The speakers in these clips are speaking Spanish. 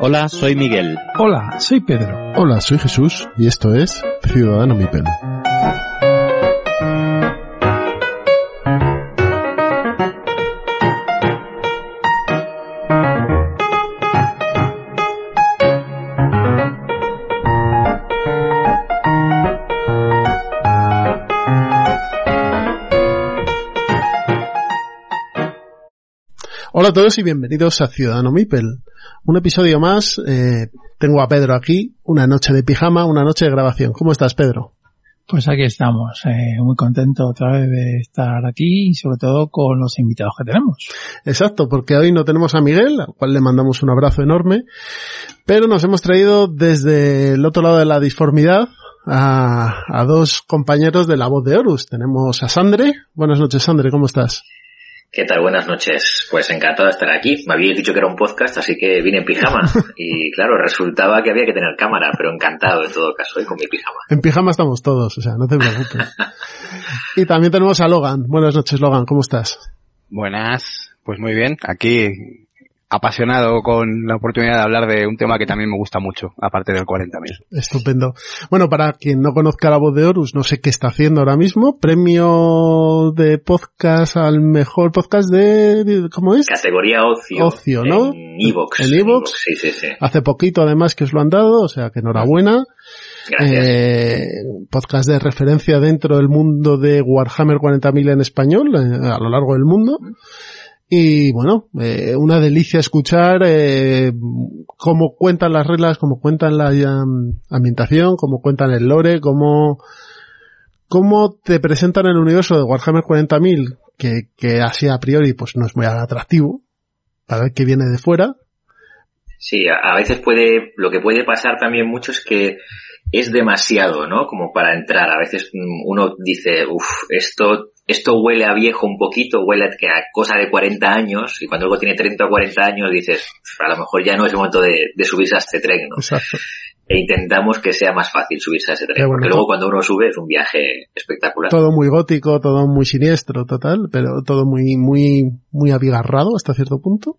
Hola, soy Miguel. Hola, soy Pedro. Hola, soy Jesús y esto es Ciudadano Mipel. Hola a todos y bienvenidos a Ciudadano Mipel. Un episodio más. Eh, tengo a Pedro aquí, una noche de pijama, una noche de grabación. ¿Cómo estás, Pedro? Pues aquí estamos, eh, muy contento otra vez de estar aquí y sobre todo con los invitados que tenemos. Exacto, porque hoy no tenemos a Miguel, al cual le mandamos un abrazo enorme, pero nos hemos traído desde el otro lado de la disformidad a, a dos compañeros de la voz de Horus. Tenemos a Sandre. Buenas noches, Sandre, ¿cómo estás? ¿Qué tal? Buenas noches. Pues encantado de estar aquí. Me habíais dicho que era un podcast, así que vine en pijama. Y claro, resultaba que había que tener cámara, pero encantado en todo caso, ¿eh? con mi pijama. En pijama estamos todos, o sea, no te preocupes. y también tenemos a Logan. Buenas noches, Logan, ¿cómo estás? Buenas, pues muy bien. Aquí apasionado con la oportunidad de hablar de un tema que también me gusta mucho, aparte del 40.000. Estupendo. Bueno, para quien no conozca la voz de Horus, no sé qué está haciendo ahora mismo. Premio de podcast al mejor podcast de, ¿cómo es? Categoría ocio. Ocio, ¿no? En Evox. En Evox. Sí, sí, sí. Hace poquito además que os lo han dado, o sea que enhorabuena. Gracias. Eh, podcast de referencia dentro del mundo de Warhammer 40.000 en español, eh, a lo largo del mundo. Y bueno, eh, una delicia escuchar eh, cómo cuentan las reglas, cómo cuentan la ambientación, cómo cuentan el lore, cómo, cómo te presentan el universo de Warhammer 40.000, que, que así a priori pues no es muy atractivo, para ver qué viene de fuera. Sí, a, a veces puede, lo que puede pasar también mucho es que es demasiado, ¿no? Como para entrar. A veces mm, uno dice, uff, esto, esto huele a viejo un poquito, huele a, cosa de 40 años, y cuando algo tiene 30 o 40 años dices, "Uf, a lo mejor ya no es el momento de, de subirse a este tren, ¿no? Exacto. E intentamos que sea más fácil subirse a ese tren, bueno, porque luego cuando uno sube es un viaje espectacular. Todo muy gótico, todo muy siniestro, total, pero todo muy, muy, muy abigarrado hasta cierto punto.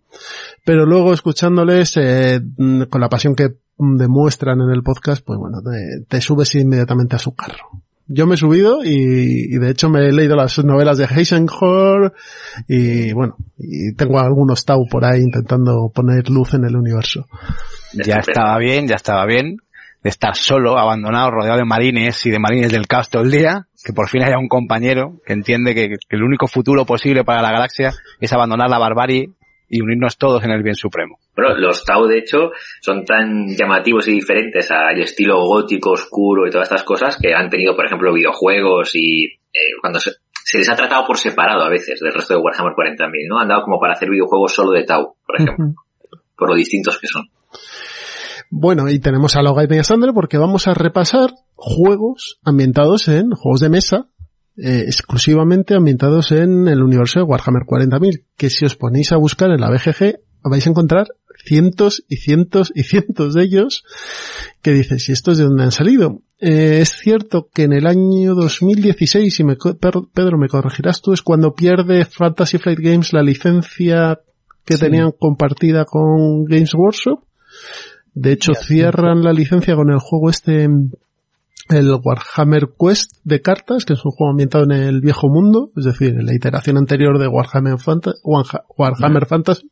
Pero luego escuchándoles, eh, mm, con la pasión que demuestran en el podcast, pues bueno, te, te subes inmediatamente a su carro. Yo me he subido y, y de hecho me he leído las novelas de Heisenhower y bueno, y tengo algunos Tau por ahí intentando poner luz en el universo. Ya estaba bien, ya estaba bien de estar solo, abandonado, rodeado de marines y de marines del caos todo el día, que por fin haya un compañero que entiende que, que el único futuro posible para la galaxia es abandonar la barbarie y unirnos todos en el bien supremo. Bueno, los Tau, de hecho, son tan llamativos y diferentes al estilo gótico, oscuro y todas estas cosas que han tenido, por ejemplo, videojuegos y eh, cuando se, se les ha tratado por separado a veces del resto de Warhammer 40.000, ¿no? Han dado como para hacer videojuegos solo de Tau, por ejemplo, Ujú. por lo distintos que son. Bueno, y tenemos a Logan y Sandra porque vamos a repasar juegos ambientados en juegos de mesa, eh, exclusivamente ambientados en el universo de Warhammer 40.000, que si os ponéis a buscar en la BGG vais a encontrar cientos y cientos y cientos de ellos que dices, ¿y estos de dónde han salido? Eh, es cierto que en el año 2016, y me, Pedro me corregirás tú, es cuando pierde Fantasy Flight Games la licencia que Sí. tenían compartida con Games Workshop. De hecho, cierran la licencia con el juego este, el Warhammer Quest de cartas, que es un juego ambientado en el viejo mundo, es decir, en la iteración anterior de Warhammer, Fanta- Warha- Warhammer Fantasy.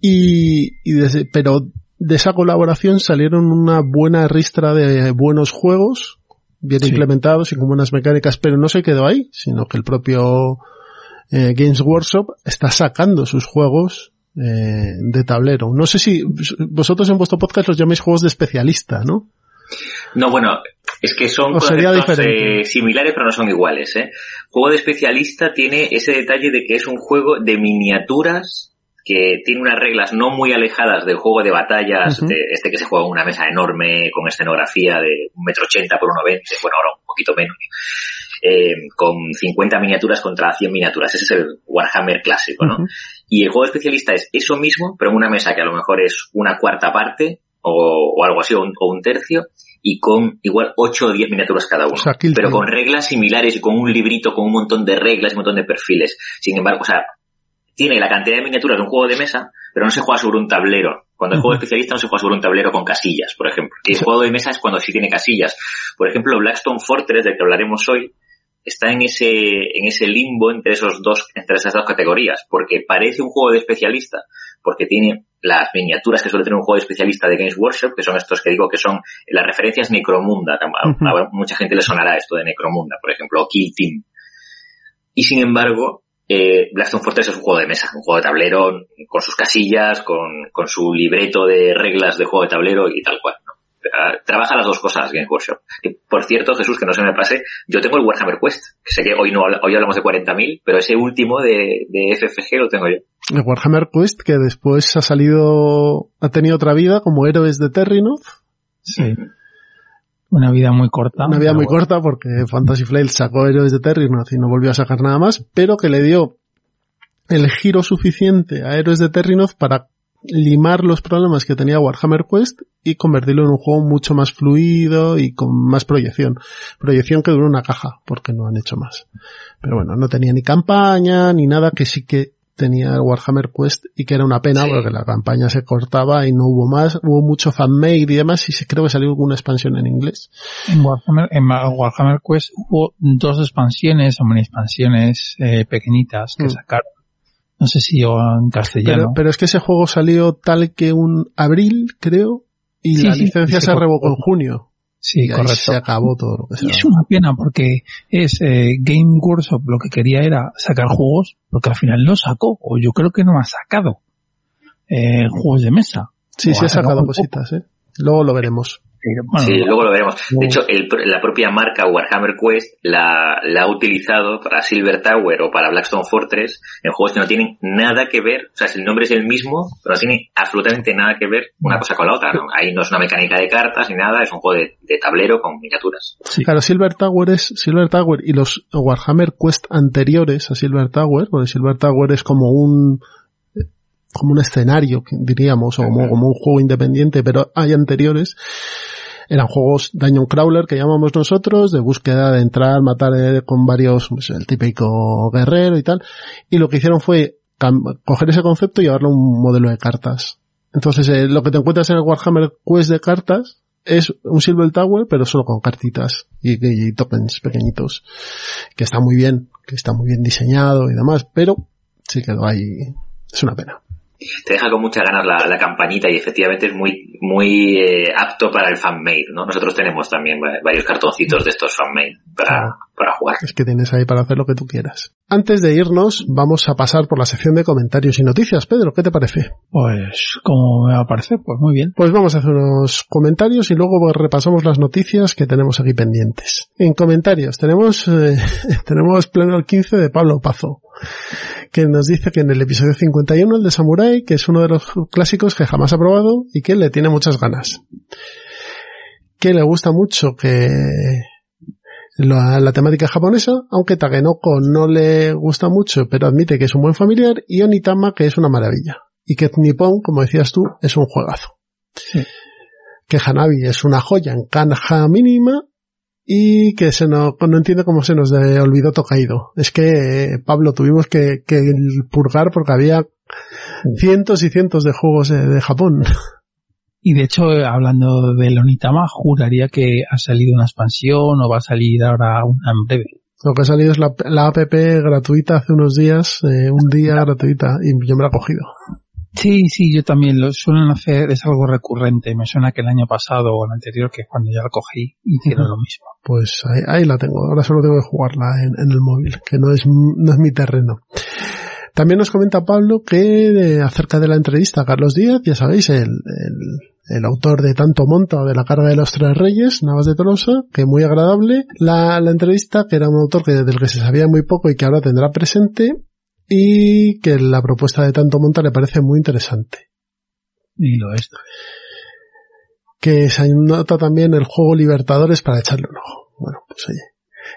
Y, y desde- pero de esa colaboración salieron una buena ristra de buenos juegos, bien Sí. implementados y con buenas mecánicas, pero no se quedó ahí, sino que el propio eh, Games Workshop está sacando sus juegos eh, de tablero. No sé si vosotros en vuestro podcast los llamáis juegos de especialista, ¿no? No, bueno, es que son O conceptos eh, similares pero no son iguales. ¿eh? Juego de especialista tiene ese detalle de que es un juego de miniaturas que tiene unas reglas no muy alejadas del juego de batallas, de este que se juega en una mesa enorme con escenografía de un metro ochenta por uno veinte, bueno, ahora un poquito menos, eh, con 50 miniaturas contra 100 miniaturas. Ese es el Warhammer clásico, ¿no? Y el juego especialista es eso mismo, pero en una mesa que a lo mejor es una cuarta parte o, algo así, o un, tercio, y con igual 8 o 10 miniaturas cada uno. pero con reglas similares y con un librito con un montón de reglas y un montón de perfiles. Sin embargo, o sea, tiene la cantidad de miniaturas de un juego de mesa, pero no se juega sobre un tablero. Cuando el juego especialista no se juega sobre un tablero con casillas, por ejemplo. Y el juego de mesa es cuando sí tiene casillas. Por ejemplo, Blackstone Fortress, del que hablaremos hoy, está en ese, en ese limbo entre esos dos, entre esas dos categorías, porque parece un juego de especialista, porque tiene las miniaturas que suele tener un juego de especialista de Games Workshop, que son estos que digo que son las referencias Necromunda. A mucha gente le sonará esto de Necromunda, por ejemplo, o Kill Team. Y sin embargo, eh, Blackstone Fortress es un juego de mesa, un juego de tablero con sus casillas, con, con su libreto de reglas de juego de tablero y tal cual. ¿no? Trabaja las dos cosas Game Workshop. Que, por cierto, Jesús, que no se me pase, yo tengo el Warhammer Quest, que sé que hoy no hoy hablamos de 40.000, pero ese último de, de FFG lo tengo yo. El Warhammer Quest, que después ha salido, ha tenido otra vida como Héroes de Terrinoth. Sí. Una vida muy corta. Una vida muy corta porque Fantasy Flight sacó Héroes de Terrinoth y no volvió a sacar nada más, pero que le dio el giro suficiente a Héroes de Terrinoth para limar los problemas que tenía Warhammer Quest y convertirlo en un juego mucho más fluido y con más proyección. Proyección que duró una caja, porque no han hecho más. Pero bueno, no tenía ni campaña ni nada que sí que tenía el Warhammer Quest y que era una pena porque la campaña se cortaba y no hubo más, hubo mucho fanmade y demás y se creo que salió alguna expansión en inglés. En Warhammer, en Warhammer Quest hubo dos expansiones o mini expansiones eh, pequeñitas que mm. sacaron. No sé si yo en castellano. Pero, es que ese juego salió tal que un abril, creo, y la licencia se, revocó en junio. Sí, correcto. se acabó todo lo que. Y es una pena porque es eh, Game Workshop lo que quería era sacar juegos, porque al final no sacó, o yo creo que no ha sacado eh, juegos de mesa. Sí, sí ha sacado cositas, ¿eh? Luego lo veremos sí, luego lo veremos. De hecho, la propia marca Warhammer Quest la, ha utilizado para Silver Tower o para Blackstone Fortress en juegos que no tienen nada que ver, o sea, el nombre es el mismo, pero no tiene absolutamente nada que ver una cosa con la otra. Ahí no es una mecánica de cartas ni nada, es un juego de, tablero con miniaturas. Claro, Silver Tower es Silver Tower y los Warhammer Quest anteriores a Silver Tower, porque Silver Tower es como un como un escenario, diríamos, o como, como un juego independiente, pero hay anteriores eran juegos Dungeon Crawler que llamamos nosotros, de búsqueda de entrar, matar eh, con varios, pues, el típico guerrero y tal. Y lo que hicieron fue coger ese concepto y llevarlo a un modelo de cartas. Entonces, eh, lo que te encuentras en el Warhammer Quest de cartas es un Silver Tower, pero solo con cartitas y, tokens pequeñitos. Que está muy bien, que está muy bien diseñado y demás, pero sí quedó ahí. Es una pena te deja con muchas ganas la, la campanita y efectivamente es muy muy eh, apto para el fanmade, ¿no? Nosotros tenemos también varios cartoncitos de estos fanmade para, para jugar. Es que tienes ahí para hacer lo que tú quieras. Antes de irnos, vamos a pasar por la sección de comentarios y noticias. Pedro, ¿qué te parece? Pues, como me va a parecer, pues muy bien. Pues vamos a hacer unos comentarios y luego repasamos las noticias que tenemos aquí pendientes. En comentarios tenemos, eh, tenemos pleno el 15 de Pablo Pazo que nos dice que en el episodio 51, el de Samurai, que es uno de los clásicos que jamás ha probado y que le tiene muchas ganas. Que le gusta mucho que la, temática japonesa, aunque Tagenoko no le gusta mucho, pero admite que es un buen familiar, y Onitama que es una maravilla. Y que Nippon, como decías tú, es un juegazo. Que Hanabi es una joya en kanja mínima y que se no, no entiende cómo se nos olvidó Tokaido. Es que, Pablo, tuvimos que, que purgar porque había cientos y cientos de juegos de, Japón. Y de hecho, hablando de Onitama, juraría que ha salido una expansión o va a salir ahora una en breve. Lo que ha salido es la, la app gratuita hace unos días, eh, un día gratuita, y yo me la he cogido. Sí, sí, yo también lo suelen hacer, es algo recurrente. Me suena que el año pasado o el anterior, que cuando ya la cogí, hicieron lo mismo. Pues ahí, la tengo, ahora solo tengo que jugarla en, el móvil, que no es, no es mi terreno. También nos comenta Pablo que acerca de la entrevista a Carlos Díaz, ya sabéis, el, el, autor de Tanto Monta o de La Carga de los Tres Reyes, Navas de Tolosa, que muy agradable. La, la entrevista, que era un autor que, del que se sabía muy poco y que ahora tendrá presente, y que la propuesta de Tanto Monta le parece muy interesante. Y lo es. Que se anota también el juego Libertadores para echarle un ojo. Bueno, pues oye.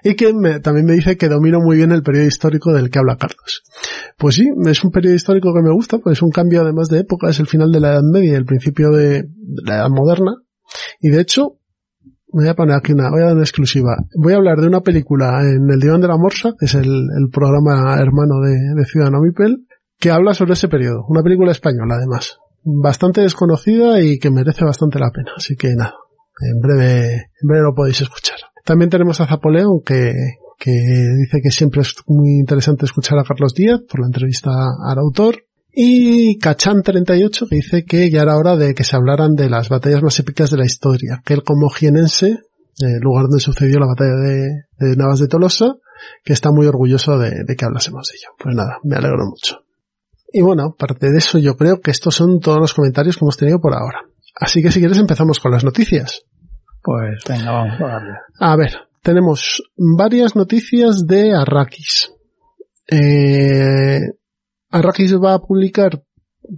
Y que me, también me dice que domino muy bien el periodo histórico del que habla Carlos. Pues sí, es un periodo histórico que me gusta, pues es un cambio además de época, es el final de la Edad Media y el principio de, de la Edad Moderna. Y de hecho, voy a poner aquí una, voy a dar una exclusiva. Voy a hablar de una película en el Diván de la Morsa, que es el, programa hermano de, de Ciudadano Mipel, que habla sobre ese periodo. Una película española, además. Bastante desconocida y que merece bastante la pena. Así que nada, en breve, en breve lo podéis escuchar. También tenemos a Zapoleón, que, que dice que siempre es muy interesante escuchar a Carlos Díaz por la entrevista al autor. Y Cachán38 que dice que ya era hora de que se hablaran de las batallas más épicas de la historia, que él como jienense, el lugar donde sucedió la batalla de, de Navas de Tolosa, que está muy orgulloso de, de, que hablásemos de ello. Pues nada, me alegro mucho. Y bueno, aparte de eso, yo creo que estos son todos los comentarios que hemos tenido por ahora. Así que si quieres empezamos con las noticias. Pues venga, vamos a darle. A ver, tenemos varias noticias de Arrakis. Eh, Arrakis va a publicar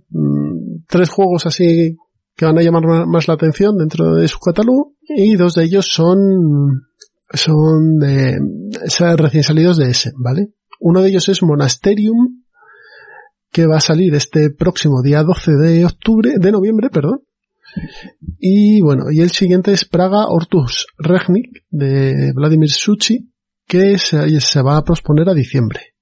mmm, tres juegos así que van a llamar más la atención dentro de su catálogo y dos de ellos son son de, recién salidos de ese, ¿vale? Uno de ellos es Monasterium que va a salir este próximo día 12 de octubre, de noviembre, perdón. Y bueno, y el siguiente es Praga Ortus Regnik de Vladimir Suchi que se, se va a posponer a diciembre.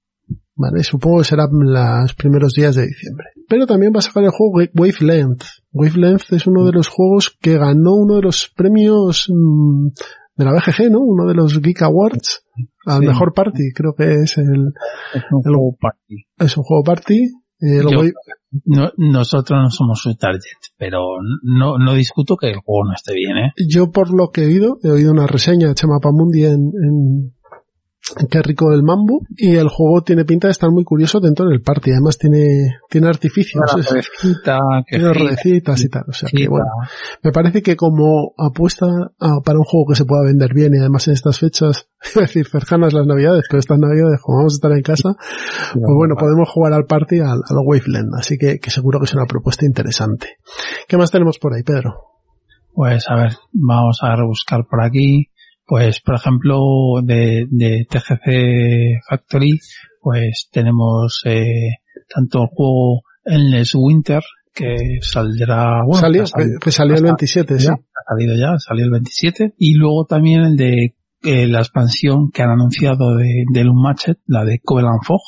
Vale, supongo que serán los primeros días de diciembre. Pero también va a sacar el juego Wavelength. Wavelength es uno de los juegos que ganó uno de los premios mmm, de la BGG, ¿no? Uno de los Geek Awards al sí. mejor party, creo que es el... Es un el, juego party. Es un juego party. Eh, Yo, no, nosotros no somos su target, pero no, no discuto que el juego no esté bien, ¿eh? Yo por lo que he oído, he oído una reseña de Chema Pamundi en, en Qué rico el mambo. Y el juego tiene pinta de estar muy curioso dentro del party. Además tiene, tiene artificios. Una redecita, tiene redecitas y tal. O sea que bueno. Me parece que como apuesta a, para un juego que se pueda vender bien y además en estas fechas, es decir, cercanas las navidades, pero estas navidades como vamos a estar en casa, pues bueno, podemos jugar al party al, al Waveland. Así que, que seguro que es una propuesta interesante. ¿Qué más tenemos por ahí, Pedro? Pues a ver, vamos a rebuscar por aquí pues por ejemplo de, de TGC Factory pues tenemos eh, tanto el juego Endless Winter que saldrá bueno salió, que, que salió el 27 ya, sí. Ha salido ya salió el 27 y luego también el de eh, la expansión que han anunciado de, del Unmatched la de Covenant Fog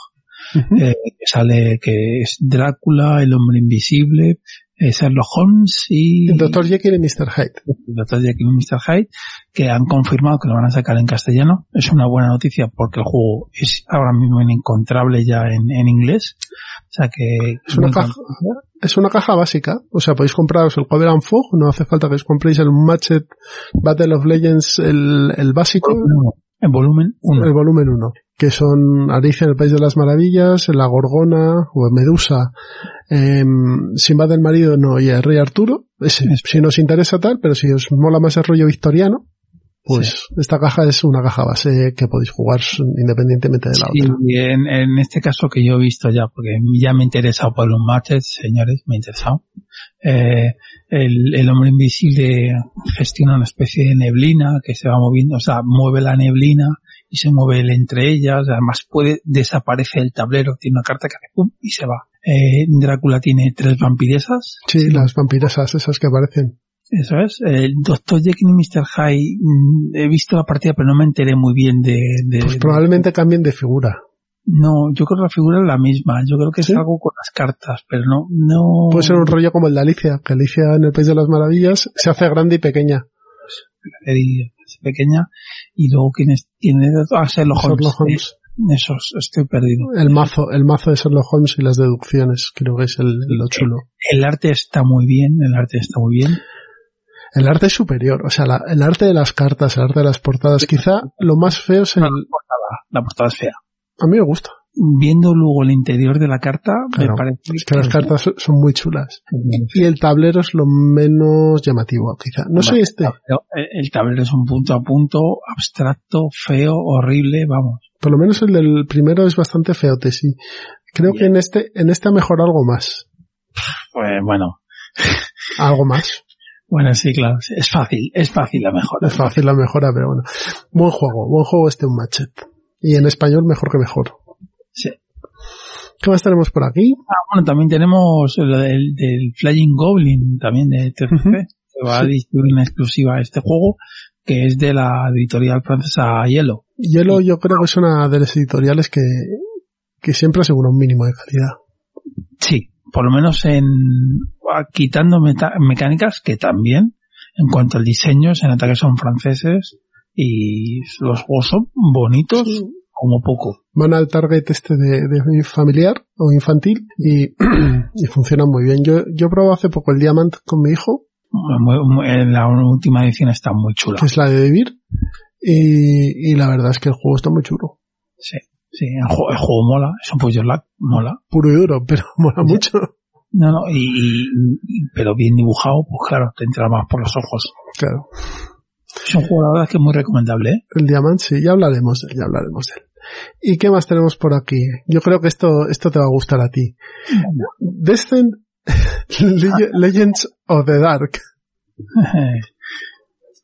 uh -huh. eh, que sale que es Drácula el hombre invisible Sherlock Holmes y... El Dr. Jekyll y Mr. Hyde. El Dr. Jekyll y Mr. Hyde, que han confirmado que lo van a sacar en castellano. Es una buena noticia porque el juego es ahora mismo inencontrable ya en, en inglés. O sea que... Es una, caja, es una caja básica. O sea, podéis compraros el Covenant Fog, no hace falta que os compréis el Matchet Battle of Legends, el, el básico. No, en volumen 1. El volumen 1 que son Alicia en el País de las Maravillas, La Gorgona o Medusa, eh, Simba del Marido no y el Rey Arturo. Ese, si nos interesa tal, pero si os mola más el rollo victoriano, pues sí. esta caja es una caja base que podéis jugar independientemente de la sí, otra. Y en, en, este caso que yo he visto ya, porque ya me he interesado por los matches, señores, me he interesado. Eh, el, el, hombre invisible gestiona una especie de neblina que se va moviendo, o sea, mueve la neblina y se mueve él entre ellas, además puede, desaparece el tablero, tiene una carta que hace pum y se va. Eh, Drácula tiene tres vampiresas. Sí, sí, las vampiresas, esas que aparecen. Eso es. El Dr. Jekyll y Mr. Hyde, mm, he visto la partida pero no me enteré muy bien de... de pues probablemente de... cambien de figura. No, yo creo que la figura es la misma. Yo creo que ¿Sí? es algo con las cartas, pero no, no. Puede ser un rollo como el de Alicia, que Alicia en el País de las Maravillas se hace grande y pequeña. Es pequeña y luego quienes tiene a Sherlock Holmes. Sherlock Holmes. Eso, estoy perdido. El mazo, el mazo de Sherlock Holmes y las deducciones, creo que es el, lo chulo. El, el arte está muy bien, el arte está muy bien. El arte es superior, o sea, la, el arte de las cartas, el arte de las portadas, quizá lo más feo es el... La portada, la portada es fea. A mí me gusta. Viendo luego el interior de la carta, claro, me parece es que las cartas son muy chulas. Y el tablero es lo menos llamativo, quizá. No soy este. El tablero es un punto a punto, abstracto, feo, horrible, vamos. Por lo menos el del primero es bastante feote, sí. Creo que en este, en este ha mejorado algo más. Pues bueno. Algo más. Bueno, sí, claro. Es fácil, es fácil la mejora. Es fácil la mejora, pero bueno. Buen juego, buen juego este un matchet. Y en español mejor que mejor. Sí. ¿Qué más tenemos por aquí? Ah, bueno, también tenemos lo del, del Flying Goblin, también de Ujú. que va a distribuir una exclusiva este juego, que es de la editorial francesa Yellow. Hielo yo creo que es una de las editoriales que, que siempre asegura un mínimo de calidad. Sí, por lo menos en quitando meta- mecánicas que también en cuanto al diseño se nota que son franceses y los juegos son bonitos como poco. Van al target este de, de familiar o infantil y, y funcionan muy bien. Yo, yo probé hace poco el Diamant con mi hijo, Muy- la última edición está muy chula. que es la de Vivir, y, y la verdad es que el juego está muy chulo. Sí, sí, el juego, el juego mola, es un pollo lag, mola. Puro y duro, pero mola mucho. No, no, y, y- pero bien dibujado, pues claro, te entra más por los ojos. Claro. Es un juego, la verdad, que es muy recomendable, ¿eh? El Diamant, sí, ya hablaremos de él, ya hablaremos de él. ¿Y qué más tenemos por aquí? Yo creo que esto, esto te va a gustar a ti. Descent Leg- Legends of the Dark,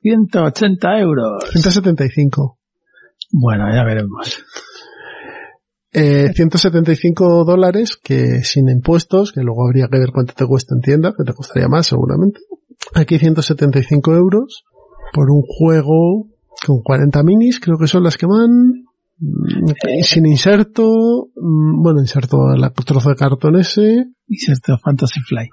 180 euros. 175. Bueno, ya veremos. Eh, 175 dólares que sin impuestos, que luego habría que ver cuánto te cuesta en tienda, que te costaría más seguramente. Aquí 175 euros por un juego con 40 minis, creo que son las que van. mm, y sin inserto, mm, bueno, inserto el trozo de cartón ese, Inserto Fantasy Fly.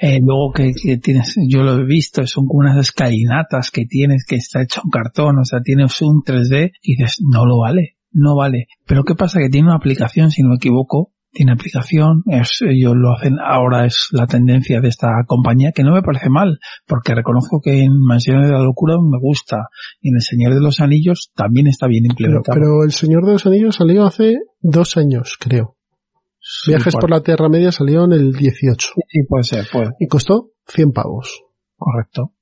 Eh, luego que, que tienes, yo lo he visto, son como unas escalinatas que tienes que está hecho en cartón, o sea, tienes un 3D y dices, no lo vale, no vale. Pero ¿qué pasa? Que tiene una aplicación, si no me equivoco, tiene aplicación, es, ellos lo hacen, ahora es la tendencia de esta compañía, que no me parece mal, porque reconozco que en Mansiones de la Locura me gusta, y en El Señor de los Anillos también está bien implementado. pero El Señor de los Anillos salió hace dos años, creo. Sí, Viajes por por- la Tierra Media salió en el 18 Sí, puede ser, puede, y costó 100 pavos. correcto.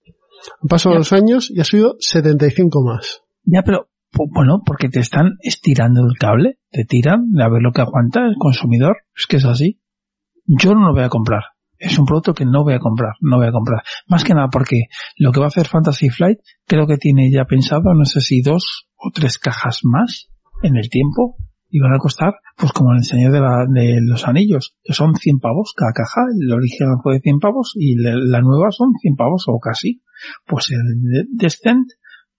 Han pasado Ya. los años y ha subido 75 más. Ya, pero pu- bueno, porque te están estirando el cable, te tiran a ver lo que aguanta el consumidor. Es que es así. Yo no lo voy a comprar. Es un producto que no voy a comprar, no voy a comprar. Más que nada porque lo que va a hacer Fantasy Flight creo que tiene ya pensado, no sé si dos o tres cajas más en el tiempo y van a costar, pues como el Señor de, la- de los Anillos, que son 100 pavos cada caja, el original fue de 100 pavos y la, la nueva son 100 pavos o casi. Pues el de- Descent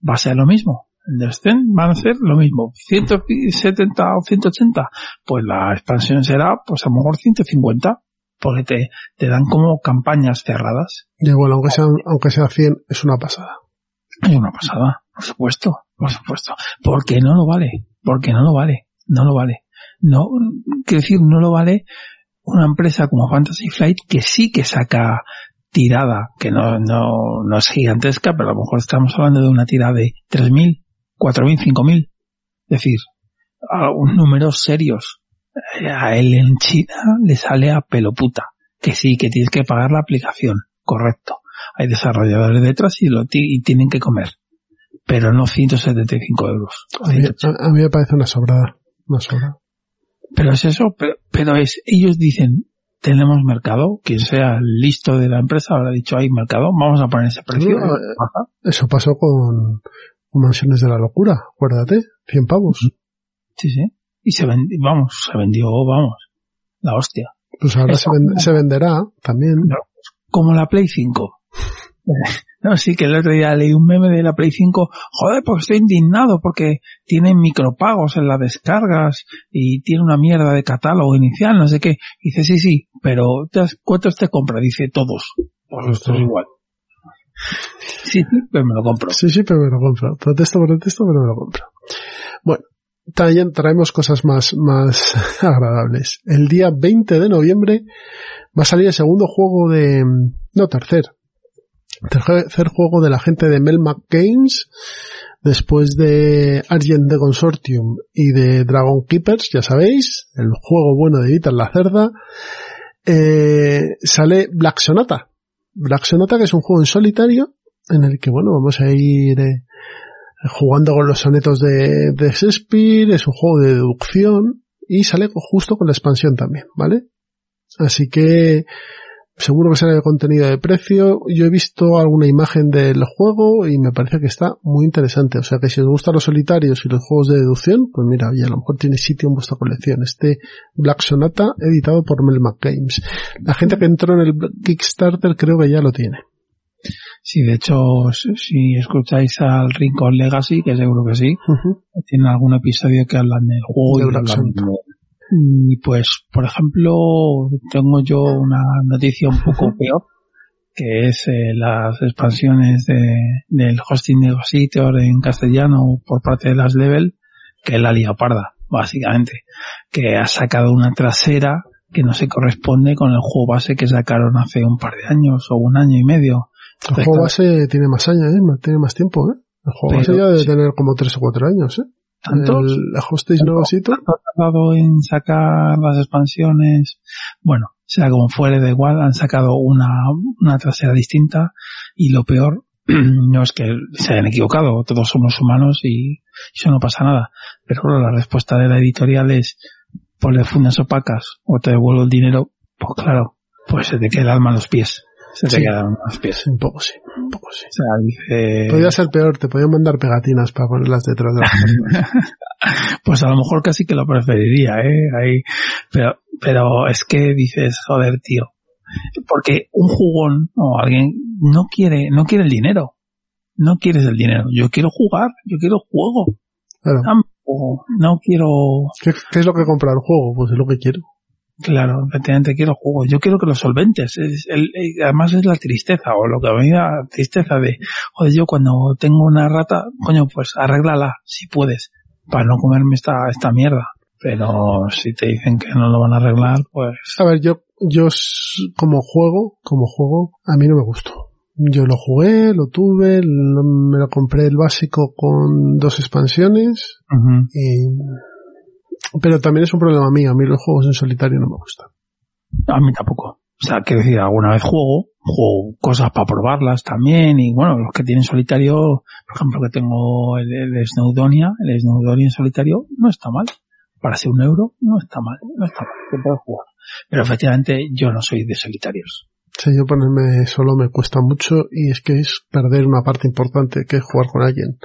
va a ser lo mismo. Descent van a ser lo mismo. 170 o 180, pues la expansión será, pues a lo mejor 150, porque te, te dan como campañas cerradas. Y igual, aunque sea, aunque sea 100, es una pasada. Es una pasada, por supuesto, por supuesto. Porque no lo vale, porque no lo vale, no lo vale. No, quiero decir, no lo vale una empresa como Fantasy Flight que sí que saca tirada, que no, no, no es gigantesca, pero a lo mejor estamos hablando de una tirada de 3.000, 4.000, 5.000. Es decir, a un números serios. A él en China le sale a pelo puta. Que sí, que tienes que pagar la aplicación. Correcto hay desarrolladores detrás y lo y tienen que comer. Pero no 175 euros. A mí, a- a mí me parece una sobrada. Una sobrada. Pero es eso, pero, pero es, ellos dicen, tenemos mercado, quien sea el listo de la empresa habrá dicho, hay mercado, vamos a poner ese precio. No, Eso pasó con Mansiones de la Locura, acuérdate, 100 pavos. Sí, sí. Y se vendió, vamos, se vendió, vamos, la hostia. Pues ahora se, ven- se venderá también. No. Como la Play 5. No, sí, que el otro día leí un meme de la Play 5. Joder, pues estoy indignado porque tiene micropagos en las descargas y tiene una mierda de catálogo inicial, no sé qué. Dice, sí, sí, pero ¿te has- ¿cuántos te compra? Dice, todos. Pues esto es igual. Sí, pero me lo compro. Sí, sí, pero me lo compro. Protesto, protesto, pero me lo compro. Bueno, también traemos cosas más, más agradables. El día 20 de noviembre va a salir el segundo juego de, no, tercer. Tercer juego de la gente de Melmac Games. Después de Argent de Consortium y de Dragon Keepers, ya sabéis, el juego bueno de Vital la Cerda, eh, sale Black Sonata. Black Sonata que es un juego en solitario en el que, bueno, vamos a ir eh, jugando con los sonetos de, de Shakespeare, es un juego de deducción y sale justo con la expansión también, ¿vale? Así que seguro que sale de contenido de precio. Yo he visto alguna imagen del juego y me parece que está muy interesante. O sea que si os gustan los solitarios y los juegos de deducción, pues mira, ya a lo mejor tiene sitio en vuestra colección. Este Black Sonata, editado por Melmac Games. La gente que entró en el Kickstarter creo que ya lo tiene. Sí, de hecho, si escucháis al Rincón Legacy, que seguro que sí, tiene algún episodio que hablan del juego y hablan y pues, por ejemplo, tengo yo una noticia un poco peor, que es eh, las expansiones de, del hosting Negotiator en castellano por parte de las Level, que es la Liga Parda, básicamente, que ha sacado una trasera que no se corresponde con el juego base que sacaron hace un par de años o un año y medio. El juego base tiene más años, ¿eh? tiene más tiempo, ¿eh? El juego base ya debe tener como tres o cuatro años, ¿eh? ¿Tantos? El Hostage Nuevosito. Ha tardado en sacar las expansiones. Bueno, sea como fuere, da igual, han sacado una, una trasera distinta y lo peor no es que se hayan equivocado, todos somos humanos y eso no pasa nada. Pero bueno, la respuesta de la editorial es ponle fundas opacas o te devuelvo el dinero, pues claro, pues se te queda el alma a los pies. Se te Sí. los pies. Un poco sí, un poco sí. O sea, dice, Podría ser peor, te podían mandar pegatinas para ponerlas detrás de la pues a lo mejor casi que lo preferiría, ¿eh? Ahí, pero, pero es que dices, joder, tío. Porque un jugón o alguien no quiere, no quiere el dinero. No quieres el dinero. Yo quiero jugar, yo quiero juego. Claro. No quiero, ¿Qué, qué es lo que compra el juego? Pues es lo que quiero. Claro, efectivamente quiero juego. Yo quiero que lo solventes. Es el, eh, además es la tristeza o lo que a mí me da tristeza de, joder, yo cuando tengo una rata, coño, pues arréglala si puedes para no comerme esta, esta mierda. Pero si te dicen que no lo van a arreglar, pues A ver, yo, yo como juego, como juego, a mí no me gustó. Yo lo jugué, lo tuve, lo- me lo compré el básico con dos expansiones y... Pero también es un problema mío, a mí los juegos en solitario no me gustan. a mí tampoco. O sea, quiero decir, alguna vez juego, juego cosas para probarlas también y bueno, los que tienen solitario, por ejemplo, que tengo el, el Snowdonia, el Snowdonia en solitario, no está mal. Para ser un euro, no está mal, no está mal, se puede jugar. Pero efectivamente yo no soy de solitarios. Si yo ponerme solo me cuesta mucho y es que es perder una parte importante que es jugar con alguien.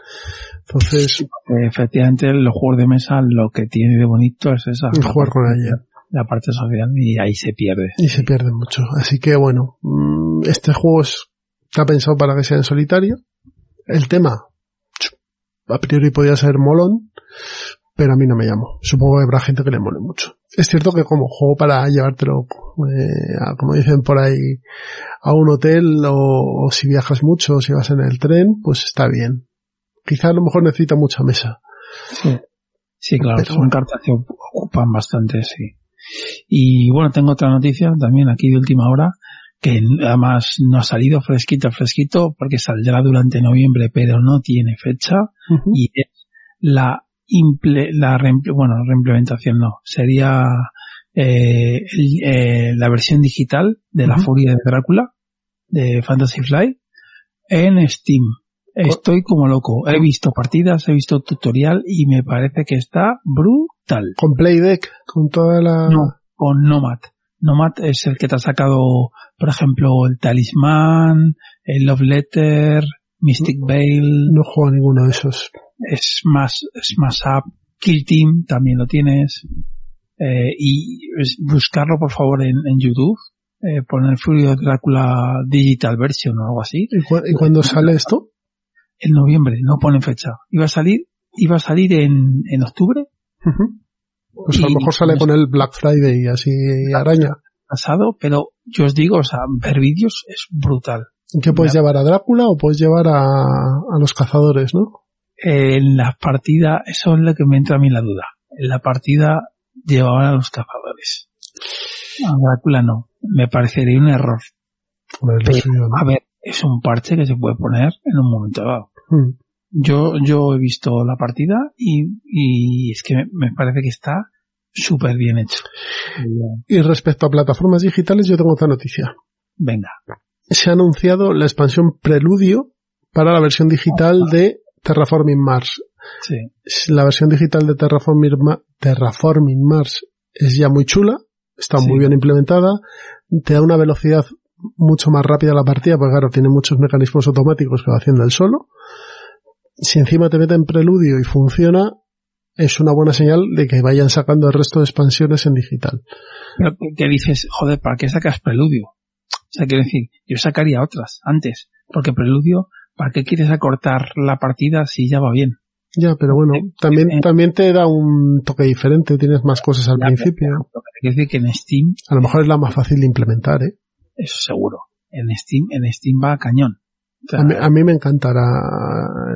Entonces, Efectivamente, los juegos de mesa lo que tiene de bonito es esa. Jugar con alguien. La parte social y ahí se pierde. y se pierde mucho. Así que bueno, mm, este juego es, está pensado para que sea en solitario. El tema, a priori podría ser molón, pero a mí no me llamo. Supongo que habrá gente que le mole mucho. Es cierto que como juego para llevártelo, eh, a- como dicen por ahí, a un hotel o, o si viajas mucho o si vas en el tren, pues está bien. Quizá a lo mejor necesita mucha mesa. Sí, sí claro, Pero son cartas que ocupan bastante, sí. Y bueno, tengo otra noticia también aquí de última hora, que además no ha salido fresquito, fresquito, porque saldrá durante noviembre, pero no tiene fecha, y es la imple, la reimple- bueno, reimplementación no, sería eh, el- eh, la versión digital de la furia de Drácula, de Fantasy Flight, en Steam. Estoy como loco. He visto partidas, he visto tutorial y me parece que está brutal. Con Playdeck, con toda la... No, con Nomad. Nomad es el que te ha sacado, por ejemplo, el Talismán, el Love Letter, Mystic Veil, no juego a ninguno de esos. Es más, es más up. Kill Team también lo tienes. Eh, y buscarlo por favor en, en YouTube. Eh, poner Fury of Drácula Digital Version o algo así. ¿Y, cu- y cuándo sale esto? En noviembre, no pone fecha. Iba a salir, iba a salir en, en octubre Pues a lo mejor sale con el Black Friday y así araña. pasado, pero yo os digo, o sea, ver vídeos es brutal. ¿Y ¿Qué puedes llevar a Drácula o puedes llevar a, a los cazadores, no? En la partida, eso es lo que me entra a mí la duda. En la partida llevaban a los cazadores. A Drácula no. Me parecería un error. Pero, a ver, es un parche que se puede poner en un momento dado. Mm. Yo, yo he visto la partida y, y es que me, me parece que está súper bien hecho. Y respecto a plataformas digitales, yo tengo otra noticia. Venga. Se ha anunciado la expansión Preludio para la versión digital de Terraforming Mars. Sí. La versión digital de Terraforming, Ma- Terraforming Mars es ya muy chula, está Sí. muy bien implementada, te da una velocidad mucho más rápida la partida, porque claro, tiene muchos mecanismos automáticos que va haciendo él solo. Si encima te mete en preludio y funciona, es una buena señal de que vayan sacando el resto de expansiones en digital. Pero que dices, joder, ¿para qué sacas Preludio? O sea, quiero decir, yo sacaría otras antes, porque Preludio, ¿para qué quieres acortar la partida si ya va bien? Ya, pero bueno, también, también te da un toque diferente, tienes más cosas al Ya, principio. Quiere decir que en Steam, A lo mejor es la más fácil de implementar, ¿eh? eso seguro. En Steam, en Steam va a cañón. O sea, A mí, a mí me encantará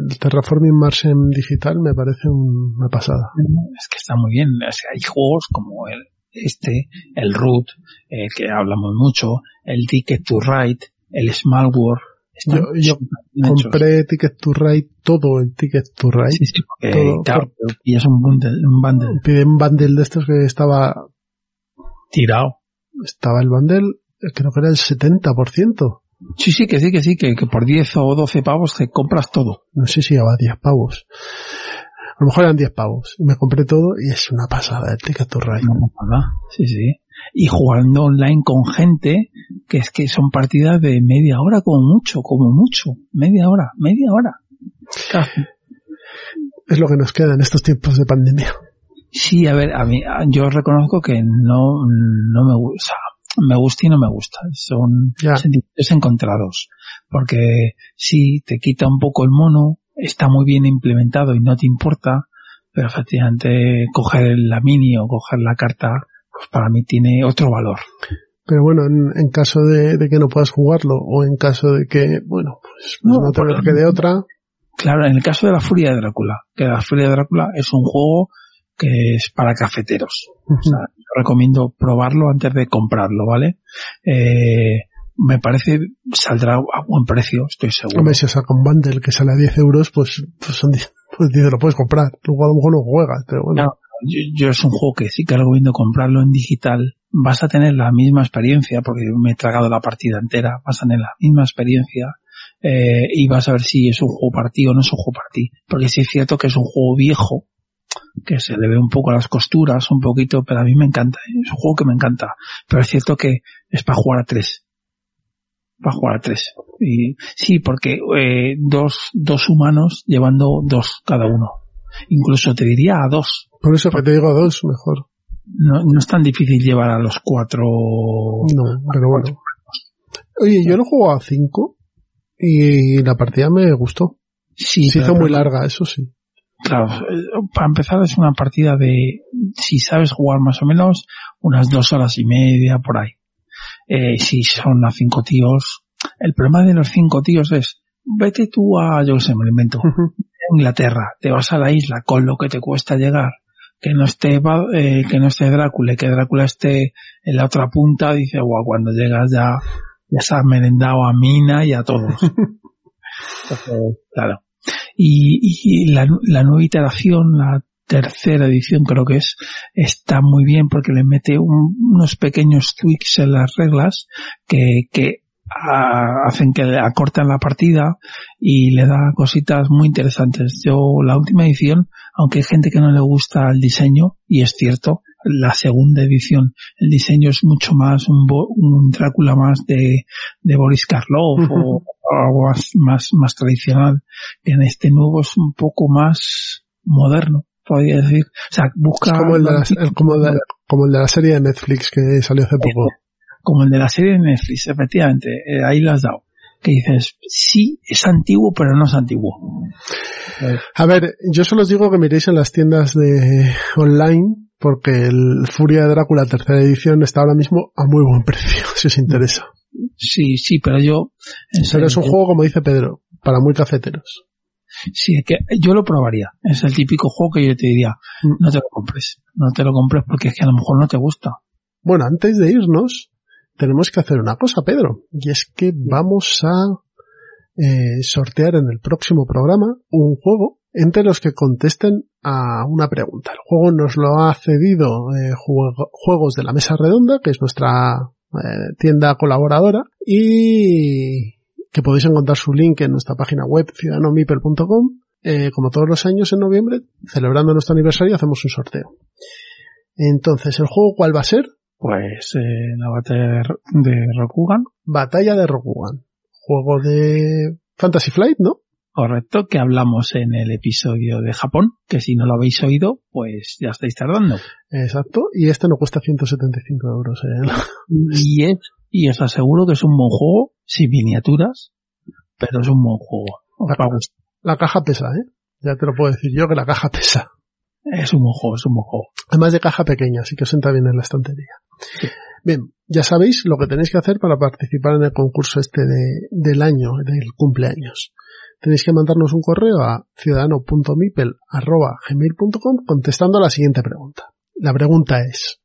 el Terraforming Mars en digital, me parece un- una pasada. es que está muy bien. O sea, hay juegos como el, este, el Root, eh, que hablamos mucho, el Ticket to Ride, el Smallworld. Están Yo- yo. Compré Ticket to Ride, todo el Ticket to Ride. Sí, sí, porque todo, claro, y es un bundle, un bundle Pide un bundle de estos que estaba, tirado. estaba el bundle, creo que era el 70%. Sí, sí, que sí, que sí, que, que por 10 o 12 pavos te compras todo. No sé si llevaba 10 pavos. A lo mejor eran 10 pavos. Y me compré todo y es una pasada el Ticket to Ride. No pasa nada. Sí, sí. Y jugando online con gente que es que son partidas de media hora como mucho, como mucho. Media hora, media hora. Casi. Es lo que nos queda en estos tiempos de pandemia. Sí, a ver, a mí, yo reconozco que no, no me gusta, me gusta y no me gusta. Son Ya. sentimientos encontrados. Porque sí, te quita un poco el mono, está muy bien implementado y no te importa, pero efectivamente coger la mini o coger la carta, pues para mí tiene otro valor. Pero bueno, en, en caso de, de que no puedas jugarlo o en caso de que, bueno, pues, pues No, no, te quede otra, Claro, en el caso de la Furia de Drácula, que la Furia de Drácula es un juego que es para cafeteros. O sea, yo recomiendo probarlo antes de comprarlo, ¿vale? Eh, me parece, saldrá a buen precio, estoy seguro. Hombre, si saca un bundle que sale a 10 euros, pues, pues son 10, pues lo puedes comprar. Luego a lo mejor no juegas, pero bueno. Claro, yo, yo es un juego que sí que recomiendo comprarlo en digital. Vas a tener la misma experiencia, porque me he tragado la partida entera, vas a tener la misma experiencia, eh, y vas a ver si es un juego para ti o no es un juego para ti. Porque sí es cierto que es un juego viejo, que se le ve un poco a las costuras, un poquito, pero a mí me encanta, ¿eh? es un juego que me encanta. Pero es cierto que es para jugar a tres. Para jugar a tres. Y sí, porque eh, dos, dos humanos llevando dos cada uno. Incluso te diría a dos. Por eso que te digo dos, mejor. No, no es tan difícil llevar a los cuatro. No, pero bueno. Oye, yo lo juego a 5 y la partida me gustó. Sí, Se hizo muy larga, eso sí. Claro, eh, para empezar es una partida de, si sabes jugar más o menos, unas dos horas y media por ahí. Eh, si son a cinco tíos, el problema de los cinco tíos es, vete tú a, yo sé, me lo invento, Inglaterra, te vas a la isla con lo que te cuesta llegar, que no esté, eh, que no esté Drácula, y que Drácula esté en la otra punta, dice, guau, cuando llegas ya, ya se has merendado a Mina y a todos. Entonces, claro. Y, y la, nu- la nueva iteración, la tercera edición creo que es, está muy bien porque le mete un- unos pequeños tweaks en las reglas que, que ah, hacen que acortan la partida y le da cositas muy interesantes. Yo, la última edición, aunque hay gente que no le gusta el diseño, y es cierto, la segunda edición, el diseño es mucho más un, un Drácula más de, de Boris Karloff o, o algo más, más, más tradicional, que en este nuevo es un poco más moderno, podría decir. O sea, busca como el de la, el- como de- como el de la serie de Netflix que salió hace poco. Como el de la serie de Netflix, efectivamente, eh, ahí lo has dado. Que dices, sí, es antiguo, pero no es antiguo. A ver, yo solo os digo que miréis en las tiendas de online porque el Furia de Drácula tercera edición está ahora mismo a muy buen precio, si os interesa. Sí, sí, pero yo... en Pero es un juego, como dice Pedro, para muy cafeteros. Sí, es que yo lo probaría. Es el típico juego que yo te diría, Mm. no te lo compres. No te lo compres porque es que a lo mejor no te gusta. Bueno, antes de irnos, tenemos que hacer una cosa, Pedro, y es que vamos a eh, sortear en el próximo programa un juego entre los que contesten a una pregunta. El juego nos lo ha cedido eh, Juego- Juegos de la Mesa Redonda, que es nuestra eh, tienda colaboradora, y que podéis encontrar su link en nuestra página web ciudadanomipel.com eh, como todos los años en noviembre, celebrando nuestro aniversario, hacemos un sorteo. Entonces, ¿el juego cuál va a ser? Pues eh, la batalla de, de Rokugan. Batalla de Rokugan. Juego de Fantasy Flight, ¿no? Correcto, que hablamos en el episodio de Japón, que si no lo habéis oído, pues ya estáis tardando. Exacto, y este no cuesta 175 euros. ¿eh? Y, es, y os aseguro que es un buen juego, sin miniaturas, pero es un buen juego. Os va a gustar. La caja pesa, ¿eh? Ya te lo puedo decir yo que la caja pesa. Es un juego, es un juego. Además de caja pequeña, así que os entra bien en la estantería. Bien, ya sabéis lo que tenéis que hacer para participar en el concurso este de, del año, del cumpleaños. Tenéis que mandarnos un correo a ciudadano.mipel.gmail.com contestando a la siguiente pregunta. La pregunta es,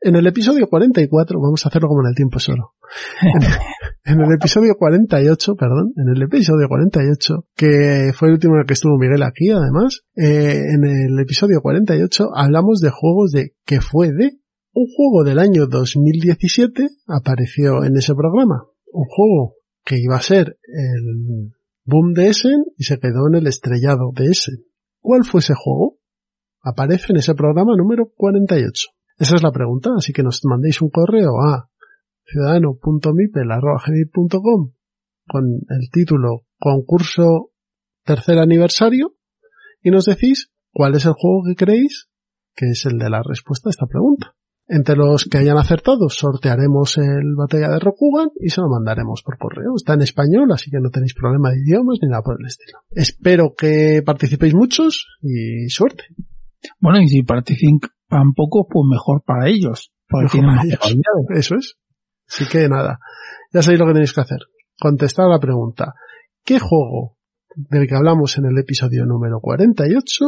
en el episodio 44, vamos a hacerlo como en el tiempo solo. En, el episodio 48, perdón, en el episodio 48, que fue el último en el que estuvo Miguel aquí, además, eh, en el episodio 48 hablamos de juegos de que fue de un juego del año 2017 apareció en ese programa. Un juego que iba a ser el boom de Essen y se quedó en el estrellado de Essen. ¿Cuál fue ese juego? Aparece en ese programa número 48. Esa es la pregunta, así que nos mandéis un correo a ciudadano.mipel.com con el título concurso tercer aniversario y nos decís cuál es el juego que creéis que es el de la respuesta a esta pregunta. Entre los que hayan acertado sortearemos el batalla de Rokugan y se lo mandaremos por correo. Está en español, así que no tenéis problema de idiomas ni nada por el estilo. Espero que participéis muchos y suerte. Bueno, y si participan poco, pues mejor para ellos. Porque Mejor tienen para ellos. Eso es. Así que nada, ya sabéis lo que tenéis que hacer. Contestar a la pregunta. ¿Qué juego del que hablamos en el episodio número 48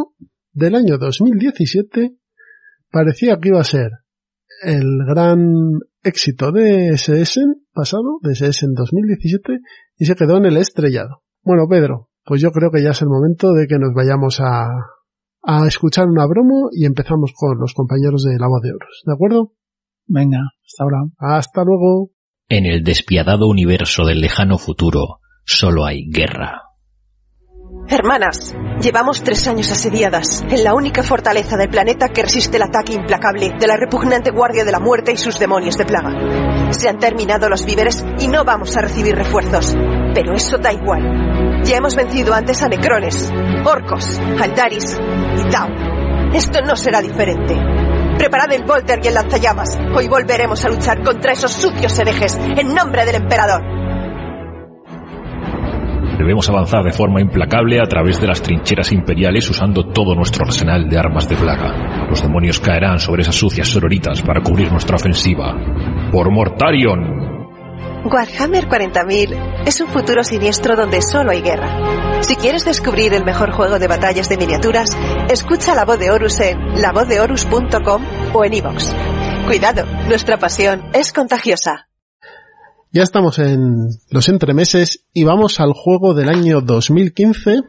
del año 2017 parecía que iba a ser el gran éxito de Essen pasado, de Essen 2017, y se quedó en el estrellado? Bueno, Pedro, pues yo creo que ya es el momento de que nos vayamos a, a escuchar una bromo y empezamos con los compañeros de La Voz de Oros, ¿de acuerdo? Venga, hasta ahora. Hasta luego. En el despiadado universo del lejano futuro, solo hay guerra. Hermanas, llevamos tres años asediadas en la única fortaleza del planeta que resiste el ataque implacable de la repugnante Guardia de la Muerte y sus demonios de plaga. Se han terminado los víveres y no vamos a recibir refuerzos. Pero eso da igual. Ya hemos vencido antes a Necrones, Orcos, Aldaris y Tau. Esto no será diferente. Preparad el Volter y el lanzallamas. Hoy volveremos a luchar contra esos sucios herejes en nombre del emperador. Debemos avanzar de forma implacable a través de las trincheras imperiales usando todo nuestro arsenal de armas de plaga. Los demonios caerán sobre esas sucias sororitas para cubrir nuestra ofensiva. ¡Por Mortarion! Warhammer 40.000 es un futuro siniestro donde solo hay guerra. Si quieres descubrir el mejor juego de batallas de miniaturas, escucha La Voz de Horus en lavozdehorus.com o en iVoox. Cuidado, nuestra pasión es contagiosa. Ya estamos en los entremeses y vamos al juego del año 2015,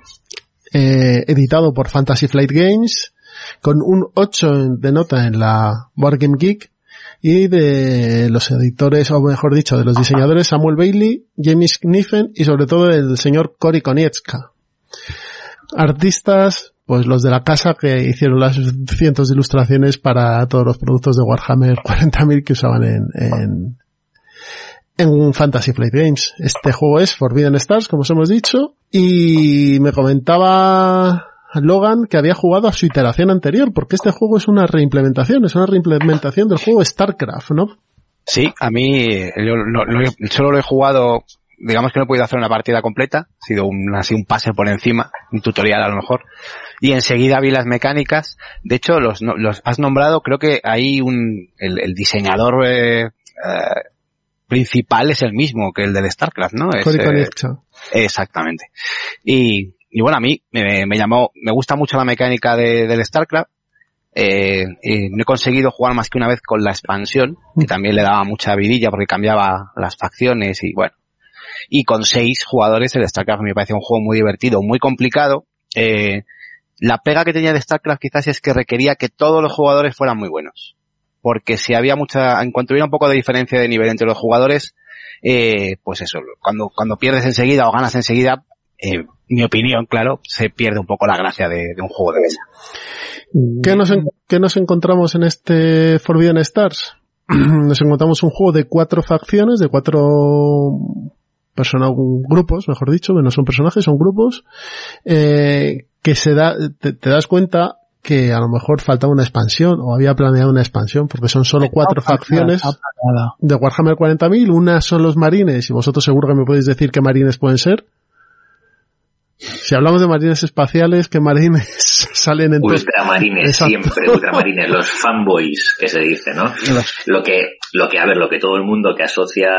eh, editado por Fantasy Flight Games, con un 8 de nota en la Board Game Geek y de los editores, o mejor dicho, de los diseñadores Samuel Bailey, James Kniffen y sobre todo el señor Cory Konietzka. Artistas, pues los de la casa que hicieron las cientos de ilustraciones para todos los productos de Warhammer 40.000 que usaban en, en, en Fantasy Flight Games. Este juego es Forbidden Stars, como os hemos dicho, y me comentaba Logan que había jugado a su iteración anterior, porque este juego es una reimplementación, es una reimplementación del juego StarCraft, ¿no? Sí, a mí yo lo- lo- solo lo he jugado, digamos que no he podido hacer una partida completa, ha sido un, así un pase por encima, un tutorial a lo mejor, y enseguida vi las mecánicas. De hecho, los, los has nombrado, creo que hay un, el, el diseñador eh, eh, principal es el mismo que el del StarCraft, ¿no? Es, eh. Exactamente. Y, y bueno, a mí me, me llamó, me gusta mucho la mecánica de, del StarCraft. Eh, y no he conseguido jugar más que una vez con la expansión, que también le daba mucha vidilla porque cambiaba las facciones y bueno. Y con seis jugadores el StarCraft me parece un juego muy divertido, muy complicado. Eh, la pega que tenía de StarCraft quizás es que requería que todos los jugadores fueran muy buenos. Porque si había mucha, en cuanto hubiera un poco de diferencia de nivel entre los jugadores, eh, pues eso, cuando, cuando pierdes enseguida o ganas enseguida, en mi opinión, claro, se pierde un poco la gracia de, de un juego de mesa. ¿Qué nos, en- qué nos encontramos en este Forbidden Stars? nos encontramos un juego de cuatro facciones, de cuatro personas, grupos, mejor dicho, que no son personajes, son grupos, eh, que se da, te, te das cuenta que a lo mejor faltaba una expansión, o había planeado una expansión, porque son solo cuatro facciones Está de Warhammer 40.000, una son los marines, y vosotros seguro que me podéis decir qué marines pueden ser. Si hablamos de marines espaciales, ¿qué marines salen en? Ultramarines, Exacto. siempre ultramarines, los fanboys que se dice, ¿no? Lo que, lo que, a ver, lo que todo el mundo que asocia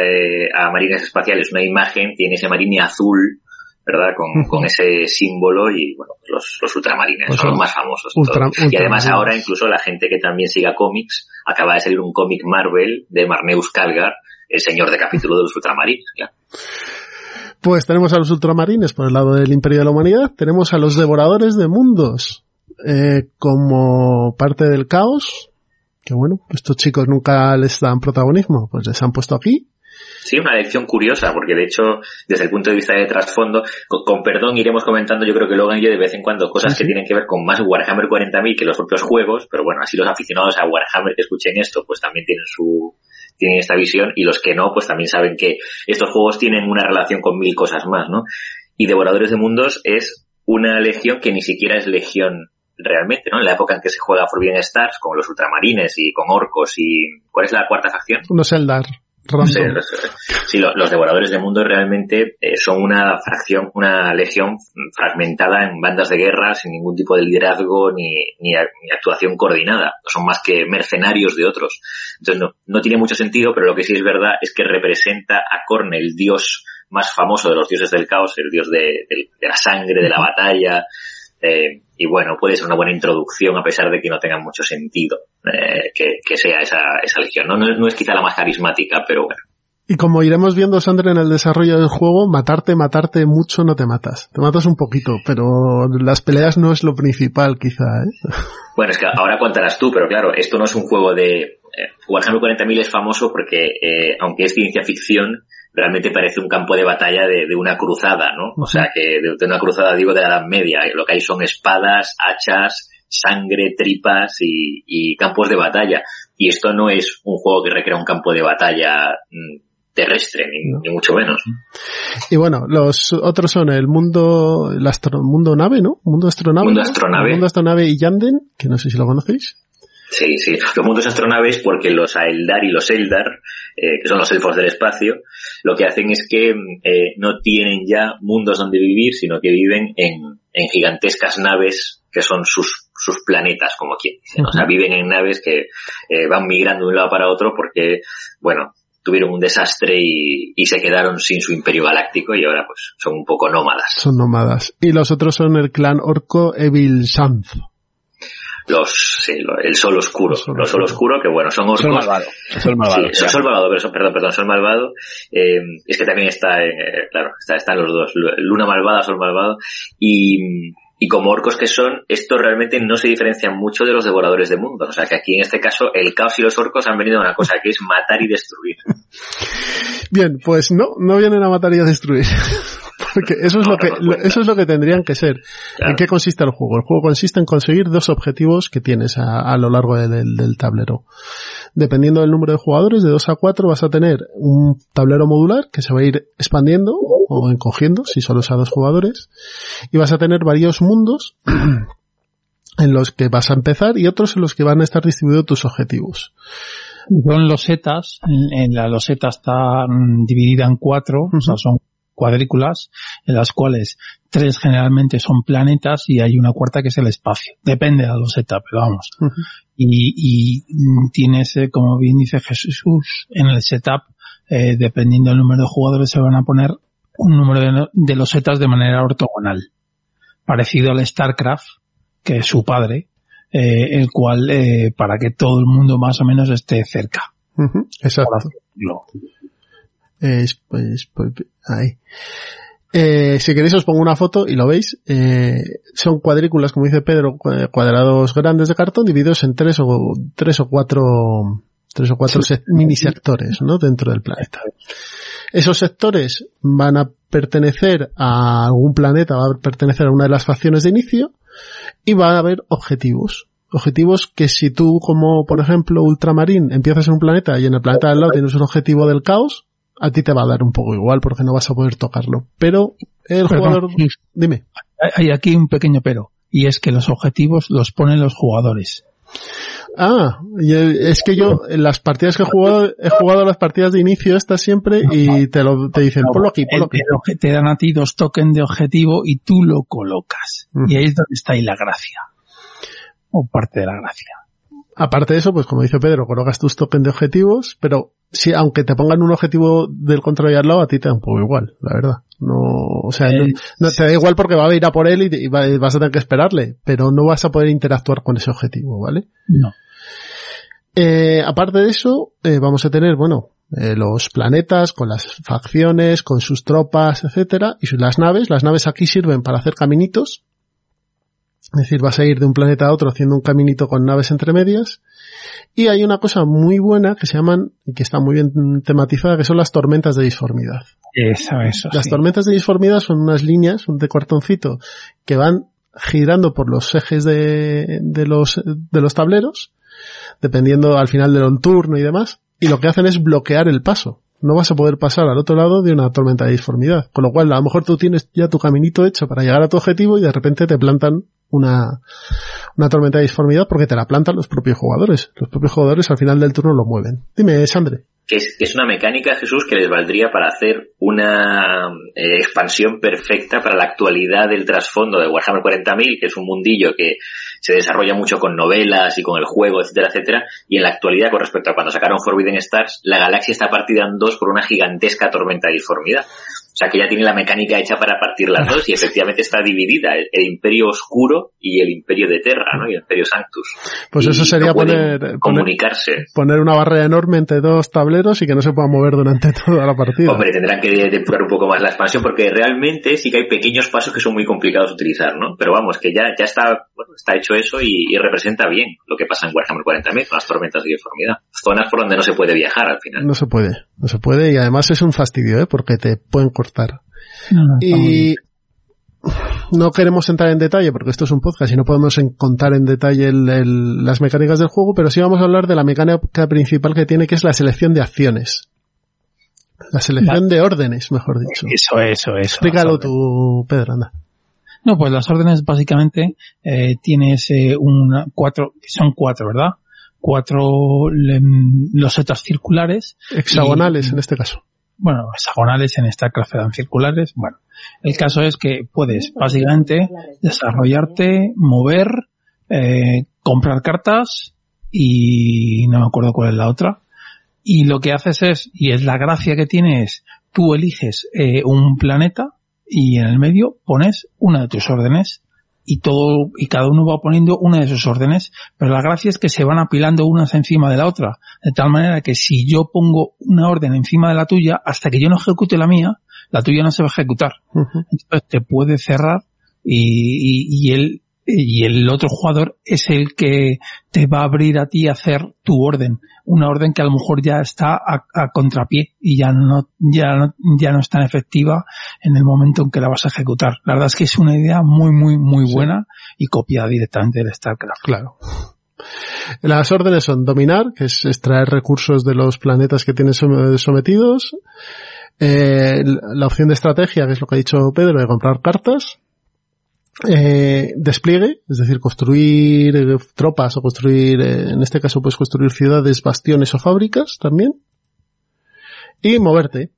eh, a marines espaciales una imagen tiene ese marine azul, ¿verdad? Con, con ese símbolo y, bueno, los, los ultramarines Pues son los más famosos. ultra- y además ahora incluso la gente que también siga cómics, acaba de salir un cómic Marvel de Marneus Calgar, el señor de capítulo de los ultramarines, claro. Pues tenemos a los ultramarines por el lado del Imperio de la Humanidad, tenemos a los devoradores de mundos eh, como parte del caos, que bueno, estos chicos nunca les dan protagonismo, pues les han puesto aquí. Sí, una lección curiosa, porque de hecho, desde el punto de vista de trasfondo, con, con perdón iremos comentando, yo creo que Logan y yo de vez en cuando cosas Sí, que tienen que ver con más Warhammer 40.000 que los propios juegos, pero bueno, así los aficionados a Warhammer que escuchen esto, pues también tienen su, tienen esta visión, y los que no, pues también saben que estos juegos tienen una relación con mil cosas más, ¿no? Y Devoradores de Mundos es una legión que ni siquiera es legión realmente, ¿no? En la época en que se juega Forbidden Stars, con los ultramarines y con orcos y... ¿Cuál es la cuarta facción? Unos Eldar, los, sí, lo- los devoradores de mundo realmente eh, son una fracción, una legión fragmentada en bandas de guerra sin ningún tipo de liderazgo ni, ni, a- ni actuación coordinada. Son más que mercenarios de otros. Entonces no, no tiene mucho sentido, pero lo que sí es verdad es que representa a Korn, el dios más famoso de los dioses del caos, el dios de, de- de la sangre, de la batalla. Eh, y bueno, puede ser una buena introducción a pesar de que no tenga mucho sentido eh, que, que sea esa, esa legión. ¿no? No es quizá la más carismática, pero bueno. Y como iremos viendo, Sandra, en el desarrollo del juego, matarte, matarte mucho no te matas. Te matas un poquito, pero las peleas no es lo principal, quizá, ¿eh? Bueno, es que ahora contarás tú, pero claro, esto no es un juego de... eh, Warhammer 40.000 es famoso porque, eh, aunque es ciencia ficción, realmente parece un campo de batalla de, de una cruzada, ¿no? O sea, que de, de una cruzada, digo, de la Edad Media. Lo que hay son espadas, hachas, sangre, tripas y, y campos de batalla. Y esto no es un juego que recrea un campo de batalla mm, terrestre, ni, No. ni mucho menos. Y bueno, los otros son el mundo, el astro, mundo nave, ¿no? Mundo astronave. Mundo ¿no? astronave. El mundo astronave y Yanden, que no sé si lo conocéis. Sí, sí. Los mundos astronaves, porque los Aeldar y los Eldar, eh, que son los elfos del espacio, lo que hacen es que eh, no tienen ya mundos donde vivir, sino que viven en, en gigantescas naves que son sus, sus planetas, como quien dice. O sea, viven en naves que eh, van migrando de un lado para otro porque, bueno, tuvieron un desastre y, y se quedaron sin su imperio galáctico y ahora pues son un poco nómadas. Son nómadas. Y los otros son el clan orco Evil Sanz. Los, sí, el sol oscuro. El sol Los sol oscuro, que bueno, son orcos. Sol malvado. Sol malvado. Sí, Sol Malvado, pero son- perdón, perdón, Sol Malvado. Eh, es que también está, eh, claro, está, están los dos, Lu- Luna Malvada, Sol Malvado. Y, y como orcos que son, estos realmente no se diferencian mucho de los devoradores de mundos. O sea que aquí en este caso el caos y los orcos han venido a una cosa que es matar y destruir. Bien, pues no, no vienen a matar y a destruir. Porque eso es No, lo que, no eso es lo que tendrían que ser. Claro. ¿En qué consiste el juego? El juego consiste en conseguir dos objetivos que tienes a, a lo largo del, tablero. Dependiendo del número de jugadores, de 2 a 4 vas a tener un tablero modular que se va a ir expandiendo o encogiendo si solo es a dos jugadores. Y vas a tener varios mundos en los que vas a empezar y otros en los que van a estar distribuidos tus objetivos. Son losetas, en, en la loseta está mm, dividida en cuatro, o sea, son cuadrículas, en las cuales tres generalmente son planetas y hay una cuarta que es el espacio. Depende de la loseta, pero vamos. Ujú. Y, y tienes, como bien dice Jesús, en el setup, eh, dependiendo del número de jugadores, se van a poner un número de, de losetas de manera ortogonal. Parecido al StarCraft, que es su padre, eh, el cual, eh, para que todo el mundo más o menos esté cerca. Exacto. Pues, pues, ahí. Eh, si queréis os pongo una foto y lo veis. Eh, son cuadrículas, como dice Pedro, cua- cuadrados grandes de cartón divididos en tres o, tres o cuatro tres o cuatro mini sectores, ¿no? Dentro del planeta. Esos sectores van a pertenecer a algún planeta, va a pertenecer a una de las facciones de inicio y va a haber objetivos. Objetivos que si tú, como por ejemplo Ultramarín, empiezas en un planeta y en el planeta del lado tienes un objetivo del caos, a ti te va a dar un poco igual porque no vas a poder tocarlo. Pero el jugador, dime. Hay aquí un pequeño pero, y es que los objetivos los ponen los jugadores. Ah, es que yo en las partidas que he jugado, he jugado las partidas de inicio estas siempre y te lo te dicen, ponlo aquí, ponlo aquí. Te dan a ti dos tokens de objetivo y tú lo colocas. Y ahí es donde está ahí la gracia. O parte de la gracia. Aparte de eso, pues como dice Pedro, colocas tus tokens de objetivos, pero si aunque te pongan un objetivo del control al lado, a ti te da un poco igual, la verdad. No, o sea, no, te da igual porque va a ir a por él y, vas a tener que esperarle, pero no vas a poder interactuar con ese objetivo, ¿vale? No. Eh, aparte de eso, eh, vamos a tener, bueno, eh, los planetas con las facciones, con sus tropas, etcétera, y las naves. Las naves aquí sirven para hacer caminitos. Es decir, vas a ir de un planeta a otro haciendo un caminito con naves entre medias. Y hay una cosa muy buena que se llaman, y que está muy bien tematizada, que son las tormentas de disformidad. Eso, eso. Las tormentas de disformidad son unas líneas de cartoncito que van girando por los ejes de, de los, de los tableros dependiendo al final del turno y demás, y lo que hacen es bloquear el paso. No vas a poder pasar al otro lado de una tormenta de disformidad. Con lo cual, a lo mejor tú tienes ya tu caminito hecho para llegar a tu objetivo y de repente te plantan una, una tormenta de disformidad porque te la plantan los propios jugadores. Los propios jugadores al final del turno lo mueven. Dime, Sandre que es, una mecánica, Jesús, que les valdría para hacer una eh, expansión perfecta para la actualidad del trasfondo de Warhammer 40.000, que es un mundillo que se desarrolla mucho con novelas y con el juego, etcétera, etcétera, y en la actualidad, con respecto a cuando sacaron Forbidden Stars, la galaxia está partida en dos por una gigantesca tormenta de disformidad. O sea que ya tiene la mecánica hecha para partir las dos y efectivamente está dividida el, imperio oscuro y el imperio de Terra, ¿no? Y el imperio Sanctus. Pues eso sería poner, comunicarse. Poner una barrera enorme entre dos tableros y que no se pueda mover durante toda la partida. Hombre, tendrán que depurar un poco más la expansión porque realmente sí que hay pequeños pasos que son muy complicados de utilizar, ¿no? Pero vamos, que ya, ya está, bueno, está hecho eso y, representa bien lo que pasa en Warhammer 40.000 con las tormentas de deformidad. Zonas por donde no se puede viajar al final. No se puede, no se puede y además es un fastidio, ¿eh? Porque te pueden y no queremos entrar en detalle porque esto es un podcast y no podemos contar en detalle las mecánicas del juego, pero sí vamos a hablar de la mecánica principal que tiene, que es la selección de acciones. La selección de órdenes, mejor dicho. Eso, eso, eso. Explícalo tú, Pedro, anda. No, pues las órdenes básicamente eh, tienes eh, un cuatro, son cuatro, ¿verdad? Cuatro los setas circulares. Hexagonales en este caso bueno, hexagonales en StarCraft eran circulares. Bueno, el caso es que puedes básicamente desarrollarte, mover, eh, comprar cartas y no me acuerdo cuál es la otra. Y lo que haces es, y es la gracia que tienes, tú eliges eh, un planeta y en el medio pones una de tus órdenes y todo, y cada uno va poniendo una de sus órdenes, pero la gracia es que se van apilando unas encima de la otra, de tal manera que si yo pongo una orden encima de la tuya, hasta que yo no ejecute la mía, la tuya no se va a ejecutar. Entonces te puede cerrar y, y, y él y el otro jugador es el que te va a abrir a ti a hacer tu orden, una orden que a lo mejor ya está a, contrapié y ya no, ya no, ya no es tan efectiva en el momento en que la vas a ejecutar. La verdad es que es una idea muy, muy, muy buena y copiada directamente del StarCraft. Claro. Las órdenes son dominar, que es extraer recursos de los planetas que tienes sometidos. Eh, la opción de estrategia, que es lo que ha dicho Pedro, de comprar cartas eh, despliegue, es decir, construir eh, tropas o construir, eh, en este caso puedes construir ciudades, bastiones o fábricas también. Y moverte.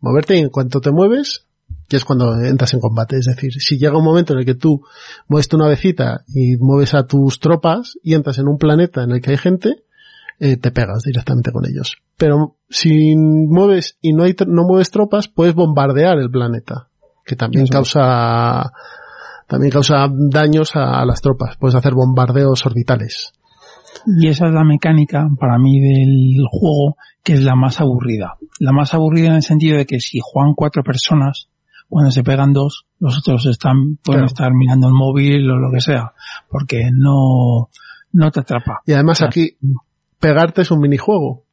Moverte y en cuanto te mueves, que es cuando entras en combate. Es decir, si llega un momento en el que tú mueves tu navecita y mueves a tus tropas y entras en un planeta en el que hay gente, eh, te pegas directamente con ellos. Pero si mueves y no hay, no mueves tropas, puedes bombardear el planeta, que también causa también causa daños a, las tropas. Puedes hacer bombardeos orbitales. Y esa es la mecánica para mí del juego que es la más aburrida. La más aburrida en el sentido de que si juegan cuatro personas, cuando se pegan dos, los otros están, pueden estar mirando el móvil o lo que sea, porque no, no te atrapa. Y además aquí, pegarte es un minijuego.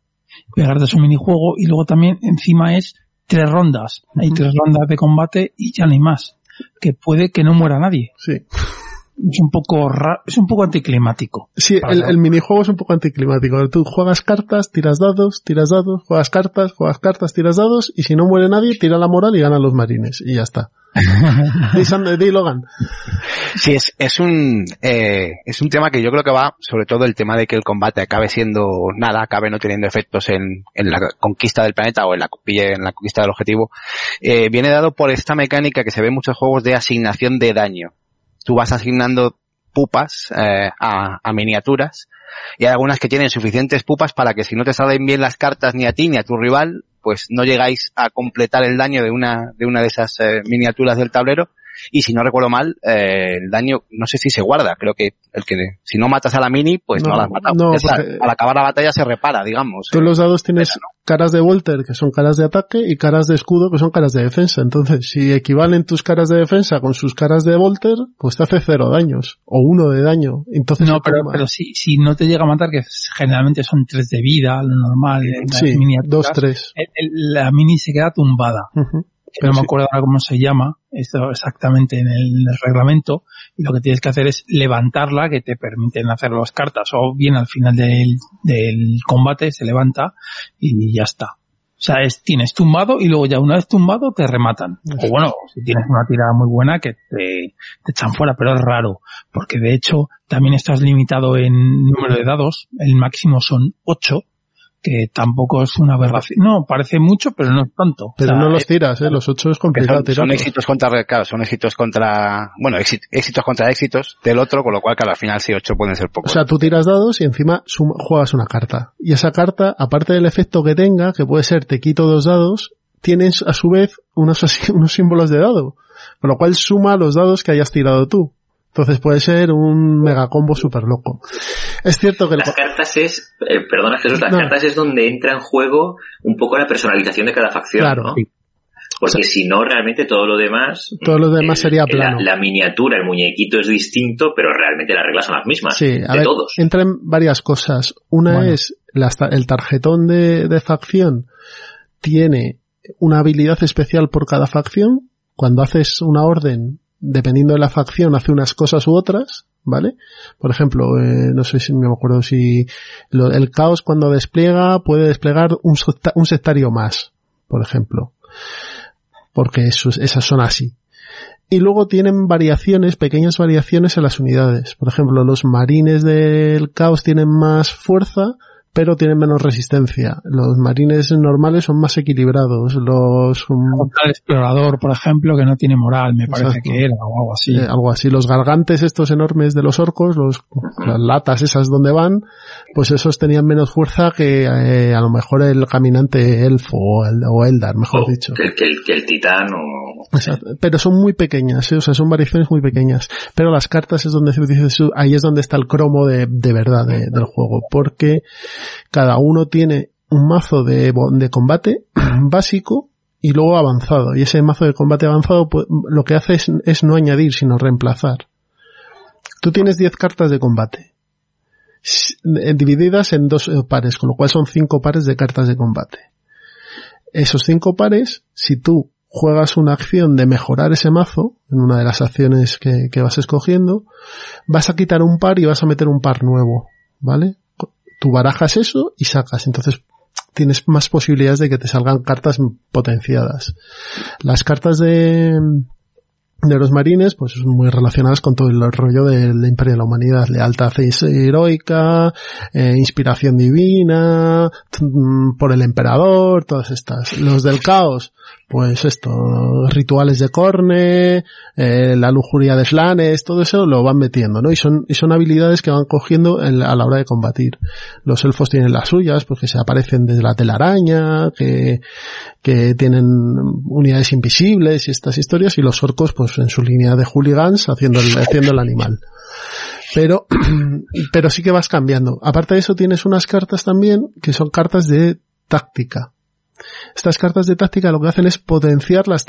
Pegarte es un minijuego y luego también encima es tres rondas. Hay tres rondas de combate y ya no hay más. Que puede que no muera nadie. Sí. Es un poco ra- es un poco anticlimático. Sí, el, el minijuego es un poco anticlimático. Tú juegas cartas, tiras dados, tiras dados, juegas cartas, juegas cartas, tiras dados, y si no muere nadie, tira la moral y ganan los marines. Y ya está. Logan. Sí, es, es un, eh, es un tema que yo creo que va sobre todo el tema de que el combate acabe siendo nada, acabe no teniendo efectos en, en la conquista del planeta o en la, en la conquista del objetivo, eh, viene dado por esta mecánica que se ve en muchos juegos de asignación de daño. Tú vas asignando pupas eh, a, a miniaturas y hay algunas que tienen suficientes pupas para que si no te salen bien las cartas ni a ti ni a tu rival, pues no llegáis a completar el daño de una, de una de esas eh, miniaturas del tablero y si no recuerdo mal, eh, el daño, no sé si se guarda, creo que el que, si no matas a la mini, pues no, No, la has matado. no, al acabar la batalla se repara, digamos. Tú en los dados tienes caras de Volter, que son caras de ataque, y caras de escudo, que son caras de defensa. Entonces, si equivalen tus caras de defensa con sus caras de Volter, pues te hace cero daños, o uno de daño. Entonces, No, pero, pero si, si no te llega a matar, que generalmente son tres de vida, lo normal, en las sí, miniaturas, dos, tres. el- el- la mini se queda tumbada. Que no me Sí. acuerdo ahora cómo se llama, esto exactamente en el reglamento, y lo que tienes que hacer es levantarla, que te permiten hacer las cartas, o bien al final del, combate se levanta y ya está. O sea, es, tienes tumbado y luego ya una vez tumbado te rematan. O bueno, si tienes una tirada muy buena que te, te echan fuera, pero es raro, porque de hecho también estás limitado en número de dados, el máximo son 8, que tampoco es una aberración. No, parece mucho, pero no es tanto. Pero O sea, no los tiras, ¿eh? Los ocho es Que complicado son, son éxitos contra, claro, son éxitos contra, bueno, éxit- éxitos contra éxitos del otro, con lo cual, claro, al final sí, ocho pueden ser O pocos. sea, tú tiras dados y encima juegas una carta. Y esa carta, aparte del efecto que tenga, que puede ser te quito dos dados, tienes a su vez unos, así- unos símbolos de dado. Con lo cual suma los dados que hayas tirado tú. Entonces puede ser un megacombo súper loco. Es cierto que el, Las cartas es, eh, perdona Jesús, las No. cartas es donde entra en juego un poco la personalización de cada facción, Claro. ¿no? Porque si no, realmente todo lo demás... Todo lo demás el- sería la- plano. La, miniatura, el muñequito es distinto, pero realmente las reglas son las mismas. Sí, a de ver, todos. entran varias cosas. Una Bueno. es ta- el tarjetón de, de facción tiene una habilidad especial por cada facción. Cuando haces una orden, dependiendo de la facción, hace unas cosas u otras, ¿vale? Por ejemplo, eh, no sé si me acuerdo si el caos cuando despliega puede desplegar un, secta- un sectario más, por ejemplo. Porque esas son así. Y luego tienen variaciones, pequeñas variaciones en las unidades. Por ejemplo, los marines del caos tienen más fuerza, pero tienen menos resistencia. Los marines normales son más equilibrados. Los, um, el explorador, por ejemplo, que no tiene moral, me parece Exacto. que era, o algo así. eh, algo así. Los gargantes estos enormes de los orcos, los, las latas esas donde van, pues esos tenían menos fuerza que eh, a lo mejor el caminante elfo o, el, o Eldar, mejor O dicho. que, el- que el, que el titán o... Exacto. Pero son muy pequeñas, ¿eh? o sea, son variaciones muy pequeñas. Pero las cartas es donde ahí es donde está el cromo de, de verdad de- del juego, porque cada uno tiene un mazo de, de combate básico y luego avanzado. Y ese mazo de combate avanzado pues, lo que hace es, es no añadir, sino reemplazar. Tú tienes 10 cartas de combate. eh, Divididas en dos eh, pares, con lo cual son 5 pares de cartas de combate. Esos 5 pares, si tú juegas una acción de mejorar ese mazo, en una de las acciones que, que vas escogiendo, vas a quitar un par y vas a meter un par nuevo, ¿vale? Tú barajas eso y sacas, entonces tienes más posibilidades de que te salgan cartas potenciadas. Las cartas de, de los marines, pues muy relacionadas con todo el rollo del Imperio de la Humanidad, lealtad heroica, eh, inspiración divina, mm, por el emperador, todas estas. Los del caos, pues esto, rituales de Corne, eh, la lujuria de Slanes, todo eso lo van metiendo, ¿no? Y son, y son habilidades que van cogiendo a la hora de combatir. Los elfos tienen las suyas, porque se aparecen desde la telaraña, que, que tienen unidades invisibles y estas historias, y los orcos, pues en su línea de hooligans, haciendo haciendo el animal. Pero, pero sí que vas cambiando. Aparte de eso tienes unas cartas también que son cartas de táctica. Estas cartas de táctica lo que hacen es potenciar las,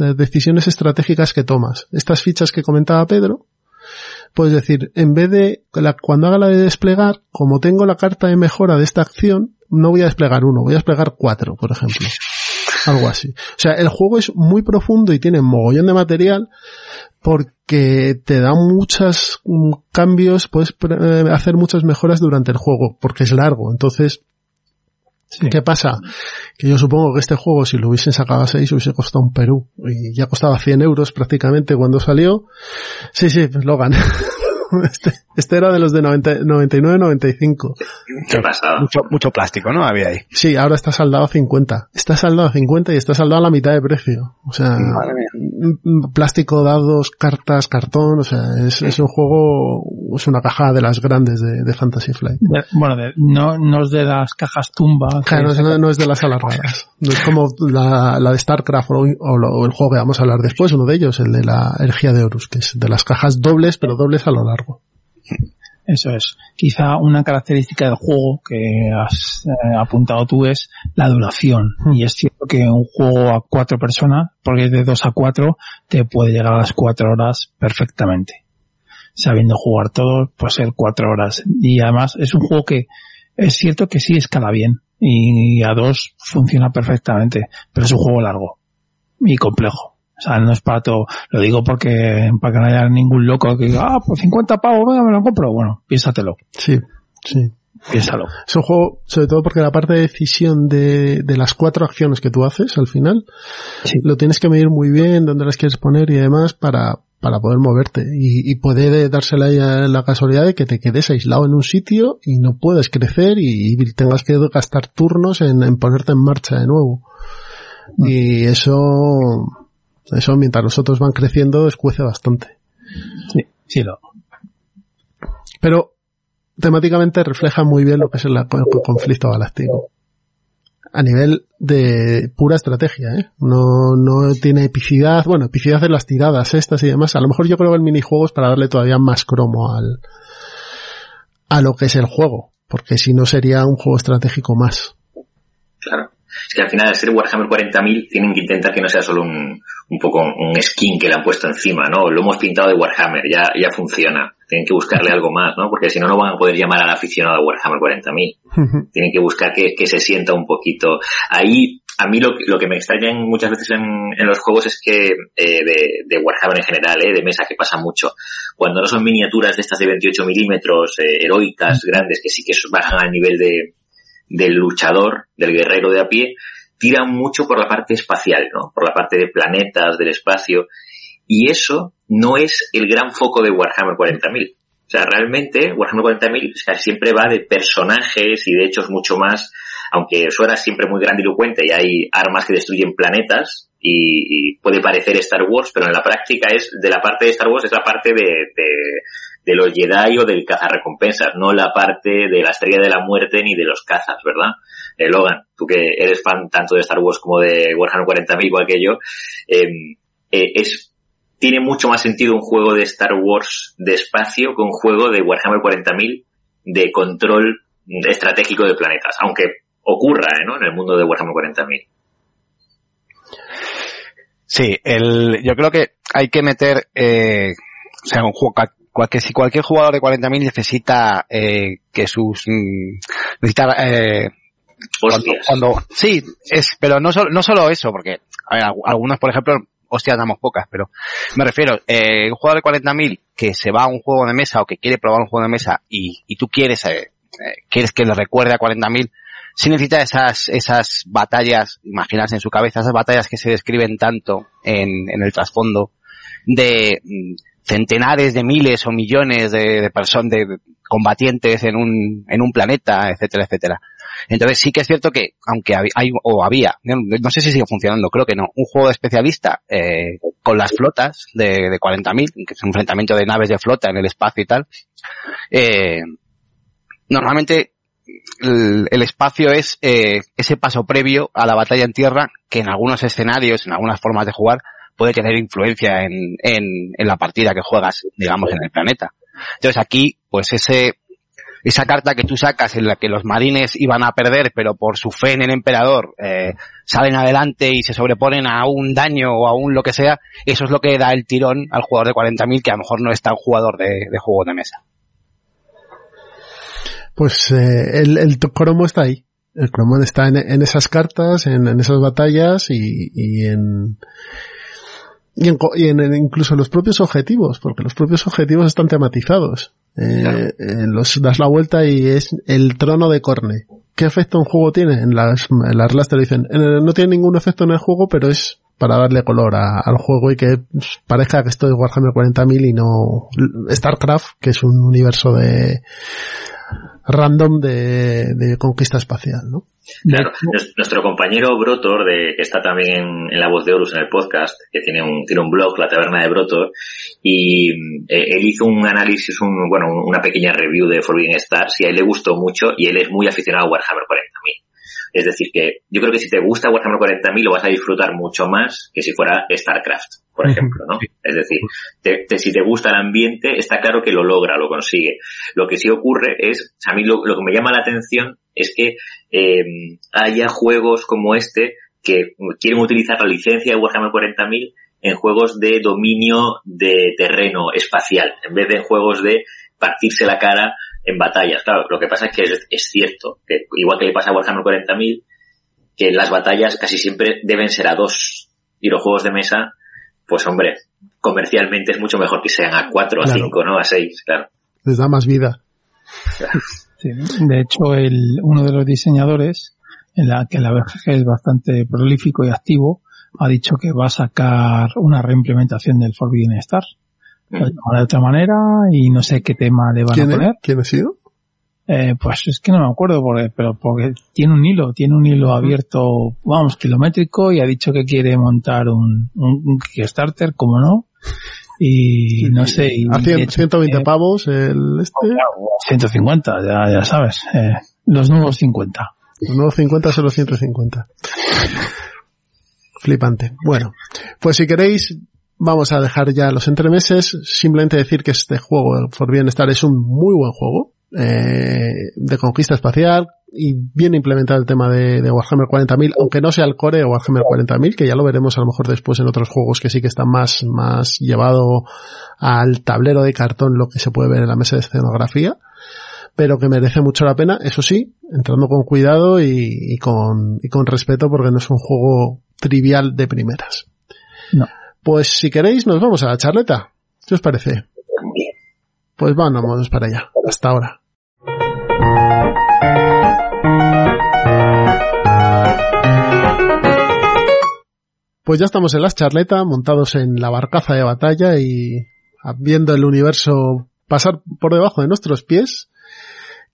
eh, decisiones estratégicas que tomas. Estas fichas que comentaba Pedro, puedes decir, en vez de, cuando haga la de desplegar, como tengo la carta de mejora de esta acción, no voy a desplegar uno, voy a desplegar cuatro, por ejemplo. Algo así. O sea, el juego es muy profundo y tiene mogollón de material porque te da muchos mm, cambios, puedes eh, hacer muchas mejoras durante el juego, porque es largo. Entonces, ¿Qué pasa? Que yo supongo que este juego, si lo hubiesen sacado a 6, hubiese costado un Perú. Y ya costaba 100 euros prácticamente cuando salió. Sí, sí, pues Logan. Este, este, era de los de 99-95. ¿Qué pasaba? Mucho, mucho plástico, ¿no? Había ahí. Sí, ahora está saldado a 50. Está saldado a 50 y está saldado a la mitad de precio. O sea, plástico, dados, cartas, cartón. O sea, es, es, un juego, es una caja de las grandes de, de Fantasy Flight. bueno, no, no es de las cajas tumba. Claro, no, no, es de las alargadas. No es como la, la de StarCraft o, o, el juego que vamos a hablar después, uno de ellos, el de la energía de Horus, que es de las cajas dobles, pero dobles a lo largo. Eso es. Quizá una característica del juego que has eh, apuntado tú es la duración. Y es cierto que un juego a cuatro personas, porque de dos a cuatro, te puede llegar a las cuatro horas perfectamente. Sabiendo jugar todo, puede ser cuatro horas. Y además es un juego que es cierto que sí escala bien. Y a dos funciona perfectamente. Pero es un juego largo y complejo. O sea, no es para todo. Lo digo porque, para que no haya ningún loco que diga, ah, por 50 pavos, venga, me lo compro. Bueno, piénsatelo. Sí, sí. Piénsalo. Es un juego, sobre todo porque la parte de decisión de, de las cuatro acciones que tú haces al final, sí. lo tienes que medir muy bien, dónde las quieres poner y demás para, para poder moverte. Y, y puede darse la, la, casualidad de que te quedes aislado en un sitio y no puedes crecer y, y tengas que gastar turnos en, en ponerte en marcha de nuevo. Mm. Y eso, eso mientras los otros van creciendo escuece bastante. Sí, sí lo. Pero temáticamente refleja muy bien lo que es el, el conflicto galáctico. A nivel de pura estrategia, ¿eh? No, no tiene epicidad, bueno, epicidad en las tiradas estas y demás. A lo mejor yo creo que el minijuego es para darle todavía más cromo al, a lo que es el juego. Porque si no sería un juego estratégico más. Claro. Es que al final, al ser Warhammer 40.000, tienen que intentar que no sea solo un, un poco un skin que le han puesto encima, ¿no? Lo hemos pintado de Warhammer, ya, ya funciona. Tienen que buscarle algo más, ¿no? Porque si no, no van a poder llamar al aficionado a Warhammer 40.000. Tienen que buscar que, que, se sienta un poquito. Ahí, a mí lo, lo que me extraña muchas veces en, en los juegos es que, eh, de, de, Warhammer en general, eh, de mesa, que pasa mucho. Cuando no son miniaturas de estas de 28 milímetros, eh, heroicas, grandes, que sí que bajan al nivel de, del luchador, del guerrero de a pie, tiran mucho por la parte espacial, ¿no? Por la parte de planetas, del espacio. Y eso no es el gran foco de Warhammer 40.000. O sea, realmente Warhammer 40.000 o sea, siempre va de personajes y de hecho es mucho más, aunque suena siempre muy grandilocuente y hay armas que destruyen planetas y, puede parecer Star Wars, pero en la práctica es, de la parte de Star Wars es la parte de, de, los Jedi o del cazarrecompensas, no la parte de la estrella de la muerte ni de los cazas, ¿verdad? Eh, Logan, tú que eres fan tanto de Star Wars como de Warhammer 40.000 igual que yo, eh, eh, es, tiene mucho más sentido un juego de Star Wars de espacio que un juego de Warhammer 40.000 de control estratégico de planetas, aunque ocurra ¿eh? ¿no? en el mundo de Warhammer 40.000. Sí, el, yo creo que hay que meter, eh, o sea, un juego, cualquier, si cualquier jugador de 40.000 necesita eh, que sus, mm, necesita, eh, cuando, cuando, sí, es, pero no solo, no solo eso, porque, a ver, algunos, por ejemplo, hostias damos pocas, pero me refiero, eh, un jugador de 40.000 que se va a un juego de mesa o que quiere probar un juego de mesa y, y tú quieres, eh, eh, quieres que le recuerde a 40.000, sí necesita esas, esas batallas, imaginarse en su cabeza, esas batallas que se describen tanto en, en el trasfondo de mm, centenares de miles o millones de, personas, de combatientes en un, en un planeta, etcétera, etcétera. Entonces sí que es cierto que, aunque hay, o había, no sé si sigue funcionando, creo que no, un juego de especialista eh, con las flotas de, de 40.000, que es un enfrentamiento de naves de flota en el espacio y tal, eh, normalmente el, el, espacio es eh, ese paso previo a la batalla en tierra que en algunos escenarios, en algunas formas de jugar, puede tener influencia en, en, la partida que juegas, digamos, en el planeta. Entonces aquí, pues ese, esa carta que tú sacas en la que los marines iban a perder, pero por su fe en el emperador eh, salen adelante y se sobreponen a un daño o a un lo que sea, eso es lo que da el tirón al jugador de 40.000 que a lo mejor no es tan jugador de juego de mesa. Pues eh, el, el cromo está ahí. El cromo está en, en esas cartas, en, en, esas batallas y, y en, y, en, y en, incluso los propios objetivos, porque los propios objetivos están tematizados. Eh, claro. eh, los das la vuelta y es el trono de Corne. ¿Qué efecto un juego tiene? En las, en las reglas te dicen, no tiene ningún efecto en el juego, pero es para darle color a, al juego y que parezca que esto es Warhammer 40.000 y no StarCraft, que es un universo de random de, conquista espacial, ¿no? Claro, nuestro compañero Brotor, de, que está también en, en, La Voz de Horus en el podcast, que tiene un, tiene un blog, La Taberna de Brotor, y eh, él hizo un análisis, un, bueno, una pequeña review de Forbidden Stars, y a él le gustó mucho, y él es muy aficionado a Warhammer 40.000. Es decir, que yo creo que si te gusta Warhammer 40.000 lo vas a disfrutar mucho más que si fuera StarCraft, por ejemplo, ¿no? Es decir, te, te, si te gusta el ambiente, está claro que lo logra, lo consigue. Lo que sí ocurre es, a mí lo, lo que me llama la atención es que eh, haya juegos como este que quieren utilizar la licencia de Warhammer 40.000 en juegos de dominio de terreno espacial, en vez de en juegos de partirse la cara en batallas. Claro, lo que pasa es que es, es cierto, que igual que le pasa a Warhammer 40.000, que las batallas casi siempre deben ser a dos. Y los juegos de mesa, pues hombre, comercialmente es mucho mejor que sean a cuatro, claro. a cinco, ¿no? A seis, claro. Les da más vida. Claro. Sí, de hecho, el, uno de los diseñadores, en la que la BGG es bastante prolífico y activo, ha dicho que va a sacar una reimplementación del Forbidden Stars de otra manera y no sé qué tema le van a poner. Es? ¿Quién ha sido? Eh, pues es que no me acuerdo, porque, pero porque tiene un hilo, tiene un hilo abierto, vamos, kilométrico y ha dicho que quiere montar un, un, un Kickstarter, como no. Y no sé. Y a 100, hecho, 120 eh, pavos el este. Oh, claro, 150, ya, ya sabes. Eh, los nuevos 50. Los nuevos 50 son los 150. Flipante. Bueno, pues si queréis, vamos a dejar ya los entremeses. Simplemente decir que este juego, Forbidden Star, es un muy buen juego. Eh, de conquista espacial y bien implementado el tema de, de Warhammer 40.000, aunque no sea el core o Warhammer 40.000, que ya lo veremos a lo mejor después en otros juegos que sí que está más, más llevado al tablero de cartón lo que se puede ver en la mesa de escenografía, pero que merece mucho la pena, eso sí, entrando con cuidado y, y con, y con respeto porque no es un juego trivial de primeras. No. Pues si queréis nos vamos a la charleta. ¿Qué os parece? Pues vamos para allá. Hasta ahora. Pues ya estamos en la charleta, montados en la barcaza de batalla y viendo el universo pasar por debajo de nuestros pies.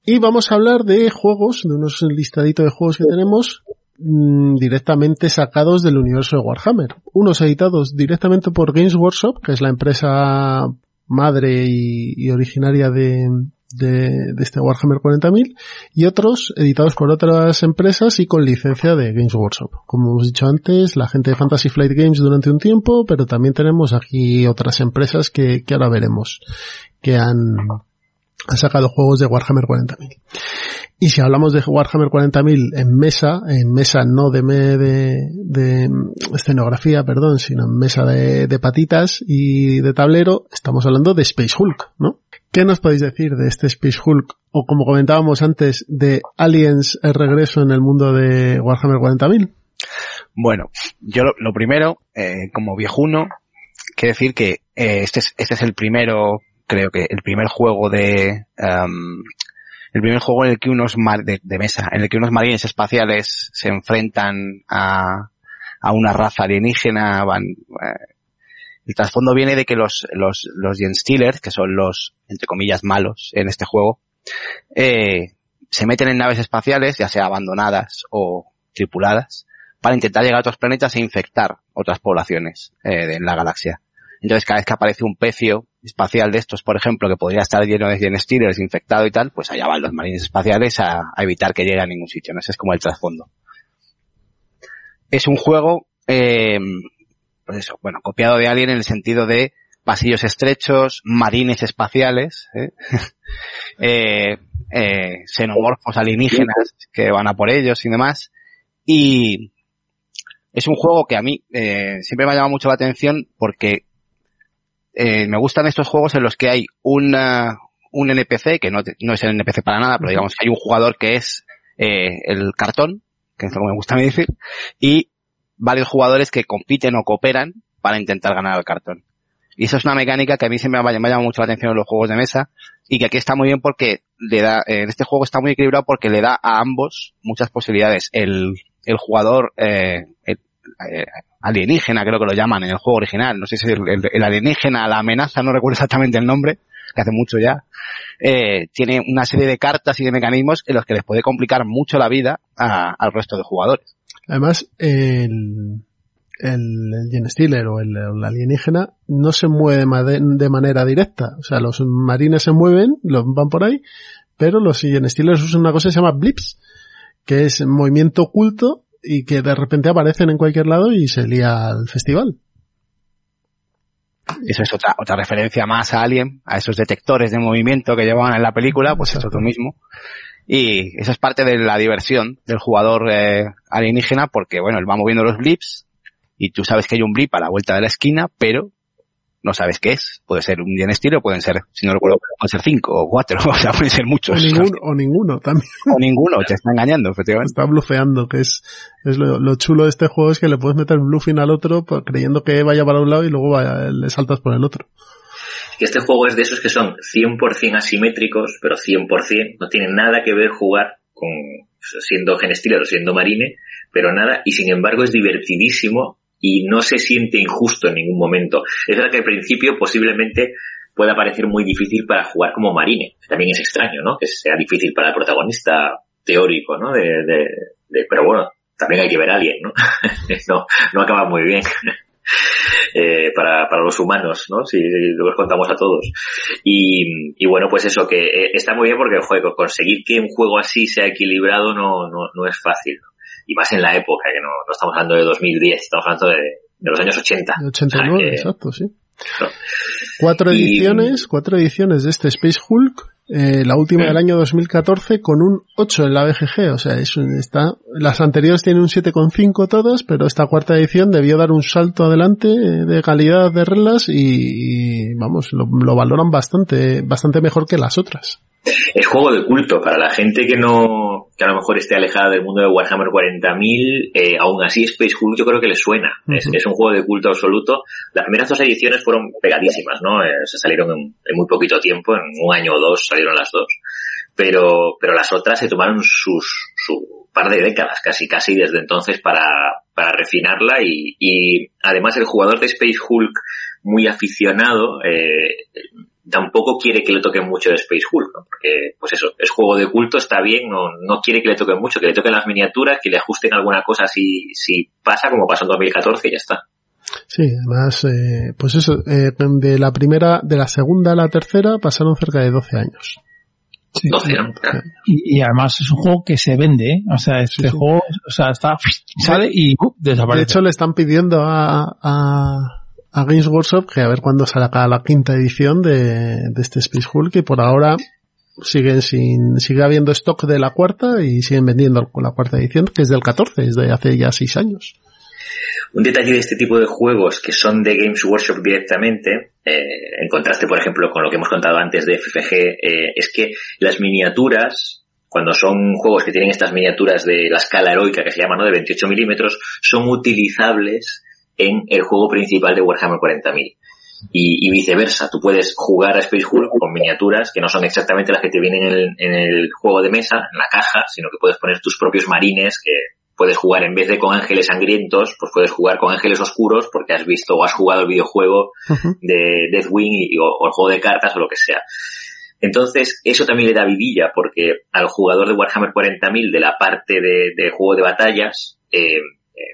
Y vamos a hablar de juegos, de unos listaditos de juegos que tenemos mmm, directamente sacados del universo de Warhammer. Unos editados directamente por Games Workshop, que es la empresa madre y originaria de, de, de, este Warhammer 40.000 y otros editados por otras empresas y con licencia de Games Workshop. Como hemos dicho antes, la gente de Fantasy Flight Games durante un tiempo, pero también tenemos aquí otras empresas que, que ahora veremos que han, sacado juegos de Warhammer 40.000. Y si hablamos de Warhammer 40.000 en mesa, en mesa no de, de, de, escenografía, perdón, sino en mesa de, de patitas y de tablero, estamos hablando de Space Hulk, ¿no? ¿Qué nos podéis decir de este Space Hulk? O como comentábamos antes, de Aliens el regreso en el mundo de Warhammer 40.000? Bueno, yo lo, primero, eh, como viejuno, quiero decir que eh, este, es, este es el primero, creo que el primer juego de... El primer juego en el que unos mar de, de, mesa, en el que unos marines espaciales se enfrentan a, a una raza alienígena, van, eh, el trasfondo viene de que los, los, los Gen Stealers, que son los, entre comillas, malos en este juego, eh, se meten en naves espaciales, ya sea abandonadas o tripuladas, para intentar llegar a otros planetas e infectar otras poblaciones eh, en la galaxia. Entonces cada vez que aparece un pecio espacial de estos, por ejemplo, que podría estar lleno de Gen Stealers, infectado y tal, pues allá van los marines espaciales a, a evitar que llegue a ningún sitio. ¿no? Ese es como el trasfondo. Es un juego, eh, pues eso, bueno, copiado de Alien en el sentido de pasillos estrechos, marines espaciales, ¿eh? eh, eh, xenomorfos alienígenas que van a por ellos y demás. Y es un juego que a mí eh, siempre me ha llamado mucho la atención porque eh, me gustan estos juegos en los que hay una, un NPC, que no, no es el NPC para nada, pero digamos que hay un jugador que es eh, el cartón, que es lo que me gusta a mí decir, y varios jugadores que compiten o cooperan para intentar ganar al cartón. Y eso es una mecánica que a mí siempre me ha llamado mucho la atención en los juegos de mesa y que aquí está muy bien porque le da, en este juego está muy equilibrado porque le da a ambos muchas posibilidades. El, el jugador eh, el, eh, alienígena, creo que lo llaman en el juego original, no sé si es el, el, alienígena, la amenaza, no recuerdo exactamente el nombre, que hace mucho ya, eh, tiene una serie de cartas y de mecanismos en los que les puede complicar mucho la vida a, al resto de jugadores. Además, el, el, el Gen Stealer o el, el, alienígena no se mueve de manera directa. O sea, los marines se mueven, los van por ahí, pero los Gen Stealers usan una cosa que se llama blips, que es movimiento oculto y que de repente aparecen en cualquier lado y se lía al festival. Eso es otra, otra referencia más a Alien, a esos detectores de movimiento que llevaban en la película, pues Exacto. es otro mismo. Y eso es parte de la diversión del jugador eh, alienígena porque, bueno, él va moviendo los blips y tú sabes que hay un blip a la vuelta de la esquina, pero no sabes qué es. Puede ser un bien estilo, pueden ser, si no recuerdo, pueden ser cinco o cuatro, o sea, pueden ser muchos. O ninguno, o ninguno también. O ninguno, te está engañando, efectivamente. Está blufeando, que es, es lo, lo, chulo de este juego es que le puedes meter bluffing al otro pues, creyendo que vaya para un lado y luego vaya, le saltas por el otro. Que este juego es de esos que son 100% asimétricos, pero 100%, no tiene nada que ver jugar con siendo genestiller o siendo marine, pero nada, y sin embargo es divertidísimo y no se siente injusto en ningún momento. Es verdad que al principio posiblemente pueda parecer muy difícil para jugar como marine. También es extraño, ¿no? Que sea difícil para el protagonista teórico, ¿no? De pero bueno, también hay que ver a alguien, ¿no? no, no acaba muy bien. Eh, para, para los humanos, ¿no? Si lo contamos a todos. Y, y bueno, pues eso, que eh, está muy bien porque, joder, conseguir que un juego así sea equilibrado no, no, no es fácil, ¿no? y más en la época, que no, no estamos hablando de 2010, estamos hablando de, de los años 80. 89, o sea que, exacto, sí. No. Cuatro ediciones, y, cuatro ediciones de este Space Hulk, eh, la última sí. del año 2014 con un 8 en la BGG, o sea, es un, está, las anteriores tienen un 7,5 todas, pero esta cuarta edición debió dar un salto adelante de calidad de reglas y, y vamos, lo, lo valoran bastante, bastante mejor que las otras es juego de culto para la gente que no que a lo mejor esté alejada del mundo de Warhammer 40.000 eh, aún así Space Hulk yo creo que le suena. Uh -huh. es, es, un juego de culto absoluto. Las primeras dos ediciones fueron pegadísimas no eh, se salieron en, en, muy poquito tiempo en un año o dos salieron las dos. Pero pero las otras se tomaron sus su par de décadas casi casi desde entonces para para refinarla y, y además el jugador de Space Hulk muy aficionado eh, tampoco quiere que le toquen mucho de Space Hulk, ¿no? porque pues eso, es juego de culto, está bien, no, no quiere que le toquen mucho, que le toquen las miniaturas, que le ajusten alguna cosa si, si pasa, como pasó en 2014 y ya está. Sí, además, eh, pues eso, eh, de la primera, de la segunda a la tercera pasaron cerca de 12 años. Sí, 12, ¿no? y, y, además es un juego que se vende, ¿eh? o sea, este sí, juego, o sea, está, sale y uh, desaparece. De hecho, le están pidiendo a, a a Games Workshop que a ver cuándo salga la quinta edición de, de este Space Hulk y por ahora siguen sin, sigue habiendo stock de la cuarta y siguen vendiendo la cuarta edición que es del 14, es de hace ya seis años. Un detalle de este tipo de juegos que son de Games Workshop directamente, eh, en contraste por ejemplo con lo que hemos contado antes de FFG, eh, es que las miniaturas cuando son juegos que tienen estas miniaturas de la escala heroica que se llama, ¿no? De 28 milímetros, son utilizables en el juego principal de Warhammer 40.000. Y, y, viceversa, tú puedes jugar a Space Hulk con miniaturas que no son exactamente las que te vienen en el, en el, juego de mesa, en la caja, sino que puedes poner tus propios marines que puedes jugar en vez de con ángeles sangrientos, pues puedes jugar con ángeles oscuros porque has visto o has jugado el videojuego uh -huh. de Deathwing y, o, o el juego de cartas o lo que sea. Entonces, eso también le da vidilla porque al jugador de Warhammer 40.000 de la parte de, de, juego de batallas, eh,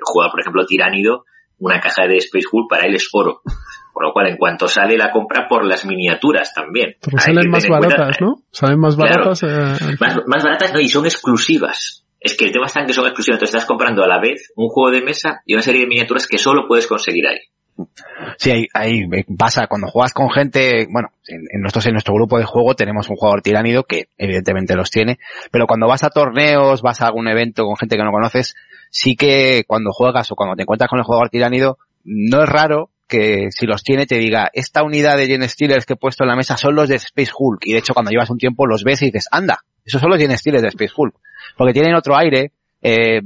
juega, por ejemplo, Tiránido, una caja de Space Hulk para él es oro. Con lo cual, en cuanto sale la compra por las miniaturas también. Pero salen más baratas, cuenta, ¿no? Salen más baratas. Claro, eh, más, más, baratas, no, y son exclusivas. Es que el tema está en que son exclusivas. Entonces estás comprando a la vez un juego de mesa y una serie de miniaturas que solo puedes conseguir ahí. Sí, ahí, ahí pasa, cuando juegas con gente, bueno, en, en, nosotros en nuestro grupo de juego tenemos un jugador tiránido que evidentemente los tiene, pero cuando vas a torneos, vas a algún evento con gente que no conoces, sí que cuando juegas o cuando te encuentras con el jugador tiránido, no es raro que si los tiene te diga, esta unidad de Gen Steelers que he puesto en la mesa son los de Space Hulk, y de hecho cuando llevas un tiempo los ves y dices, anda, esos son los Gen Steelers de Space Hulk, porque tienen otro aire, eh,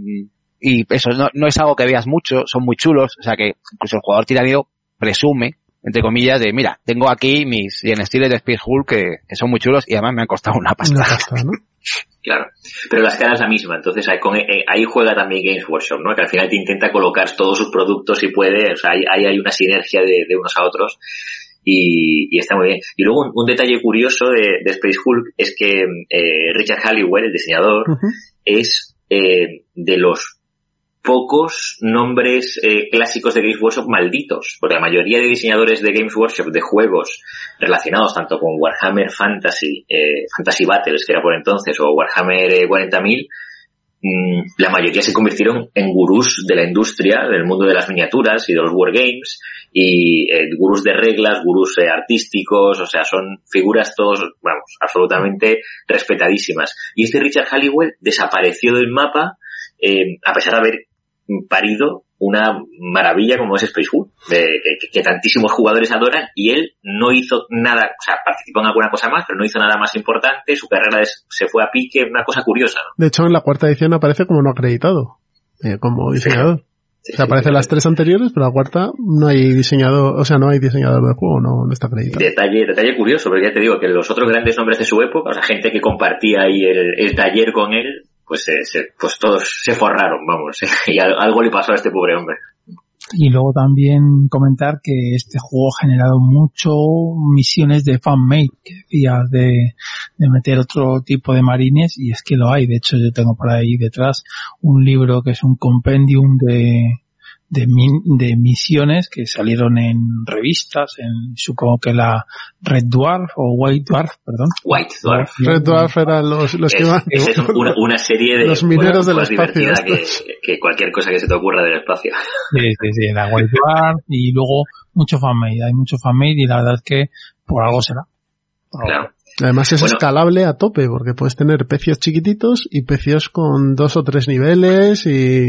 y eso no, no, es algo que veas mucho, son muy chulos, o sea que incluso el jugador tiránido presume, entre comillas, de mira, tengo aquí mis Gen Steelers de Space Hulk que, que, son muy chulos y además me han costado una pasta. Una pasta ¿no? Claro, pero la escala es la misma, entonces ahí, con, eh, ahí, juega también Games Workshop, ¿no? Que al final te intenta colocar todos sus productos si puede, o sea, ahí, ahí hay una sinergia de, de, unos a otros y, y, está muy bien. Y luego un, un detalle curioso de, de, Space Hulk es que eh, Richard Halliwell, el diseñador, uh -huh. es eh, de los pocos nombres eh, clásicos de Games Workshop malditos, porque la mayoría de diseñadores de Games Workshop de juegos relacionados tanto con Warhammer Fantasy, eh, Fantasy Battles, que era por entonces, o Warhammer eh, 40.000, mmm, la mayoría se convirtieron en gurús de la industria, del mundo de las miniaturas y de los wargames, y eh, gurús de reglas, gurús artísticos, o sea, son figuras todos, vamos, absolutamente respetadísimas. Y este Richard Halliwell desapareció del mapa, a pesar de haber parido una maravilla como es Space Hulk, de, que, que, tantísimos jugadores adoran, y él no hizo nada, o sea, participó en alguna cosa más, pero no hizo nada más importante, su carrera se fue a pique, una cosa curiosa. ¿no? De hecho, en la cuarta edición aparece como no acreditado, eh, como diseñador. Sí, o sea, aparecen sí, las tres anteriores, pero la cuarta no hay diseñador, o sea, no hay diseñador del juego, no, no está acreditado. Detalle, detalle curioso, porque ya te digo que los otros grandes nombres de su época, o sea, gente que compartía ahí el, el taller con él, pues, eh, pues todos se forraron, vamos, y algo le pasó a este pobre hombre. Y luego también comentar que este juego ha generado mucho misiones de fanmade, que decías, de, de meter otro tipo de marines, y es que lo hay. De hecho, yo tengo por ahí detrás un libro que es un compendium de, de, de misiones que salieron en revistas, en supongo que la Red Dwarf o White Dwarf, perdón. White Dwarf. Red Dwarf eran los, los que iban. Es, es una, una, serie de los mineros bueno, del espacio. Que, que, cualquier cosa que se te ocurra del espacio. Sí, sí, sí, la White Dwarf y luego mucho fanmade, hay mucho fanmade y la verdad es que por algo será. Por claro. Algo. Además es bueno, escalable a tope porque puedes tener pecios chiquititos y pecios con dos o tres niveles y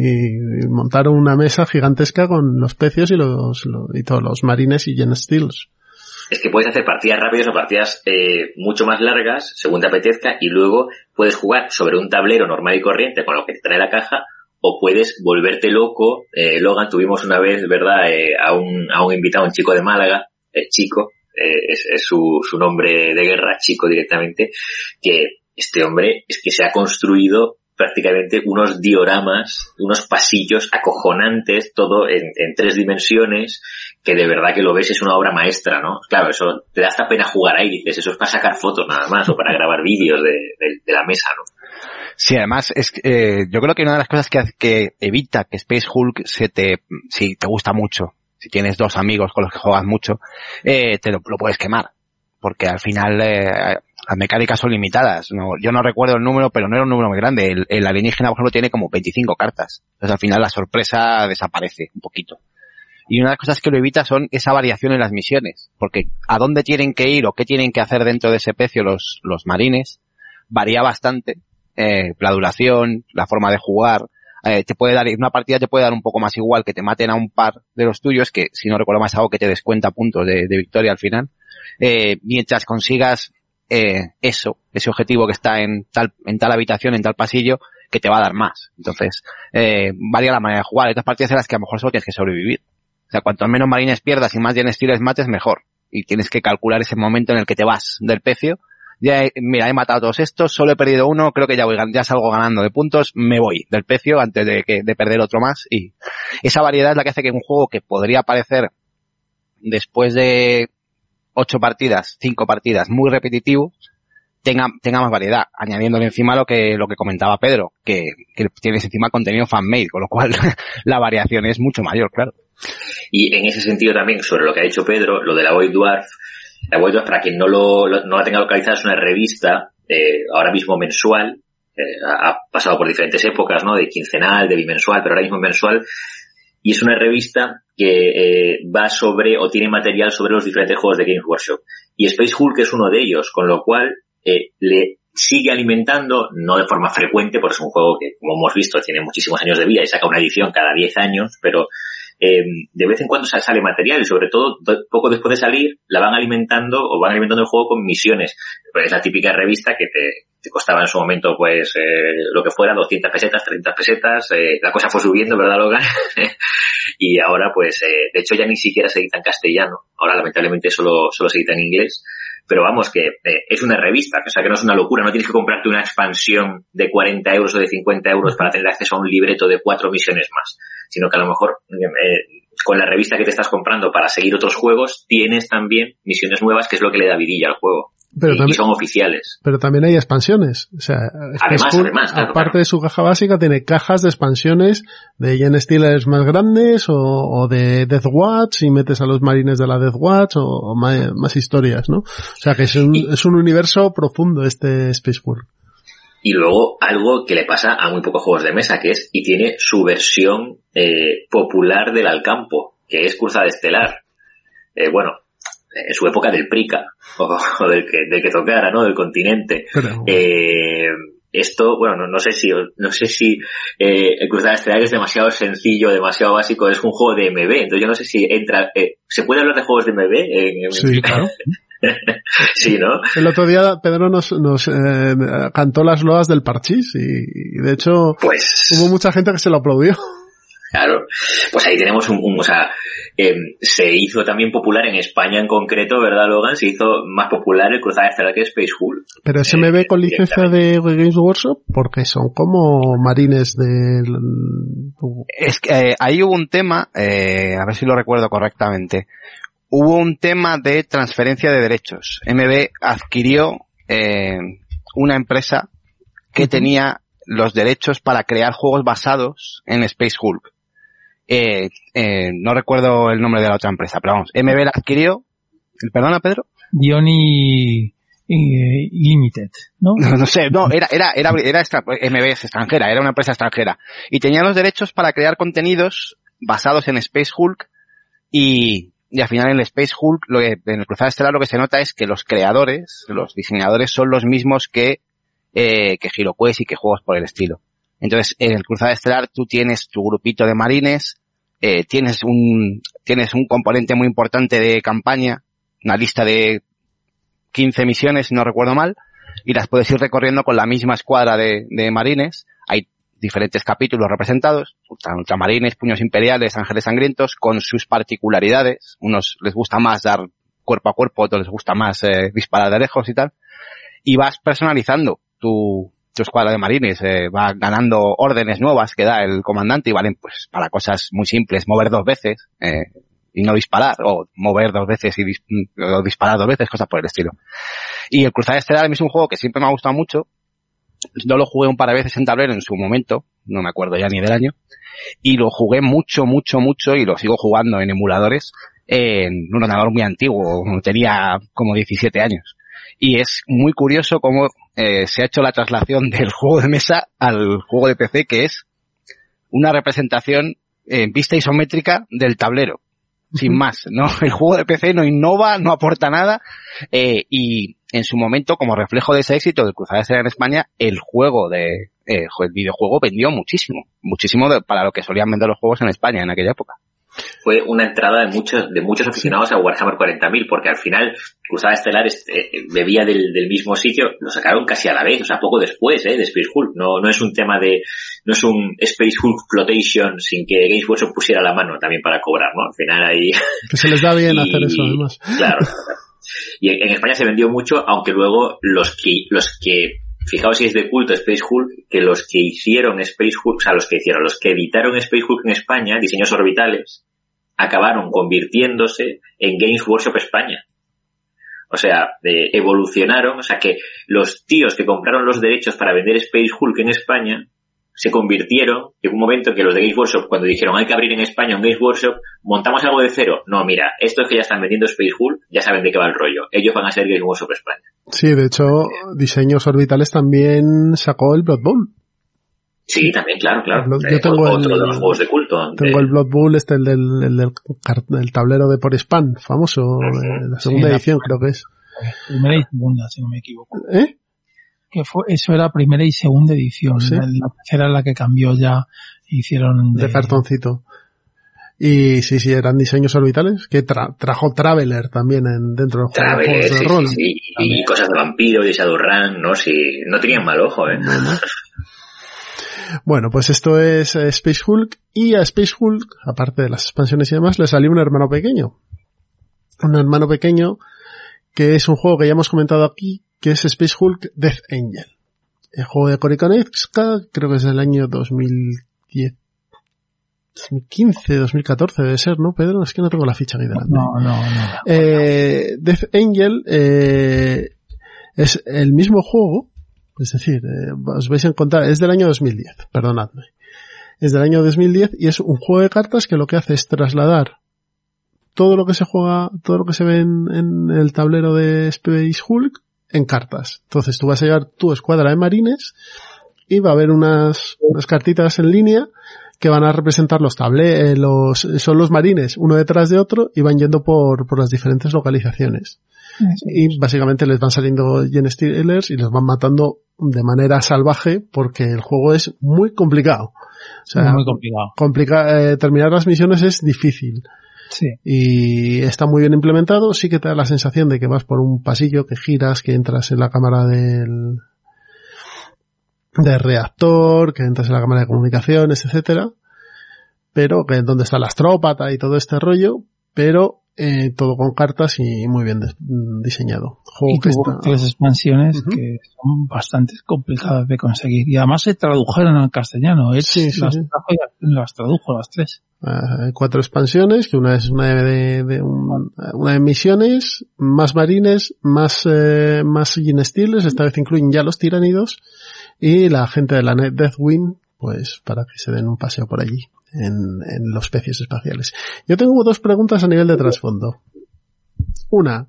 montar una mesa gigantesca con los pecios y los, los y todos los marines y gen steels. Es que puedes hacer partidas rápidas o partidas eh, mucho más largas según te apetezca y luego puedes jugar sobre un tablero normal y corriente con lo que te trae la caja o puedes volverte loco. Eh, Logan tuvimos una vez, ¿verdad?, eh, a, un, a un invitado, un chico de Málaga, chico, eh, es, su, su, nombre de guerra, chico directamente, que este hombre es que se ha construido prácticamente unos dioramas, unos pasillos acojonantes, todo en, en, tres dimensiones, que de verdad que lo ves es una obra maestra, ¿no? Claro, eso te da hasta pena jugar ahí, dices, eso es para sacar fotos nada más, o para grabar vídeos de, de, de, la mesa, ¿no? Sí, además, es, eh, yo creo que una de las cosas que, que evita que Space Hulk se te, si te gusta mucho, si tienes dos amigos con los que juegas mucho, eh, te lo, lo, puedes quemar. Porque al final eh, las mecánicas son limitadas. No, yo no recuerdo el número, pero no era un número muy grande. El, alienígena, por ejemplo, tiene como 25 cartas. Entonces al final la sorpresa desaparece un poquito. Y una de las cosas que lo evita son esa variación en las misiones. Porque a dónde tienen que ir o qué tienen que hacer dentro de ese pecio los, los marines varía bastante. Eh, la duración, la forma de jugar, eh, te puede dar, una partida te puede dar un poco más igual que te maten a un par de los tuyos, que si no recuerdo más algo que te descuenta puntos de, de victoria al final, eh, mientras consigas eh, eso, ese objetivo que está en tal, en tal habitación, en tal pasillo, que te va a dar más. Entonces, eh, varía la manera de jugar. Otras partidas en las que a lo mejor solo tienes que sobrevivir. O sea, cuanto menos marines pierdas y más tienes tiros mates, mejor. Y tienes que calcular ese momento en el que te vas del pecio ya he, mira, he matado todos estos, solo he perdido uno, creo que ya voy, ya salgo ganando de puntos, me voy del precio antes de que, de perder otro más y esa variedad es la que hace que un juego que podría parecer después de ocho partidas, cinco partidas, muy repetitivo, tenga, tenga más variedad, añadiéndole encima lo que, lo que comentaba Pedro, que, que tienes encima contenido fan-made, con lo cual la variación es mucho mayor, claro. Y en ese sentido también, sobre lo que ha dicho Pedro, lo de la Void Dwarf, White Dwarf, para quien no, lo, lo, no la tenga localizada, es una revista, eh, ahora mismo mensual, eh, ha pasado por diferentes épocas, ¿no? De quincenal, de bimensual, pero ahora mismo mensual, y es una revista que eh, va sobre o tiene material sobre los diferentes juegos de Games Workshop. Y Space Hulk es uno de ellos, con lo cual eh, le sigue alimentando, no de forma frecuente, porque es un juego que, como hemos visto, tiene muchísimos años de vida y saca una edición cada 10 años, pero eh, de vez en cuando sale material y sobre todo poco después de salir la van alimentando o van alimentando el juego con misiones. Pues es la típica revista que te, costaba en su momento pues eh, lo que fuera 200 pesetas, 30 pesetas, eh, la cosa fue subiendo, ¿verdad Logan? y ahora pues eh, de hecho ya ni siquiera se edita en castellano, ahora lamentablemente solo, solo se edita en inglés pero vamos, que eh, es una revista, o sea que no es una locura, no tienes que comprarte una expansión de 40 euros o de 50 euros para tener acceso a un libreto de cuatro misiones más, sino que a lo mejor eh, con la revista que te estás comprando para seguir otros juegos, tienes también misiones nuevas, que es lo que le da vidilla al juego pero también, son oficiales. Pero también hay expansiones. O sea, además, además aparte de su caja básica, tiene cajas de expansiones de Gen Steelers más grandes o, o, de Death Watch y metes a los marines de la Death Watch o, más, más, historias, ¿no? O sea que es un, es un universo profundo este Space World. Y luego algo que le pasa a muy pocos juegos de mesa, que es, y tiene su versión eh, popular del Alcampo, que es Cruzada Estelar. Eh, bueno, en su época del Prica, o, del, que, del que tocara, ¿no? Del continente. Eh, esto, bueno, no, no, sé si, no sé si eh, el Cruzada Estelar es demasiado sencillo, demasiado básico, es un juego de MB, entonces yo no sé si entra, eh, ¿se puede hablar de juegos de MB? En, sí, claro. sí, ¿no? El otro día Pedro nos, nos eh, cantó las loas del parchís y, y, de hecho pues... hubo mucha gente que se lo aplaudió. Claro, pues ahí tenemos un, un o sea, eh, se hizo también popular en España en concreto, ¿verdad, Logan? Se hizo más popular el Cruzada Estelar que Space Hulk. Pero ese me ve con licencia de Games Workshop porque son como marines del... Es que eh, ahí hubo un tema, eh, a ver si lo recuerdo correctamente, hubo un tema de transferencia de derechos. MB adquirió eh, una empresa que uh -huh. tenía los derechos para crear juegos basados en Space Hulk. Eh, eh, no recuerdo el nombre de la otra empresa, pero vamos, MB la adquirió. ¿Perdona, Pedro? Diony eh, Limited, ¿no? ¿no? No, sé, no, era, era, era, era extra, MB es extranjera, era una empresa extranjera. Y tenía los derechos para crear contenidos basados en Space Hulk y, y al final en el Space Hulk, lo que, en el Cruzada Estelar lo que se nota es que los creadores, los diseñadores son los mismos que, eh, que HeroQuest y que juegos por el estilo. Entonces, en el Cruzada Estelar tú tienes tu grupito de marines, eh, tienes un, tienes un componente muy importante de campaña, una lista de 15 misiones, si no recuerdo mal, y las puedes ir recorriendo con la misma escuadra de, marines. Hay diferentes capítulos representados, ultramarines, puños imperiales, ángeles sangrientos, con sus particularidades. Unos les gusta más dar cuerpo a cuerpo, otros les gusta más eh, disparar de lejos y tal. Y vas personalizando tu, tu escuadra de marines eh, va ganando órdenes nuevas que da el comandante y valen pues para cosas muy simples, mover dos veces eh, y no disparar, o mover dos veces y dis o disparar dos veces, cosas por el estilo. Y el Cruzada Estelar es un juego que siempre me ha gustado mucho. Yo lo jugué un par de veces en tablero en su momento, no me acuerdo ya ni del año, y lo jugué mucho, mucho, mucho y lo sigo jugando en emuladores en un ordenador muy antiguo, tenía como 17 años y es muy curioso cómo eh, se ha hecho la traslación del juego de mesa al juego de PC, que es una representación en vista isométrica del tablero. Sin más, ¿no? El juego de PC no innova, no aporta nada, eh, y en su momento, como reflejo de ese éxito de Cruzada en España, el juego de, eh, el videojuego vendió muchísimo, muchísimo de, para lo que solían vender los juegos en España en aquella época fue una entrada de muchos de muchos aficionados a Warhammer 40.000 porque al final Cruzada Estelar eh, bebía del, del, mismo sitio lo sacaron casi a la vez o sea poco después eh, de Space Hulk. No no es un tema de no es un Space Hulk flotation sin que Games Workshop pusiera la mano también para cobrar no al final ahí que se les da bien y, hacer eso además. claro. Y en España se vendió mucho aunque luego los que los que Fijaos si es de culto Space Hulk, que los que hicieron Space Hulk, o sea, los que hicieron, los que editaron Space Hulk en España, diseños orbitales, acabaron convirtiéndose en Games Workshop España. O sea, evolucionaron, o sea que los tíos que compraron los derechos para vender Space Hulk en España se convirtieron, en un momento en que los de Games Workshop, cuando dijeron hay que abrir en España un Games Workshop, montamos algo de cero. No, mira, estos que ya están vendiendo Space Hulk, ya saben de qué va el rollo. Ellos van a ser Games Workshop España. Sí, de hecho, diseños orbitales también sacó el Blood Bowl. Sí, también, claro, claro. Blood- Eh, yo tengo otro el- de los juegos de culto. Tengo de- el Blood Bowl, este, el del, el del, el tablero de por spam, famoso, de la segunda edición creo que es. Primera y segunda, si no me equivoco. ¿Eh? Que fue, eso era primera y segunda edición. Sí. La, la tercera la que cambió ya, hicieron de, de cartoncito. Y sí, sí, eran diseños orbitales que tra- trajo Traveler también en, dentro de los Traveler, juegos de sí, rol. sí, sí, y, cosas de vampiro y de Shadowrun, ¿no? Sí, no tenían mal ojo, ¿eh? Bueno, pues esto es eh, Space Hulk y a Space Hulk, aparte de las expansiones y demás, le salió un hermano pequeño. Un hermano pequeño que es un juego que ya hemos comentado aquí, que es Space Hulk Death Angel. El juego de Cory creo que es del año 2010. 2015, 2014 debe ser, ¿no, Pedro? Es que no tengo la ficha aquí delante. No, no, no. Eh, Death Angel eh, es el mismo juego, es decir, eh, os vais a encontrar, es del año 2010, perdonadme. Es del año 2010 y es un juego de cartas que lo que hace es trasladar todo lo que se juega, todo lo que se ve en, en el tablero de Space Hulk en cartas. Entonces tú vas a llevar tu escuadra de marines y va a haber unas, unas cartitas en línea que van a representar los table, eh, los, son los marines uno detrás de otro y van yendo por, por las diferentes localizaciones. Y básicamente les van saliendo Gen Stealers y los van matando de manera salvaje porque el juego es muy complicado. O sea, muy complicado. complica- eh, terminar las misiones es difícil Sí. y está muy bien implementado. Sí que te da la sensación de que vas por un pasillo, que giras, que entras en la cámara del, del reactor, que entras en la cámara de comunicaciones, etcétera. Pero que donde está la astrópata y todo este rollo, pero eh, todo con cartas y muy bien diseñado. Juego Y que tuvo está- tres expansiones que son bastante complicadas de conseguir. Y además se tradujeron al castellano. Él Sí, sí, las, sí. las tradujo las tres. Hay cuatro expansiones, que una es una de, de un- una de misiones, más marines, más, eh, más Gene Stealers, esta vez incluyen ya los tiránidos, y la gente de la Net Deathwing, pues para que se den un paseo por allí, en, los especies espaciales. Yo tengo dos preguntas a nivel de trasfondo. Una,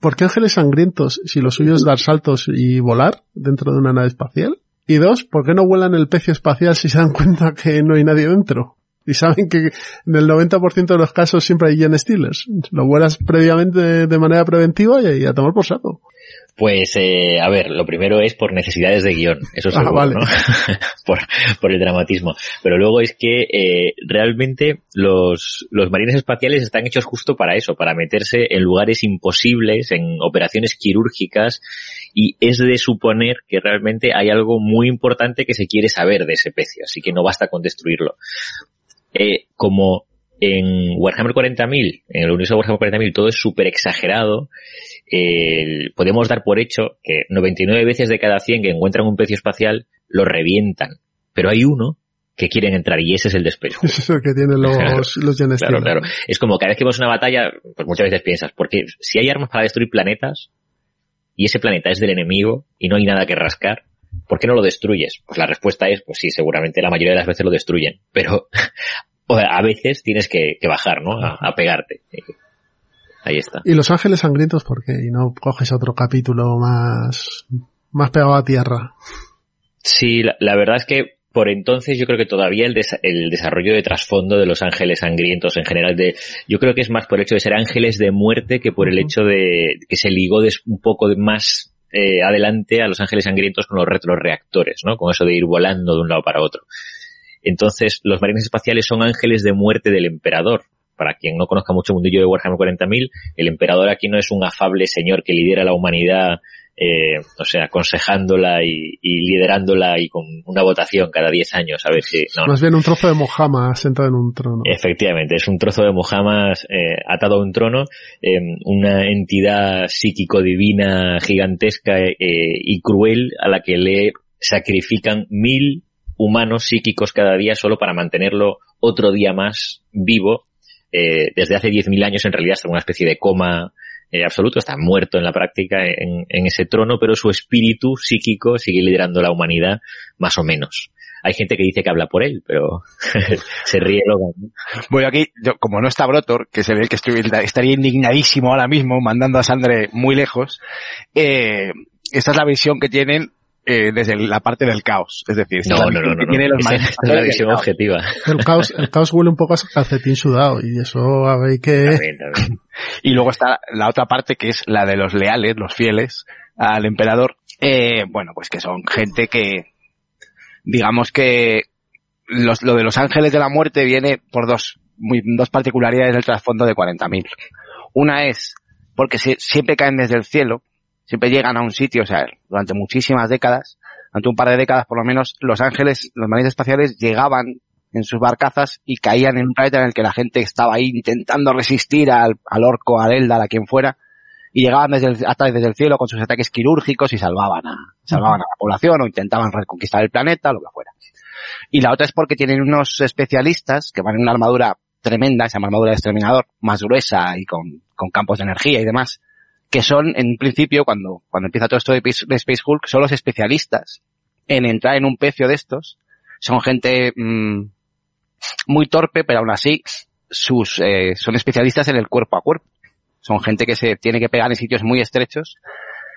¿por qué ángeles sangrientos si lo suyo es dar saltos y volar dentro de una nave espacial? Y dos, ¿por qué no vuelan el pecio espacial si se dan cuenta que no hay nadie dentro? Y saben que en el 90% de los casos siempre hay Gen Stealers. Lo vuelas previamente de manera preventiva y, y a tomar por saco. Pues, eh, a ver, lo primero es por necesidades de guion, eso Ah, seguro, vale. ¿no? por, por el dramatismo. Pero luego es que eh, realmente los, los marines espaciales están hechos justo para eso, para meterse en lugares imposibles, en operaciones quirúrgicas, y es de suponer que realmente hay algo muy importante que se quiere saber de ese pecio, así que no basta con destruirlo. Eh, como en Warhammer 40.000, en el universo de Warhammer 40.000 todo es súper exagerado, eh, podemos dar por hecho que 99 veces de cada 100 que encuentran un pecio espacial lo revientan. Pero hay uno que quieren entrar y ese es el despejo. Ese es el que tienen los, los Gen Claro, claro. Es como cada vez que vemos una batalla, pues muchas veces piensas, porque si hay armas para destruir planetas y ese planeta es del enemigo y no hay nada que rascar, ¿por qué no lo destruyes? Pues la respuesta es, pues sí, seguramente la mayoría de las veces lo destruyen, pero o a veces tienes que, que bajar, ¿no? A, a pegarte. Ahí está. Y los ángeles sangrientos, ¿por qué? Y no coges otro capítulo más, más pegado a tierra. Sí, la, la verdad es que por entonces yo creo que todavía el, des- el desarrollo de trasfondo de los ángeles sangrientos en general de yo creo que es más por el hecho de ser ángeles de muerte que por el hecho de que se ligó un poco más eh, adelante a los ángeles sangrientos con los retroreactores, ¿no? Con eso de ir volando de un lado para otro. Entonces, los marines espaciales son ángeles de muerte del emperador. Para quien no conozca mucho el mundillo de Warhammer 40.000, el emperador aquí no es un afable señor que lidera la humanidad eh, o sea, aconsejándola y, y liderándola y con una votación cada 10 años a ver si... No, no. Más bien un trozo de Mojama sentado en un trono. Efectivamente, es un trozo de Muhammad eh, atado a un trono, eh, una entidad psíquico-divina gigantesca eh, y cruel a la que le sacrifican mil humanos psíquicos cada día solo para mantenerlo otro día más vivo. Eh, desde hace 10.000 años en realidad está en una especie de coma eh, absoluto, está muerto en la práctica en, en ese trono, pero su espíritu psíquico sigue liderando la humanidad más o menos. Hay gente que dice que habla por él, pero se ríe luego. Voy aquí, yo, como no está Brotor, que se ve que estoy, estaría indignadísimo ahora mismo, mandando a Sandre muy lejos, eh, esta es la visión que tienen eh, desde la parte del caos. Es decir, no, no, no, no, tiene los Esa es la visión objetiva. El caos, el caos huele un poco a calcetín sudado y eso. También, también. Y luego está la otra parte que es la de los leales, los fieles al emperador. Eh, bueno, pues que son gente que, digamos que los, lo de los ángeles de la muerte viene por dos, muy, dos particularidades del trasfondo de 40.000. Una es porque si- siempre caen desde el cielo, siempre llegan a un sitio, o sea, durante muchísimas décadas, durante un par de décadas por lo menos, los ángeles, los marines espaciales llegaban en sus barcazas y caían en un planeta en el que la gente estaba ahí intentando resistir al, al orco, al Eldar, a quien fuera, y llegaban desde el, hasta desde el cielo con sus ataques quirúrgicos y salvaban a, salvaban a la población o intentaban reconquistar el planeta, lo que fuera. Y la otra es porque tienen unos especialistas que van en una armadura tremenda, llama armadura de exterminador, más gruesa y con, con campos de energía y demás, que son, en principio, cuando, cuando empieza todo esto de, Space- de Space Hulk, son los especialistas en entrar en un pecio de estos. Son gente mm, muy torpe, pero aún así sus, eh, son especialistas en el cuerpo a cuerpo. Son gente que se tiene que pegar en sitios muy estrechos,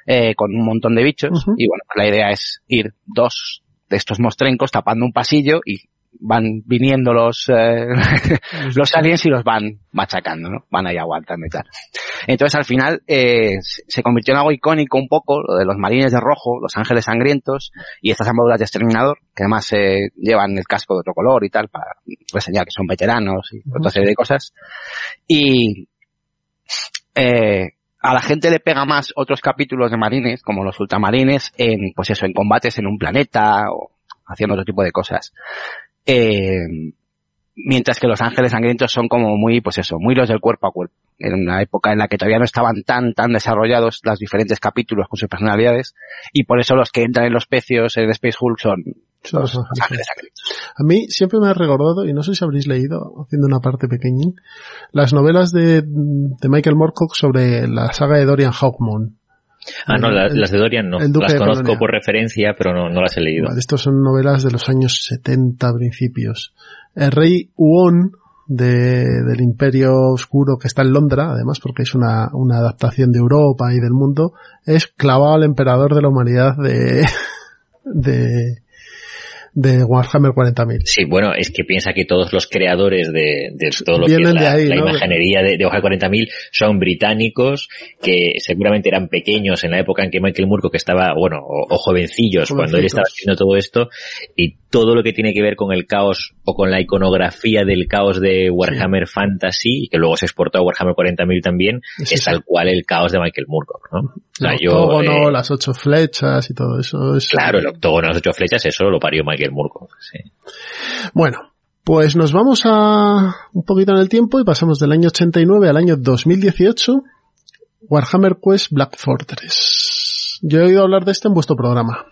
eh, con un montón de bichos, y bueno, la idea es ir dos de estos mostrencos tapando un pasillo y van viniendo los, eh, los aliens y los van machacando, ¿no? Van ahí aguantando y tal. Entonces al final eh, se convirtió en algo icónico un poco, lo de los marines de rojo, los ángeles sangrientos y estas armaduras de exterminador, que además eh, llevan el casco de otro color y tal, para reseñar que son veteranos y otra serie de cosas. Y eh, a la gente le pega más otros capítulos de marines, como los ultramarines, en, pues eso, en combates en un planeta o haciendo otro tipo de cosas. Eh, mientras que los ángeles sangrientos son como muy, pues eso, muy los del cuerpo a cuerpo. En una época en la que todavía no estaban tan, tan desarrollados los diferentes capítulos con sus personalidades, y por eso los que entran en los pecios en Space Hulk son los los ángeles sangrientos. A mí siempre me ha recordado, y no sé si habréis leído, haciendo una parte pequeñín, las novelas de, de Michael Moorcock sobre la saga de Dorian Hawkmoon. Ah, no, la- las de Dorian no. Las conozco por referencia, pero no, no las he leído. Vale, estos son novelas de los años 70 principios. El rey Huon de, del Imperio Oscuro que está en Londres, además porque es una, una adaptación de Europa y del mundo, es clavado al emperador de la humanidad de, de, de Warhammer 40.000. Sí, bueno, es que piensa que todos los creadores de, de todo lo Vienen que es de la, ahí, la ¿no? imaginería de, de Warhammer 40.000 son británicos que seguramente eran pequeños en la época en que Michael Moorcock estaba, bueno, o, o jovencillos cuando él estaba haciendo todo esto y todo lo que tiene que ver con el caos o con la iconografía del caos de Warhammer Fantasy que luego se exportó a Warhammer 40.000 también Sí, es sí. tal cual el caos de Michael Moorcock, ¿no? Sea, El yo, octógono, eh, las ocho flechas y todo eso. Es, Claro, el octógono, las ocho flechas, eso lo parió Michael Moorcock. Sí. Bueno, pues nos vamos a un poquito en el tiempo y pasamos del año 89 al año 2018. Warhammer Quest Black Fortress. Yo he oído hablar de este en vuestro programa.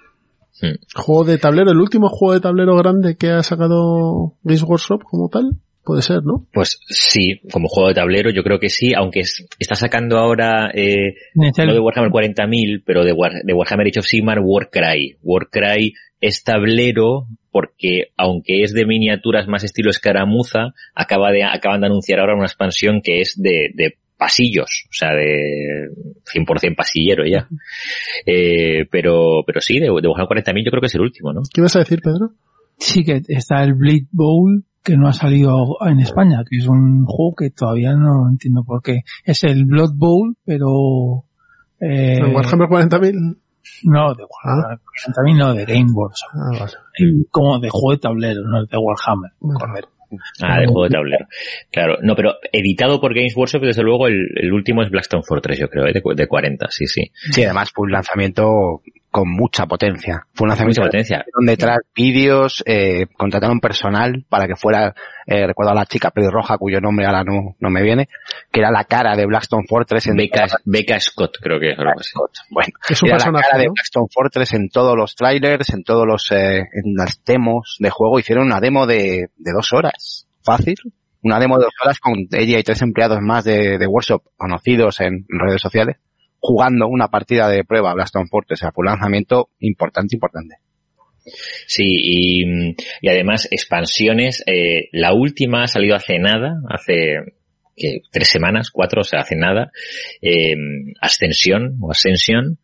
Hmm. Juego de tablero, el último juego de tablero grande que ha sacado Games Workshop como tal. Puede ser, ¿no? Pues sí, como juego de tablero yo creo que sí, aunque es- está sacando ahora eh, Nechel, no de Warhammer 40.000, pero de, War- de Warhammer Age of Sigmar Warcry. Warcry es tablero porque aunque es de miniaturas más estilo escaramuza, acaba de, acaban de anunciar ahora una expansión que es de, de pasillos, o sea, de 100% pasillero ya. Eh, pero, pero sí, de, de Warhammer 40.000 yo creo que es el último, ¿no? ¿Qué ibas a decir, Pedro? Sí que está el Bleed Bowl que no ha salido en España, que es un juego que todavía no entiendo por qué. Es el Blood Bowl, pero eh, ¿En Warhammer 40.000? no de Warhammer, también no de Game Workshop, Ah, vale. como de juego de tablero, no de Warhammer. Correcto. Ah, de juego de tablero. Claro, no, pero editado por Games Workshop, desde luego, el, el último es Blackstone Fortress, yo creo, ¿eh? de, de 40, sí, sí. Sí, además fue un lanzamiento con mucha potencia. Fue un lanzamiento Mucha potencia. Detrás vídeos, eh, contrataron personal para que fuera, eh, recuerdo a la chica pelirroja cuyo nombre ahora no, no me viene, que era la cara de Blackstone Fortress en Becca, Becca Scott, creo que es algo así. Bueno, Es un era la cara de. Blackstone Fortress en todos los trailers, en todos los, eh, en las demos de juego. Hicieron una demo de, de dos horas. Fácil. Una demo de dos horas con ella y tres empleados más de, de Workshop conocidos en redes sociales jugando una partida de prueba a Blackstone Fortress. O sea, fue un lanzamiento importante, importante. Sí, y, y además expansiones, eh, la última ha salido hace nada, hace tres semanas, cuatro, o sea, hace nada, eh, Ascensión o Ascensión,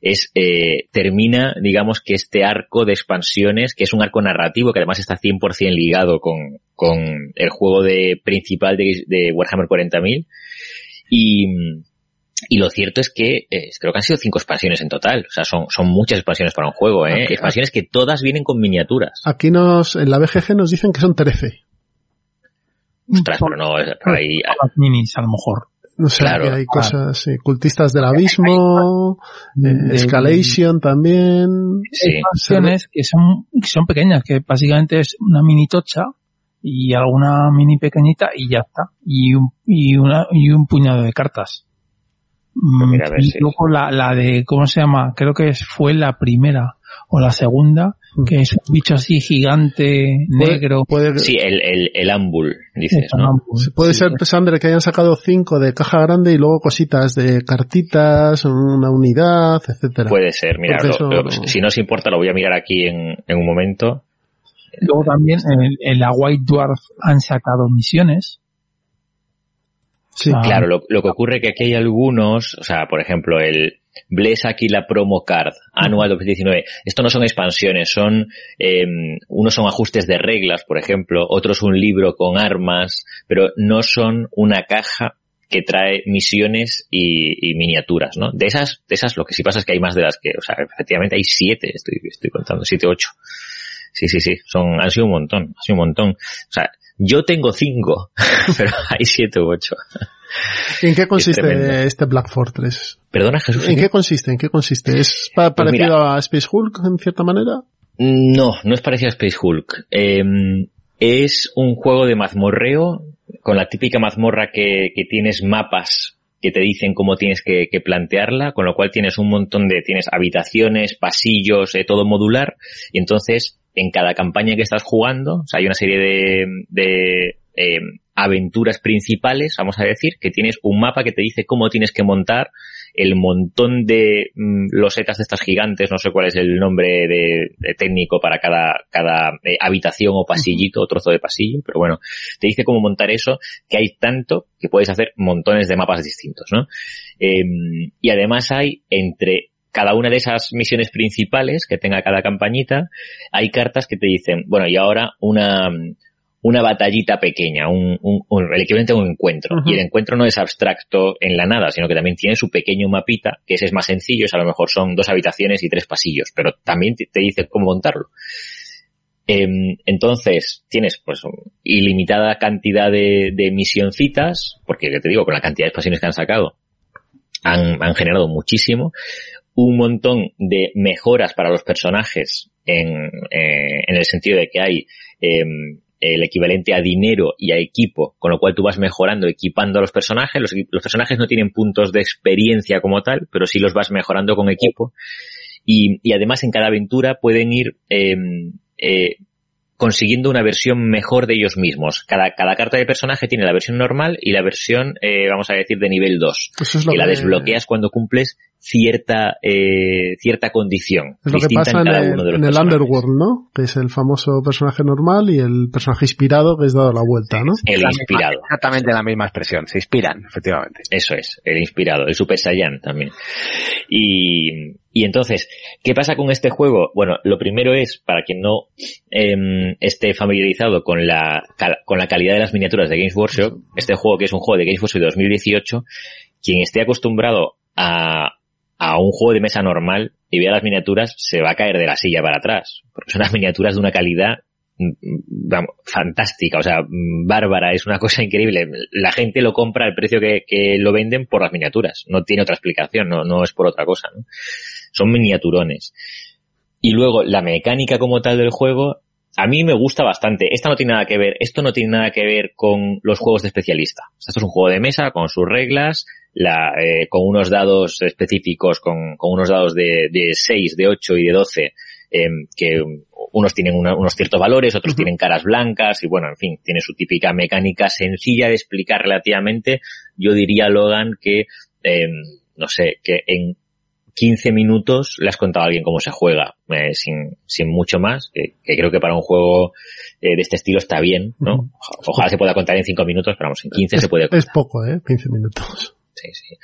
es eh, termina, digamos, que este arco de expansiones, que es un arco narrativo que además está 100% ligado con, con el juego de principal de, de Warhammer 40.000 y, y lo cierto es que eh, creo que han sido cinco expansiones en total. O sea, son, son muchas expansiones para un juego, ¿eh? Expansiones que todas vienen con miniaturas. Aquí nos, en la BGG nos dicen que son 13. Ostras, pero no, hay, Las minis, a lo mejor. No sé, Claro, hay claro. cosas, sí, cultistas del abismo, eh, Escalation también. sí. expansiones que son, que son pequeñas, que básicamente es una mini tocha y alguna mini pequeñita y ya está. Y un, y una, y un puñado de cartas. Mm, mira, a ver y si- luego la, la de, ¿cómo se llama? Creo que fue la primera o la segunda, Mm. que es un bicho así gigante, negro. Puede, Sí, el, el, el Ambul, dices, ¿no? puede Sí, ser, Sandre, que hayan sacado cinco de caja grande y luego cositas de cartitas, una unidad, etcétera. Puede ser, mira, Porque lo- eso- lo- si no os importa lo voy a mirar aquí en, en un momento. Luego también en, en la White Dwarf han sacado misiones. Sí. Ah. Claro, lo, lo que ocurre que aquí hay algunos, o sea, por ejemplo, el Bless aquí la promo card anual 2019. Esto no son expansiones, son eh, unos son ajustes de reglas, por ejemplo, otros un libro con armas, pero no son una caja que trae misiones y, y miniaturas, ¿no? De esas, de esas lo que sí pasa es que hay más de las que, o sea, efectivamente hay siete, estoy, estoy contando, siete, ocho. Sí, sí, sí, son, han sido un montón, ha sido un montón. O sea, yo tengo cinco, pero hay siete u ocho. ¿En qué consiste este Black Fortress? Perdona, Jesús. ¿En qué consiste? ¿En qué consiste? ¿Es pa- Pues parecido mira. a Space Hulk en cierta manera? No, no es parecido a Space Hulk. Eh, es un juego de mazmorreo con la típica mazmorra que, que tienes mapas que te dicen cómo tienes que, que plantearla, con lo cual tienes un montón de, tienes habitaciones, pasillos, eh, todo modular, y entonces en cada campaña que estás jugando, o sea, hay una serie de, de eh, aventuras principales, vamos a decir, que tienes un mapa que te dice cómo tienes que montar el montón de mm, losetas de estas gigantes, no sé cuál es el nombre de, de técnico para cada, cada eh, habitación o pasillito o trozo de pasillo, pero bueno, te dice cómo montar eso, que hay tanto que puedes hacer montones de mapas distintos, ¿no? Eh, y además hay entre cada una de esas misiones principales que tenga cada campañita, hay cartas que te dicen, bueno, y ahora una, una batallita pequeña, un, un- un- el equivalente a un encuentro. Y el encuentro no es abstracto en la nada, sino que también tiene su pequeño mapita, que ese es más sencillo, es a lo mejor son dos habitaciones y tres pasillos, pero también te te dice cómo montarlo. Em, entonces, tienes pues ilimitada cantidad de, de misioncitas, porque ya te digo, con la cantidad de expansiones que han sacado, han, han generado muchísimo, un montón de mejoras para los personajes en, eh, en el sentido de que hay em, el equivalente a dinero y a equipo, con lo cual tú vas mejorando, equipando a los personajes. Los, los personajes no tienen puntos de experiencia como tal, pero sí los vas mejorando con equipo. Y, y además en cada aventura pueden ir em, eh, consiguiendo una versión mejor de ellos mismos. Cada, cada carta de personaje tiene la versión normal y la versión, eh, vamos a decir, de nivel 2 Eso es lo que la que- desbloqueas cuando cumples cierta eh, cierta condición Es lo que distinta pasa en en cada el, uno de los en el. Underworld, ¿no? Que es el famoso personaje normal y el personaje inspirado que es dado la vuelta, ¿no? El inspirado, exactamente la misma expresión. Se inspiran, efectivamente. eso es, el inspirado, el Super Saiyan también. Y, y entonces, ¿qué pasa con este juego? Bueno, lo primero es, para quien no em, esté familiarizado con la, cal- con la calidad de las miniaturas de Games Workshop, este juego que es un juego de Games Workshop de 2018, quien esté acostumbrado a, a un juego de mesa normal y vea las miniaturas, se va a caer de la silla para atrás. Porque son unas miniaturas de una calidad mm, mm, vamos, fantástica, o sea, mm, bárbara, es una cosa increíble. La gente lo compra al precio que, que lo venden por las miniaturas, no tiene otra explicación, no, no es por otra cosa. ¿no? Son miniaturones. Y luego, la mecánica como tal del juego, a mí me gusta bastante. Esta no tiene nada que ver, esto no tiene nada que ver con los juegos de especialista. Esto es un juego de mesa con sus reglas, la, eh, con unos dados específicos, con, con unos dados de, de 6, de 8 y de 12, eh, que unos tienen una- unos ciertos valores, otros tienen caras blancas y bueno, en fin, tiene su típica mecánica sencilla de explicar relativamente. Yo diría, Logan, que, eh, no sé, que en 15 minutos le has contado a alguien cómo se juega, eh, sin, sin mucho más, que, que creo que para un juego eh, de este estilo está bien, ¿no? Ojalá se pueda contar en 5 minutos, pero vamos, en 15 se puede Es poco, ¿eh? 15 minutos. Sí, sí.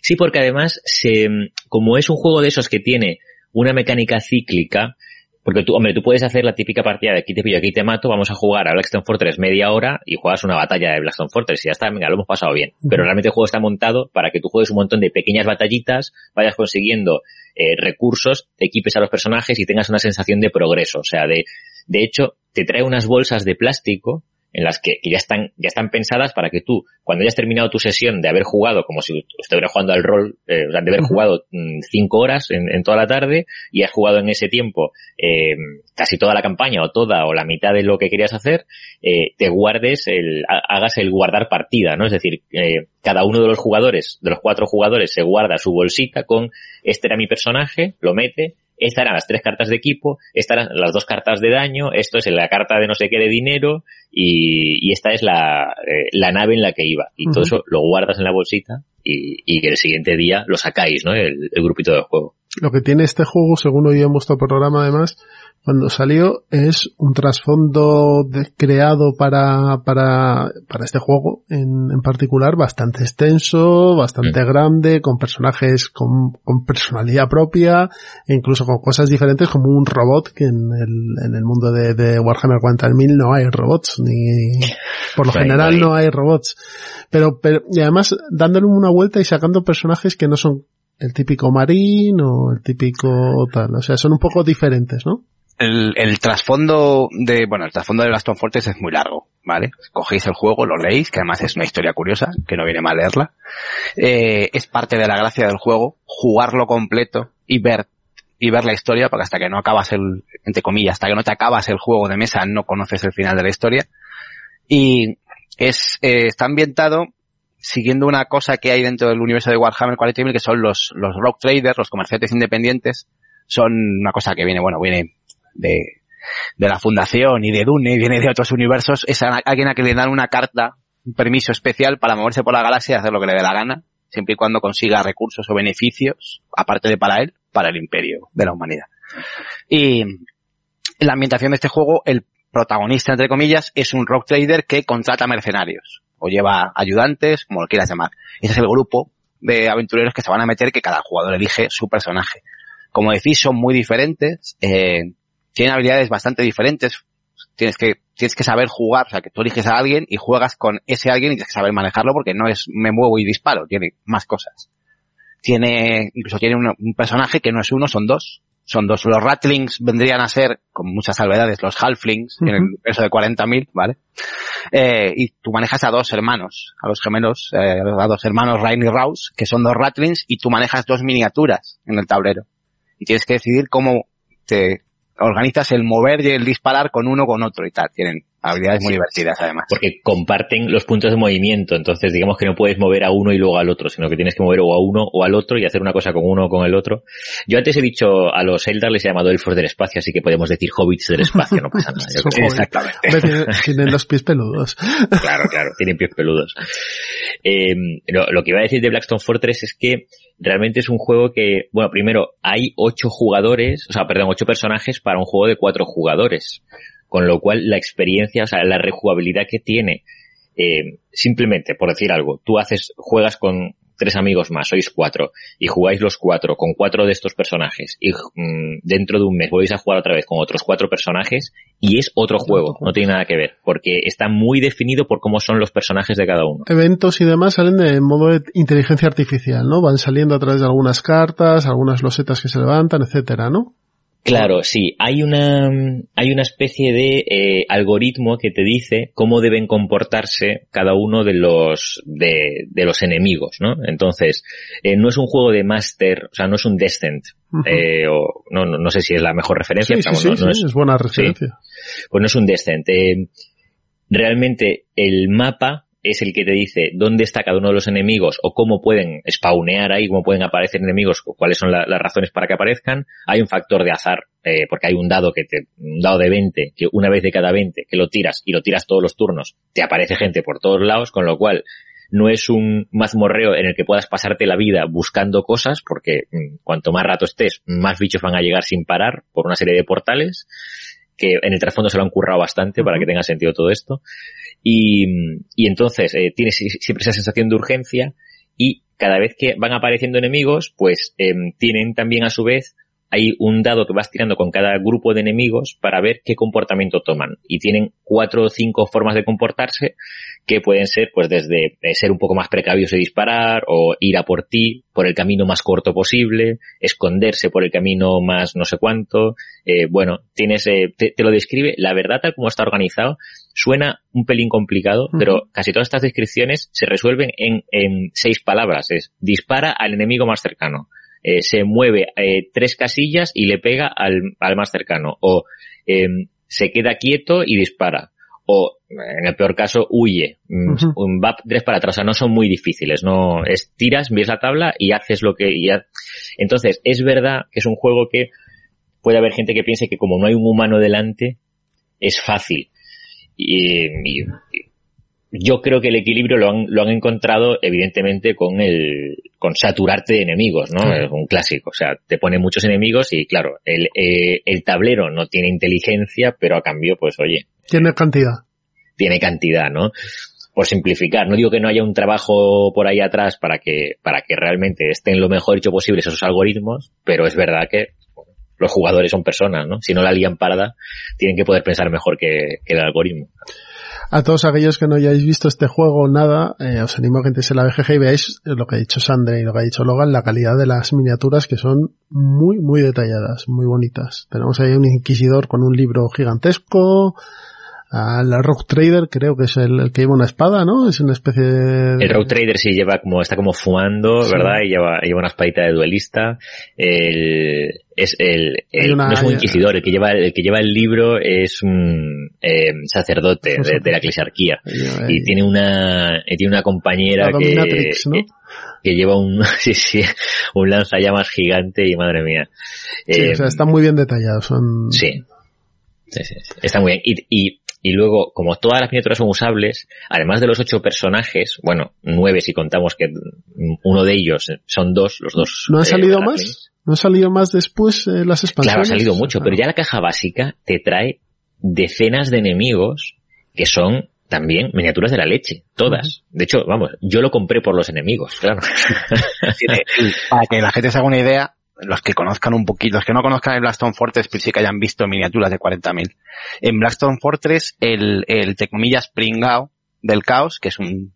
Sí, porque además, se, como es un juego de esos que tiene una mecánica cíclica, porque tú, hombre, tú puedes hacer la típica partida de aquí te pillo, aquí te mato, vamos a jugar a Blackstone Fortress media hora y juegas una batalla de Blackstone Fortress y ya está, venga, lo hemos pasado bien. Pero realmente el juego está montado para que tú juegues un montón de pequeñas batallitas, vayas consiguiendo eh, recursos, te equipes a los personajes y tengas una sensación de progreso. O sea, de, de hecho, te trae unas bolsas de plástico en las que, que, ya están ya están pensadas para que tú cuando hayas terminado tu sesión de haber jugado como si estuviera jugando al rol eh, de haber jugado mm, cinco horas en, en, toda la tarde y has jugado en ese tiempo eh, casi toda la campaña o toda o la mitad de lo que querías hacer eh, te guardes el hagas el guardar partida no es decir eh, cada uno de los jugadores de los cuatro jugadores se guarda su bolsita con este era mi personaje lo mete estas eran las tres cartas de equipo, estas eran las dos cartas de daño, esto es la carta de no sé qué de dinero y, y esta es la, eh, la, nave en la que iba. Y uh -huh. todo eso lo guardas en la bolsita y, y el siguiente día lo sacáis, ¿no? El, el grupito de juego. Lo que tiene este juego, según hoy en vuestro programa además, cuando salió es un trasfondo creado para, para, para este juego en, en particular bastante extenso, bastante mm. grande, con personajes con, con, personalidad propia e incluso con cosas diferentes como un robot que en el, en el mundo de, de Warhammer 40.000 no hay robots, ni por lo general no hay robots. Pero, pero, y además dándole una vuelta y sacando personajes que no son el típico marín o el típico tal, o sea, son un poco diferentes, ¿no? El, el trasfondo de, bueno, el trasfondo de Gaston Fortes es muy largo, ¿vale? Cogéis el juego, lo leéis, que además es una historia curiosa, que no viene mal leerla. Eh, es parte de la gracia del juego, jugarlo completo y ver, y ver la historia, porque hasta que no acabas el, entre comillas, hasta que no te acabas el juego de mesa, no conoces el final de la historia. Y es, eh, está ambientado siguiendo una cosa que hay dentro del universo de Warhammer 40.000, que son los, los rock traders, los comerciantes independientes, son una cosa que viene, bueno, viene de, de la fundación y de Dune, viene de otros universos, es alguien a quien le dan una carta, un permiso especial para moverse por la galaxia y hacer lo que le dé la gana, siempre y cuando consiga recursos o beneficios, aparte de para él, para el imperio de la humanidad. Y la ambientación de este juego, el protagonista, entre comillas, es un rock trader que contrata mercenarios, o lleva ayudantes, como lo quieras llamar. Ese es el grupo de aventureros que se van a meter que cada jugador elige su personaje. Como decís, son muy diferentes, eh, tienen habilidades bastante diferentes. Tienes que, tienes que saber jugar, o sea, que tú eliges a alguien y juegas con ese alguien y tienes que saber manejarlo porque no es me muevo y disparo, tiene más cosas. Tiene, incluso tiene un, un personaje que no es uno, son dos. Son dos. Los Ratlings vendrían a ser, con muchas salvedades, los Halflings, uh -huh. en el peso de 40.000, ¿vale? Eh, y tú manejas a dos hermanos, a los gemelos, eh, a dos hermanos Ryan y Rouse, que son dos Ratlings, y tú manejas dos miniaturas en el tablero. Y tienes que decidir cómo te, organizas el mover y el disparar con uno con otro y tal. Tienen habilidades muy divertidas además. Porque comparten los puntos de movimiento, entonces digamos que no puedes mover a uno y luego al otro, sino que tienes que mover o a uno o al otro y hacer una cosa con uno o con el otro. Yo antes he dicho a los Eldar les he llamado elfos del espacio, así que podemos decir hobbits del espacio, no pasa nada. Yo creo. Exactamente. Tienen, tienen los pies peludos. claro, claro, tienen pies peludos. Eh, lo, lo que iba a decir de Blackstone Fortress es que realmente es un juego que, bueno, primero, hay ocho jugadores, o sea, perdón, ocho personajes para un juego de cuatro jugadores. Con lo cual, la experiencia, o sea, la rejugabilidad que tiene, eh, simplemente, por decir algo, tú haces, juegas con tres amigos más, sois cuatro, y jugáis los cuatro con cuatro de estos personajes, y mmm, dentro de un mes volvéis a jugar otra vez con otros cuatro personajes, y es otro juego, no tiene nada que ver, porque está muy definido por cómo son los personajes de cada uno. Eventos y demás salen de modo de inteligencia artificial, ¿no? Van saliendo a través de algunas cartas, algunas losetas que se levantan, etcétera, ¿no? Claro, sí. Hay una, hay una especie de eh, algoritmo que te dice cómo deben comportarse cada uno de los, de, de los enemigos, ¿no? Entonces, eh, no es un juego de Master, o sea, no es un Descent, uh -huh. eh, o, no, no, no, sé si es la mejor referencia, sí, pero sí, no, sí, no es, es, buena referencia. Pues no es un Descent. Eh, realmente el mapa es el que te dice dónde está cada uno de los enemigos o cómo pueden spawnear ahí, cómo pueden aparecer enemigos, o cuáles son la, las razones para que aparezcan. Hay un factor de azar, eh, porque hay un dado que te, un dado de 20, que una vez de cada 20 que lo tiras y lo tiras todos los turnos, te aparece gente por todos lados, con lo cual no es un mazmorreo en el que puedas pasarte la vida buscando cosas, porque mmm, cuanto más rato estés, más bichos van a llegar sin parar por una serie de portales, que en el trasfondo se lo han currado bastante uh -huh. para que tenga sentido todo esto. Y, y entonces eh, tienes siempre esa sensación de urgencia y cada vez que van apareciendo enemigos, pues em, tienen también a su vez hay un dado que vas tirando con cada grupo de enemigos para ver qué comportamiento toman. Y tienen cuatro o cinco formas de comportarse que pueden ser, pues, desde eh, ser un poco más precavidos y disparar, o ir a por ti por el camino más corto posible, esconderse por el camino más no sé cuánto. Eh, bueno, tienes, eh, te, lo describe, la verdad tal como está organizado, suena un pelín complicado, pero casi todas estas descripciones se resuelven en, en seis palabras. Es dispara al enemigo más cercano eh, se mueve eh, tres casillas y le pega al, al más cercano. O em, se queda quieto y dispara. O, en el peor caso, huye. Va tres para atrás. O sea, no son muy difíciles. No, es tiras, ves la tabla y haces lo que. Entonces, es verdad que es un juego que puede haber gente que piense que como no hay un humano delante, es fácil. y, yo creo que el equilibrio lo han, lo han encontrado evidentemente con el con saturarte de enemigos, ¿no? Es un clásico, o sea, te pone muchos enemigos y claro, el, eh, el tablero no tiene inteligencia, pero a cambio, pues oye. Tiene cantidad. Tiene cantidad, ¿no? Por simplificar, no digo que no haya un trabajo por ahí atrás para que, para que realmente estén lo mejor hecho posible esos algoritmos, pero es verdad que los jugadores son personas, ¿no? Si no la lían parda, tienen que poder pensar mejor que, que el algoritmo a todos aquellos que no hayáis visto este juego nada, eh, os animo a que entréis en la BGG y veáis lo que ha dicho Sandra y lo que ha dicho Logan, la calidad de las miniaturas que son muy, muy detalladas, muy bonitas. Tenemos ahí un inquisidor con un libro gigantesco, al Rogue Trader creo que es el, que lleva una espada, ¿no? Es una especie de... El Rogue Trader sí lleva como, está como fumando, ¿verdad? Y lleva, lleva una espadita de duelista. El, es el, no es un inquisidor, el que lleva, el que lleva el libro es un eh, sacerdote de, la eclesiarquía. Y tiene una, tiene una compañera que, que, lleva un, sí, sí, un lanzallamas gigante y madre mía. Sí, o sea, eh, están muy bien detallados, son... Sí. Sí, sí, Está muy bien. Y, y y luego, como todas las miniaturas son usables, además de los ocho personajes, bueno, nueve si contamos que uno de ellos son dos, los dos. ¿No ha salido más? ¿No ha salido más después eh, las expansiones? Claro, ha salido mucho, pero ya la caja básica te trae decenas de enemigos que son también miniaturas de la leche, todas. De hecho, vamos, yo lo compré por los enemigos, claro. Para que la gente se haga una idea, los que conozcan un poquito, los que no conozcan el Blackstone Fortress, pero sí que hayan visto miniaturas de 40.000. En Blackstone Fortress, el, el te comillas pringao del caos, que es un,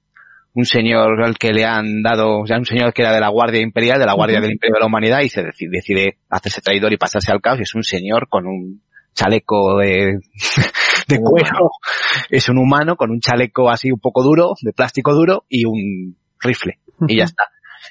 un señor al que le han dado, o sea, un señor que era de la Guardia Imperial, de la Guardia del Imperio de la Humanidad, y se decide, decide hacerse traidor y pasarse al caos, y es un señor con un chaleco de, de cuero, es un humano con un chaleco así un poco duro, de plástico duro, y un rifle, y ya está.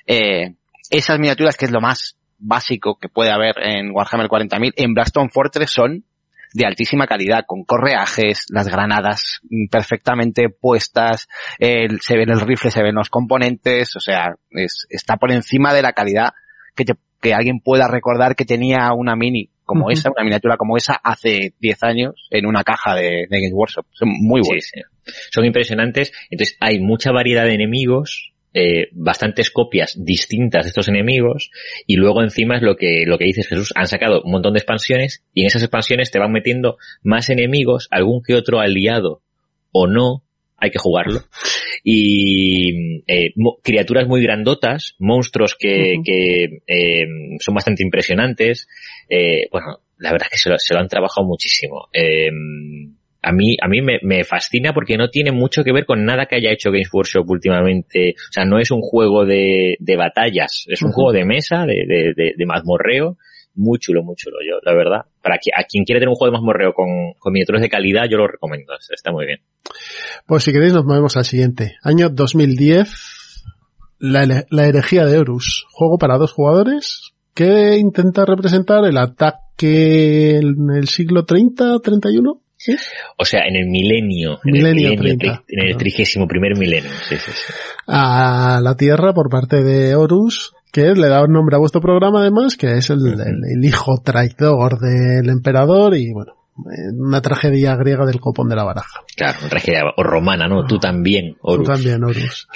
Eh, esas miniaturas que es lo más básico que puede haber en Warhammer 40.000, en Blackstone Fortress son de altísima calidad, con correajes, las granadas perfectamente puestas, el, se ven el rifle, se ven los componentes, o sea, es, está por encima de la calidad que, que alguien pueda recordar que tenía una mini como esa, una miniatura como esa hace 10 años en una caja de, Games Workshop. Son muy buenos. Son impresionantes. Entonces hay mucha variedad de enemigos, eh, bastantes copias distintas de estos enemigos y luego encima es lo que, lo que dices Jesús, han sacado un montón de expansiones y en esas expansiones te van metiendo más enemigos, algún que otro aliado o no, hay que jugarlo. Y eh, criaturas muy grandotas, monstruos que, que eh, son bastante impresionantes. Eh, bueno, la verdad es que se lo, se lo han trabajado muchísimo. A mí, a mí me, me, fascina porque no tiene mucho que ver con nada que haya hecho Games Workshop últimamente. O sea, no es un juego de, de batallas, es un juego de mesa, de, de, de, mazmorreo. Muy chulo, muy chulo, yo, la verdad. Para a quien quiere tener un juego de mazmorreo con, con miniaturas de calidad, yo lo recomiendo. Está muy bien. Pues si queréis nos movemos al siguiente. Año 2010, la, la herejía de Horus. Juego para dos jugadores que intenta representar el ataque en el siglo 30, 31 o sea, en el milenio, en el, trigésimo primer milenio. A la Tierra por parte de Horus, que le da un nombre a vuestro programa además, que es el, hijo traidor del emperador y bueno, una tragedia griega del copón de la baraja. Claro, una tragedia romana, ¿no? Tú también, Horus. Tú también, Horus.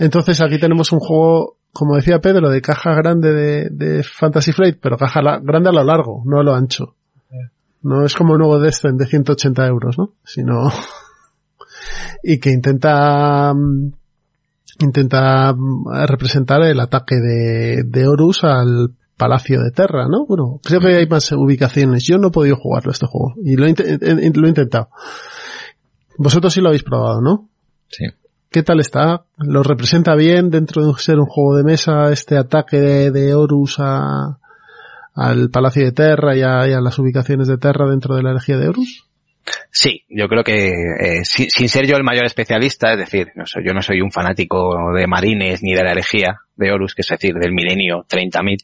Entonces aquí tenemos un juego, como decía Pedro, de caja grande de, de Fantasy Flight, pero caja grande a lo largo, no a lo ancho. No es como un nuevo Descent de 180 euros, ¿no? Sino, y que intenta mm, intenta mm, representar el ataque de, de Horus al Palacio de Terra, ¿no? Bueno, creo que hay más ubicaciones. Yo no he podido jugarlo este juego y lo he- lo he intentado. Vosotros sí lo habéis probado, ¿no? Sí. ¿Qué tal está? ¿Lo representa bien dentro de ser un juego de mesa este ataque de, de Horus a, al Palacio de Terra y a, y a las ubicaciones de Terra dentro de la herejía de Horus? Sí, yo creo que eh, sin, ser yo el mayor especialista, es decir, no soy, yo no soy un fanático de marines ni de la herejía de Horus, que es decir, del milenio 30.000,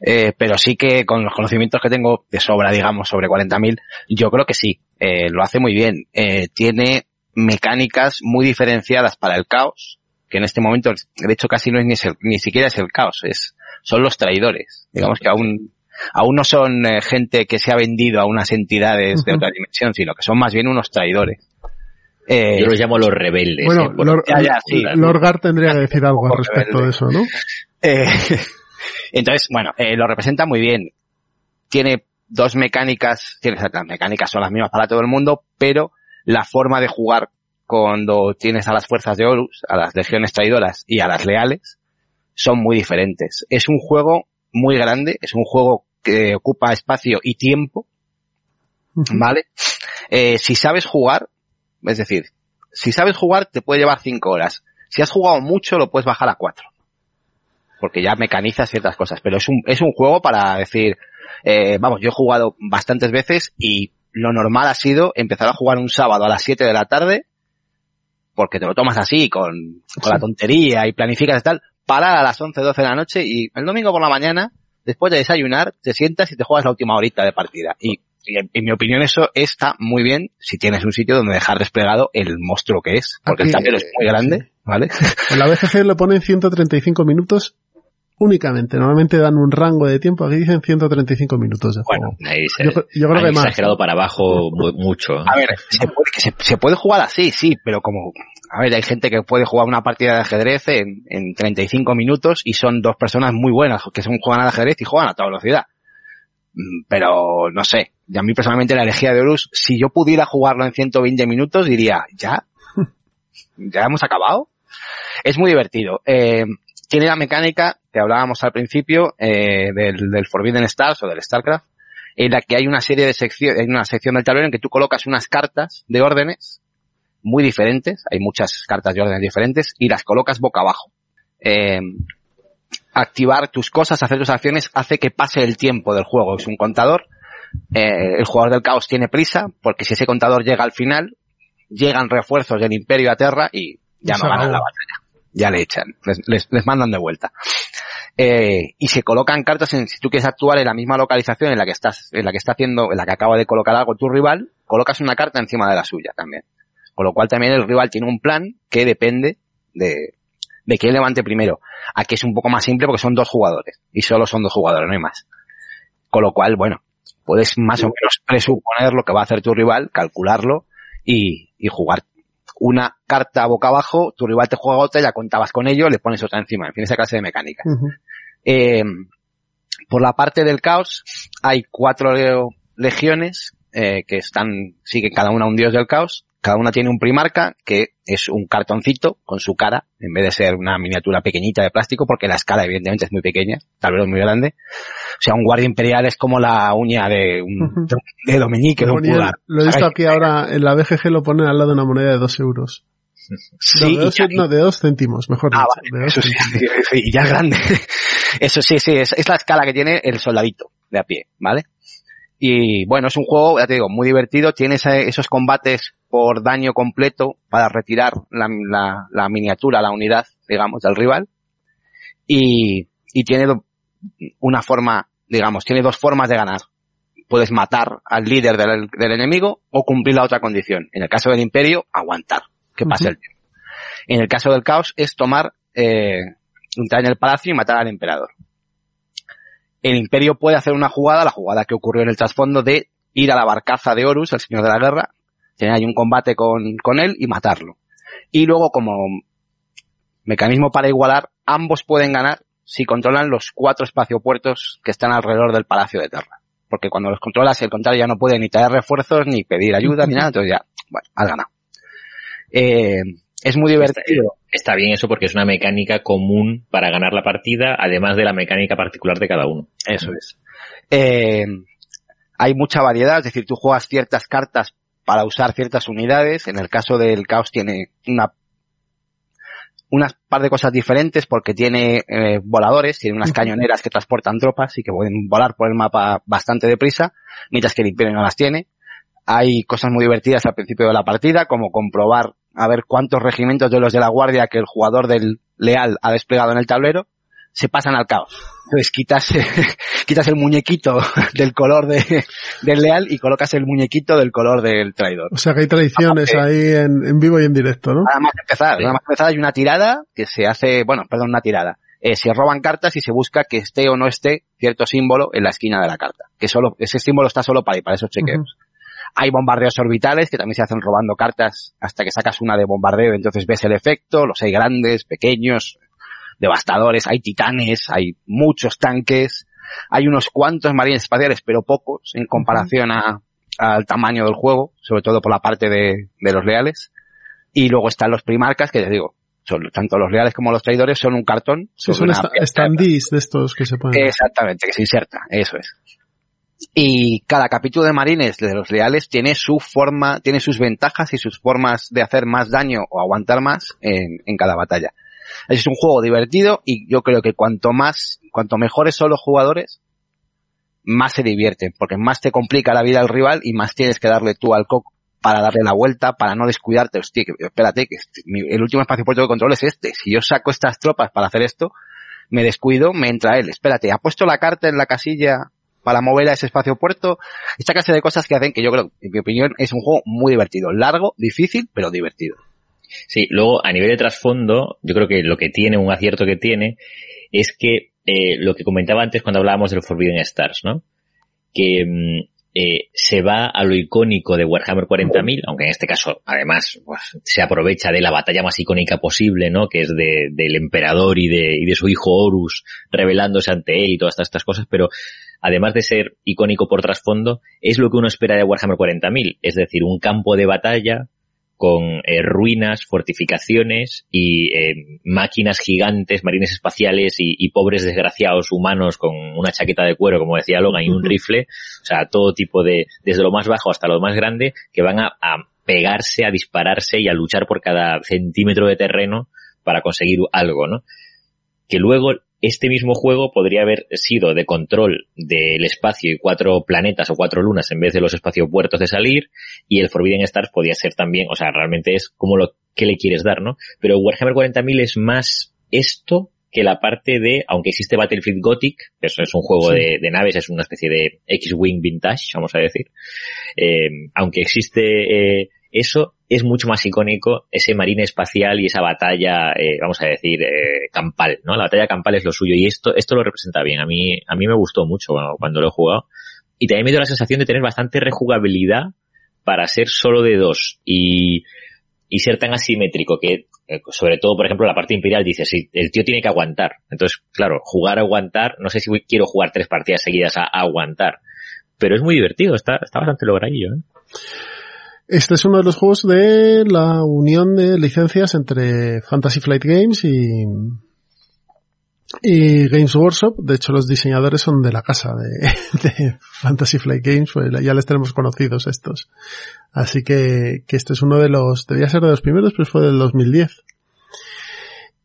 eh, pero sí que con los conocimientos que tengo de sobra, digamos, sobre 40.000, yo creo que sí, eh, lo hace muy bien. Eh, tiene mecánicas muy diferenciadas para el caos, que en este momento, de hecho, casi no es ni, es el- ni siquiera es el caos, es, son los traidores. Digamos que aún, aún no son eh, gente que se ha vendido a unas entidades de otra dimensión, sino que son más bien unos traidores. Eh, Yo los llamo los rebeldes. Bueno, eh, Lord, ya, ya, sí. Lorgar tendría que decir algo al respecto rebelde. de eso, ¿no? Eh, entonces, bueno, eh, lo representa muy bien. Tiene dos mecánicas, tiene, las mecánicas son las mismas para todo el mundo, pero la forma de jugar cuando tienes a las fuerzas de Horus, a las legiones traidoras y a las leales, son muy diferentes. Es un juego muy grande, es un juego que ocupa espacio y tiempo, ¿vale? Eh, si sabes jugar, es decir, si sabes jugar te puede llevar cinco horas. Si has jugado mucho lo puedes bajar a cuatro. Porque ya mecaniza ciertas cosas. Pero es un, es un juego para decir, eh, vamos, yo he jugado bastantes veces y lo normal ha sido empezar a jugar un sábado a las 7 de la tarde, porque te lo tomas así, con, con la tontería y planificas y tal, parar a las 11, 12 de la noche y el domingo por la mañana, después de desayunar, te sientas y te juegas la última horita de partida. Y, y en, en mi opinión eso está muy bien si tienes un sitio donde dejar desplegado el monstruo que es, porque el tablero es muy grande, ¿vale? En la BGG le ponen 135 minutos únicamente. Normalmente dan un rango de tiempo. Aquí dicen 135 minutos de juego. Bueno, Ahí se, yo, yo creo que más. exagerado para abajo mu- mucho. A ver, se puede, que se, se puede jugar así, sí, pero como, a ver, hay gente que puede jugar una partida de ajedrez en, en 35 minutos y son dos personas muy buenas que son, juegan al ajedrez y juegan a toda velocidad. Mm, Pero, no sé, y a mí personalmente la elegía de Horus, si yo pudiera jugarlo en 120 minutos, diría, ¿ya? ¿Ya hemos acabado? Es muy divertido. Eh, tiene la mecánica que hablábamos al principio eh, del, del Forbidden Stars o del StarCraft, en la que hay una serie de secciones, hay una sección del tablero en que tú colocas unas cartas de órdenes muy diferentes, hay muchas cartas de órdenes diferentes, y las colocas boca abajo. Eh, activar tus cosas, hacer tus acciones, hace que pase el tiempo del juego. Es un contador. Eh, el jugador del caos tiene prisa, porque si ese contador llega al final, llegan refuerzos del Imperio a Terra y ya no ganan la batalla. Ya le echan, les, les- les mandan de vuelta. Eh, y se colocan cartas en, si tú quieres actuar en la misma localización en la que estás, en la que está haciendo, en la que acaba de colocar algo tu rival, colocas una carta encima de la suya también. Con lo cual también el rival tiene un plan que depende de, de quién levante primero. Aquí es un poco más simple porque son dos jugadores. Y solo son dos jugadores, no hay más. Con lo cual, bueno, puedes más o menos presuponer lo que va a hacer tu rival, calcularlo y, y jugar una carta boca abajo, tu rival te juega otra, ya contabas con ello, le pones otra encima. En fin, esa clase de mecánica. Eh, por la parte del caos, hay cuatro legiones eh, que están, siguen cada una un dios del caos. Cada una tiene un primarca, que es un cartoncito con su cara, en vez de ser una miniatura pequeñita de plástico, porque la escala evidentemente es muy pequeña, tal vez es muy grande. O sea, un guardia imperial es como la uña de un de un de pulgar. lo he visto aquí ahora en la BGG lo ponen al lado de una moneda de 2 euros. Sí, no, de dos, no, de dos céntimos, mejor Ah, dicho. vale, eso sí, céntimos. sí, y ya es grande. Eso sí, sí, es, es la escala que tiene el soldadito de a pie, ¿vale? Y bueno, es un juego, ya te digo, muy divertido. Tiene esos combates por daño completo para retirar la, la- la miniatura, la unidad, digamos, del rival. Y, y tiene una forma, digamos, tiene dos formas de ganar. Puedes matar al líder del, del enemigo o cumplir la otra condición. En el caso del imperio, aguantar que pase el tiempo. En el caso del caos es tomar, eh, entrar en el palacio y matar al emperador. El imperio puede hacer una jugada, la jugada que ocurrió en el trasfondo de ir a la barcaza de Horus, el señor de la guerra, tener ahí un combate con, con él y matarlo. Y luego como mecanismo para igualar, ambos pueden ganar si controlan los cuatro espaciopuertos que están alrededor del Palacio de Terra. Porque cuando los controlas, el contrario ya no puede ni traer refuerzos, ni pedir ayuda, ni nada, entonces ya, bueno, has ganado. Eh, es muy divertido. está bien eso porque es una mecánica común para ganar la partida, además de la mecánica particular de cada uno. Eso es. Eh, hay mucha variedad, es decir, tú juegas ciertas cartas para usar ciertas unidades. En el caso del caos tiene una unas par de cosas diferentes porque tiene eh, voladores, tiene unas cañoneras que transportan tropas y que pueden volar por el mapa bastante deprisa, mientras que el Imperio no las tiene. Hay cosas muy divertidas al principio de la partida, como comprobar a ver cuántos regimientos de los de la guardia que el jugador del leal ha desplegado en el tablero se pasan al caos. Entonces quitas, quitas el muñequito del color de, del leal y colocas el muñequito del color del traidor. O sea que hay tradiciones ahí en, en, vivo y en directo, ¿no? Nada más empezar, nada más empezar hay una tirada que se hace, bueno, perdón, una tirada. Eh, se roban cartas y se busca que esté o no esté cierto símbolo en la esquina de la carta. Que solo, ese símbolo está solo para, para esos chequeos. Hay bombardeos orbitales que también se hacen robando cartas hasta que sacas una de bombardeo, entonces ves el efecto, los hay grandes, pequeños, devastadores, hay titanes, hay muchos tanques, hay unos cuantos marines espaciales, pero pocos en comparación a, al tamaño del juego, sobre todo por la parte de, de los leales. Y luego están los primarcas, que les digo, son, tanto los leales como los traidores son un cartón. Sí, son standees de estos que se ponen. Exactamente, que se inserta, eso es. Y cada capítulo de marines de los leales tiene su forma, tiene sus ventajas y sus formas de hacer más daño o aguantar más en, en cada batalla. Es un juego divertido y yo creo que cuanto más, cuanto mejores son los jugadores, más se divierten, porque más te complica la vida al rival y más tienes que darle tú al coco para darle la vuelta, para no descuidarte. Hostia, espérate, que el último espacio puerto de control es este. Si yo saco estas tropas para hacer esto, me descuido, me entra él. Espérate, ha puesto la carta en la casilla para mover a ese espacio puerto. Esta clase de cosas que hacen que yo creo, en mi opinión, es un juego muy divertido. Largo, difícil, pero divertido. Sí, luego a nivel de trasfondo, yo creo que lo que tiene, un acierto que tiene, es que eh, lo que comentaba antes cuando hablábamos de los Forbidden Stars, ¿no? Que mm, eh, se va a lo icónico de Warhammer 40.000, aunque en este caso, además, pues, se aprovecha de la batalla más icónica posible, ¿no? Que es de, del emperador y de, y de su hijo Horus revelándose ante él y todas estas, estas cosas, pero además de ser icónico por trasfondo, es lo que uno espera de Warhammer 40.000, es decir, un campo de batalla con eh, ruinas, fortificaciones y eh, máquinas gigantes, marines espaciales y, y, pobres desgraciados humanos con una chaqueta de cuero, como decía Logan, y un rifle, o sea, todo tipo de, desde lo más bajo hasta lo más grande, que van a, a pegarse, a dispararse y a luchar por cada centímetro de terreno para conseguir algo, ¿no? Que luego este mismo juego podría haber sido de control del espacio y cuatro planetas o cuatro lunas en vez de los espaciopuertos de salir y el Forbidden Stars podía ser también, o sea, realmente es como lo que le quieres dar, ¿no? Pero Warhammer 40.000 es más esto que la parte de, aunque existe Battlefield Gothic, eso es un juego sí. de, de, naves, es una especie de X-Wing vintage, vamos a decir, eh, aunque existe eh, eso, es mucho más icónico ese marine espacial y esa batalla, eh, vamos a decir, eh, campal, ¿no? La batalla campal es lo suyo y esto, esto lo representa bien. A mí, a mí me gustó mucho cuando, lo he jugado. Y también me dio la sensación de tener bastante rejugabilidad para ser solo de dos y, y ser tan asimétrico que, eh, sobre todo, por ejemplo, la parte imperial dice, si el tío tiene que aguantar. Entonces, claro, jugar a aguantar, no sé si quiero jugar tres partidas seguidas a, a aguantar, pero es muy divertido, está, está bastante logradillo, ¿eh? Este es uno de los juegos de la unión de licencias entre Fantasy Flight Games y, y Games Workshop. De hecho, los diseñadores son de la casa de, Fantasy Flight Games, pues ya les tenemos conocidos estos. Así que, que este es uno de los, debía ser de los primeros, pero fue del 2010.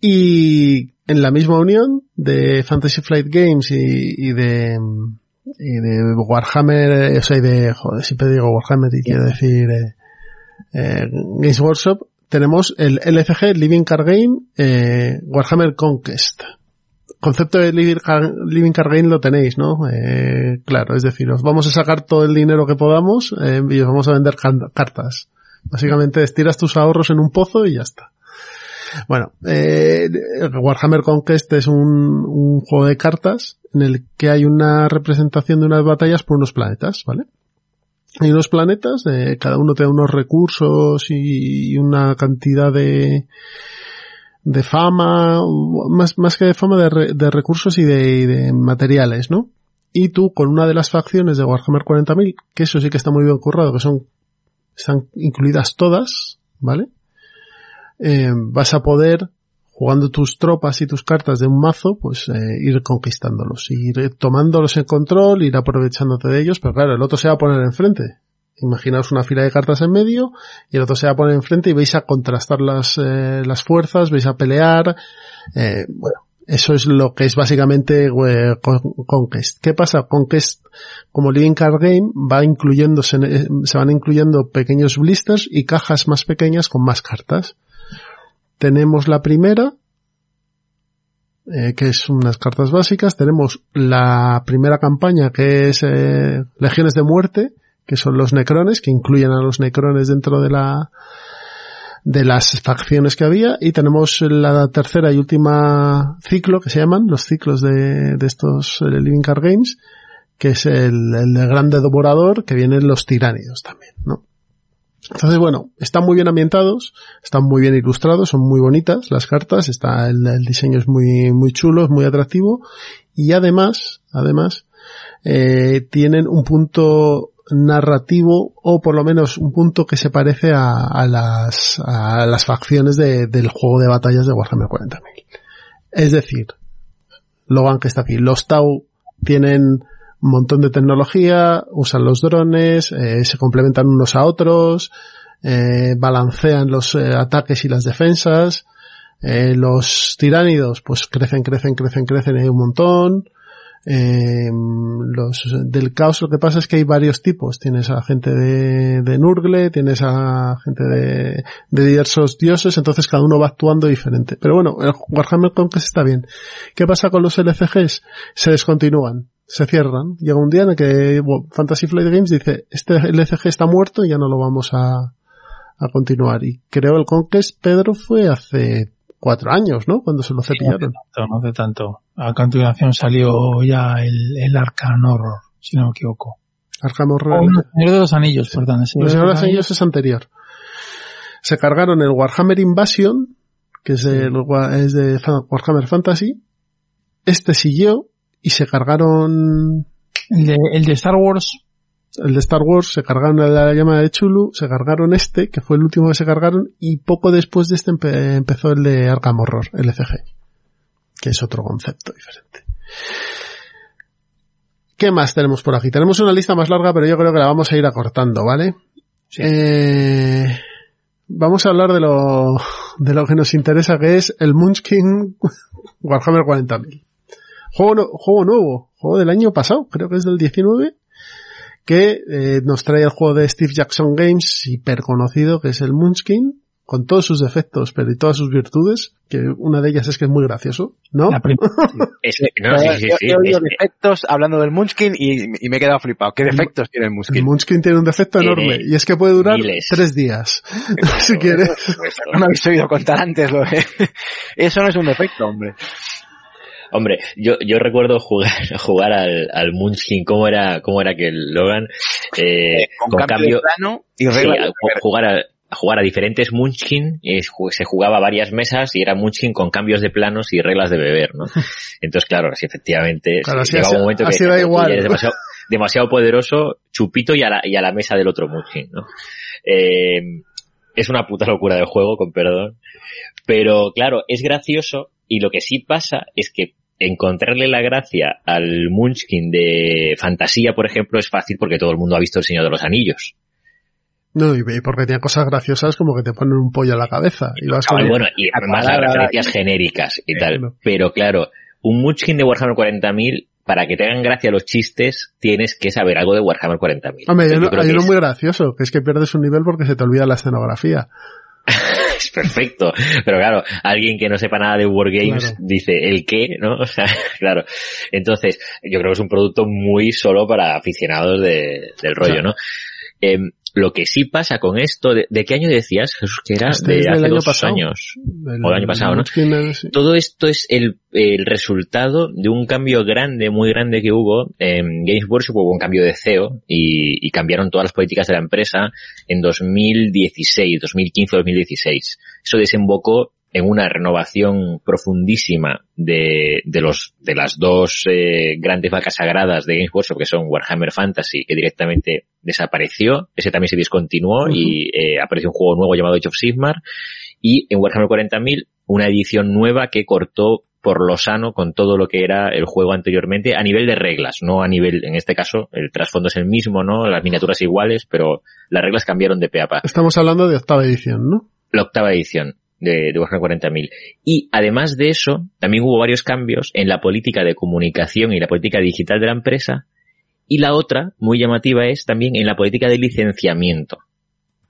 Y en la misma unión de Fantasy Flight Games y de, y de Warhammer, o sea, y de, joder, siempre digo Warhammer y quiero decir, eh, eh, Games Workshop, tenemos el LCG Living Card Game eh, Warhammer Conquest. Concepto de Living Card, Living Card Game lo tenéis, ¿no? Eh, claro, es decir, os vamos a sacar todo el dinero que podamos y os vamos a vender cartas. Básicamente estiras tus ahorros en un pozo y ya está. Bueno, eh, Warhammer Conquest es un, un, juego de cartas en el que hay una representación de unas batallas por unos planetas, ¿vale? Hay unos planetas, eh, cada uno te da unos recursos y una cantidad de, de fama, más, más que de fama, de, de recursos y de, y de, materiales, ¿no? Y tú con una de las facciones de Warhammer 40.000, que eso sí que está muy bien currado, que son, están incluidas todas, ¿vale? Eh, vas a poder jugando tus tropas y tus cartas de un mazo, pues eh, ir conquistándolos, ir tomándolos en control, ir aprovechándote de ellos, pero claro, el otro se va a poner enfrente. Imaginaos una fila de cartas en medio y el otro se va a poner enfrente y vais a contrastar las, eh, las fuerzas, vais a pelear. Eh, bueno, eso es lo que es básicamente eh, Conquest. ¿Qué pasa? Conquest, como Living Card Game, va incluyéndose, eh, se van incluyendo pequeños blisters y cajas más pequeñas con más cartas. Tenemos la primera, eh, que es unas cartas básicas. Tenemos la primera campaña, que es eh, Legiones de Muerte, que son los necrones, que incluyen a los necrones dentro de la de las facciones que había y tenemos la tercera y última ciclo que se llaman los ciclos de, de estos eh, Living Card Games que es el, el de grande devorador que vienen los tiránidos también, ¿no? Entonces, bueno, están muy bien ambientados, están muy bien ilustrados, son muy bonitas las cartas, está el, diseño es muy, muy chulo, es muy atractivo y además, además, eh, tienen un punto narrativo o por lo menos un punto que se parece a, a las, a las facciones de, del juego de batallas de Warhammer 40.000. Es decir, Logan que está aquí, los Tau tienen un montón de tecnología, usan los drones, eh, se complementan unos a otros, eh, balancean los eh, ataques y las defensas, los tiránidos pues crecen, crecen, crecen, crecen hay un montón, los del caos lo que pasa es que hay varios tipos. Tienes a gente de, Nurgle tienes a gente de, de diversos dioses entonces cada uno va actuando diferente. Pero bueno el Warhammer Conquest está bien. ¿qué pasa con los LCGs? se descontinúan se cierran llega un día en el que bueno, Fantasy Flight Games dice este LCG está muerto y ya no lo vamos a a continuar y creo el Conquest Pedro fue hace cuatro años, ¿no? Cuando se lo cepillaron. No hace tanto, no hace tanto. A continuación salió ya el, el Arcan Horror, si no me equivoco. Arkham Horror. Oh, el Señor de los Anillos, perdón. El Señor de los Anillos es anterior. Se cargaron el Warhammer Invasion, que es, el, es de Warhammer Fantasy. Este siguió y se cargaron... El de, el de Star Wars. El de Star Wars se cargaron la llamada de Chulu, se cargaron este, que fue el último que se cargaron, y poco después de este empe empezó el de Arkham Horror, LCG, que es otro concepto diferente. ¿Qué más tenemos por aquí? Tenemos una lista más larga, pero yo creo que la vamos a ir acortando, ¿vale? Sí. Eh, vamos a hablar de lo, de lo que nos interesa, que es el Munchkin Warhammer 40.000. Juego, no, juego nuevo, juego del año pasado, creo que es del 19, que eh, nos trae el juego de Steve Jackson Games, hiper conocido, que es el Munchkin, con todos sus defectos, pero y todas sus virtudes, que una de ellas es que es muy gracioso, ¿no? La primera. Es- no, sí, sí, sí, yo he oído defectos hablando del Munchkin y, y me he quedado flipado. ¿Qué defectos tiene el El Munchkin? Munchkin tiene un defecto enorme, y es que puede durar miles. tres días, si quieres. No me habéis oído contar antes lo de... Eso no es un defecto, hombre. Hombre, yo, yo recuerdo jugar, jugar al, al Munchkin, cómo era, cómo era que el Logan, eh, Con, con cambio, cambio, de plano y sí, jugar a, a jugar a diferentes Munchkin, eh, se jugaba varias mesas y era Munchkin con cambios de planos y reglas de beber, ¿no? Entonces, claro, si efectivamente Claro, sí, así llega ha- un momento que así da igual. eres demasiado, demasiado poderoso, chupito y a la, y a la mesa del otro Munchkin, ¿no? Eh, es una puta locura de juego, con perdón. Pero claro, es gracioso y lo que sí pasa es que encontrarle la gracia al Munchkin de fantasía, por ejemplo, es fácil porque todo el mundo ha visto El Señor de los Anillos. No, y porque tiene cosas graciosas como que te ponen un pollo a la cabeza. Y vas Y con- bueno, y además las referencias genéricas y tal. Pero claro, un Munchkin de Warhammer 40.000, para que te hagan gracia los chistes, tienes que saber algo de Warhammer 40.000. Hombre, hay uno, muy gracioso, que es que pierdes un nivel porque se te olvida la escenografía. es perfecto. Pero claro, alguien que no sepa nada de Wargames Claro. dice, ¿el qué? ¿No? O sea, claro. Entonces, yo creo que es un producto muy solo para aficionados de- del rollo, Claro. ¿no? Em, lo que sí pasa con esto, ¿de, de qué año decías, Jesús, que era? Este de hace año dos pasado. años. O el año pasado, ¿no? Sí. Todo esto es el, el resultado de un cambio grande, muy grande que hubo. En Games Workshop hubo un cambio de CEO y, y cambiaron todas las políticas de la empresa en 2016, 2015-2016. Eso desembocó en una renovación profundísima de, de los de las dos eh, grandes vacas sagradas de Games Workshop que son Warhammer Fantasy que directamente desapareció ese también se discontinuó y eh, apareció un juego nuevo llamado Age of Sigmar y en Warhammer 40.000 una edición nueva que cortó por lo sano con todo lo que era el juego anteriormente a nivel de reglas, no a nivel, en este caso, el trasfondo es el mismo, ¿no? Las miniaturas iguales, pero las reglas cambiaron de pe a pa. Estamos hablando de octava edición, ¿no? La octava edición de, de Warhammer 40.000. Y además de eso, también hubo varios cambios en la política de comunicación y la política digital de la empresa. Y la otra, muy llamativa, es también en la política de licenciamiento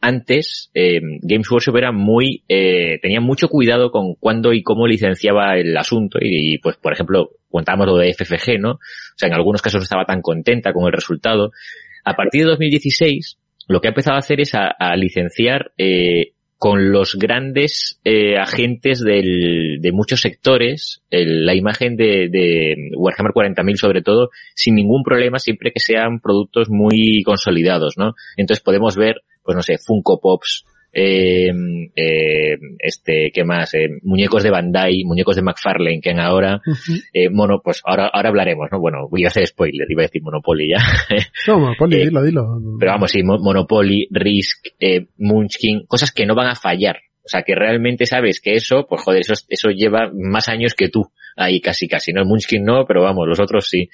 antes eh, Games Workshop era muy eh, tenía mucho cuidado con cuándo y cómo licenciaba el asunto y, pues por ejemplo contábamos lo de FFG no o sea en algunos casos no estaba tan contenta con el resultado a partir de 2016 lo que ha empezado a hacer es a, a licenciar eh, con los grandes eh, agentes del, de muchos sectores, el, la imagen de, de Warhammer 40.000 sobre todo, sin ningún problema, siempre que sean productos muy consolidados, ¿no? Entonces podemos ver pues no sé, Funko Pops, eh, eh, este, ¿qué más? Eh, muñecos de Bandai, muñecos de McFarlane, que en ahora, eh, mono, pues ahora, ahora hablaremos, ¿no? Bueno, voy a hacer spoiler, iba a decir Monopoly ya. No, Monopoly, Eh, dilo, dilo. Pero vamos, sí, Mo- Monopoly, Risk, eh, Munchkin, cosas que no van a fallar. O sea, que realmente sabes que eso, pues joder, eso, eso lleva más años que tú. Ahí casi, casi, ¿no? El Munchkin no, pero vamos, los otros sí.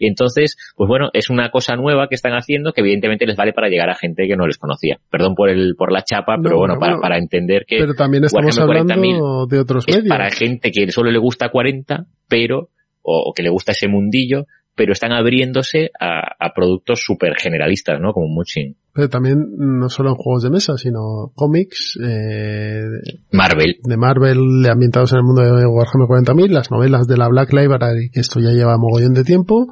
Y entonces, pues bueno, es una cosa nueva que están haciendo que evidentemente les vale para llegar a gente que no les conocía. Perdón por el, por la chapa, pero No, bueno, no, para, no. para entender que Pero también estamos hablando de otros es medios. para gente que solo le gusta 40, pero, o, o que le gusta ese mundillo, pero están abriéndose a, a productos súper generalistas, ¿no? Como Munchkin. Pero también no solo en juegos de mesa, sino cómics eh, Marvel. de Marvel ambientados en el mundo de Warhammer 40.000, las novelas de la Black Library, que esto ya lleva mogollón de tiempo,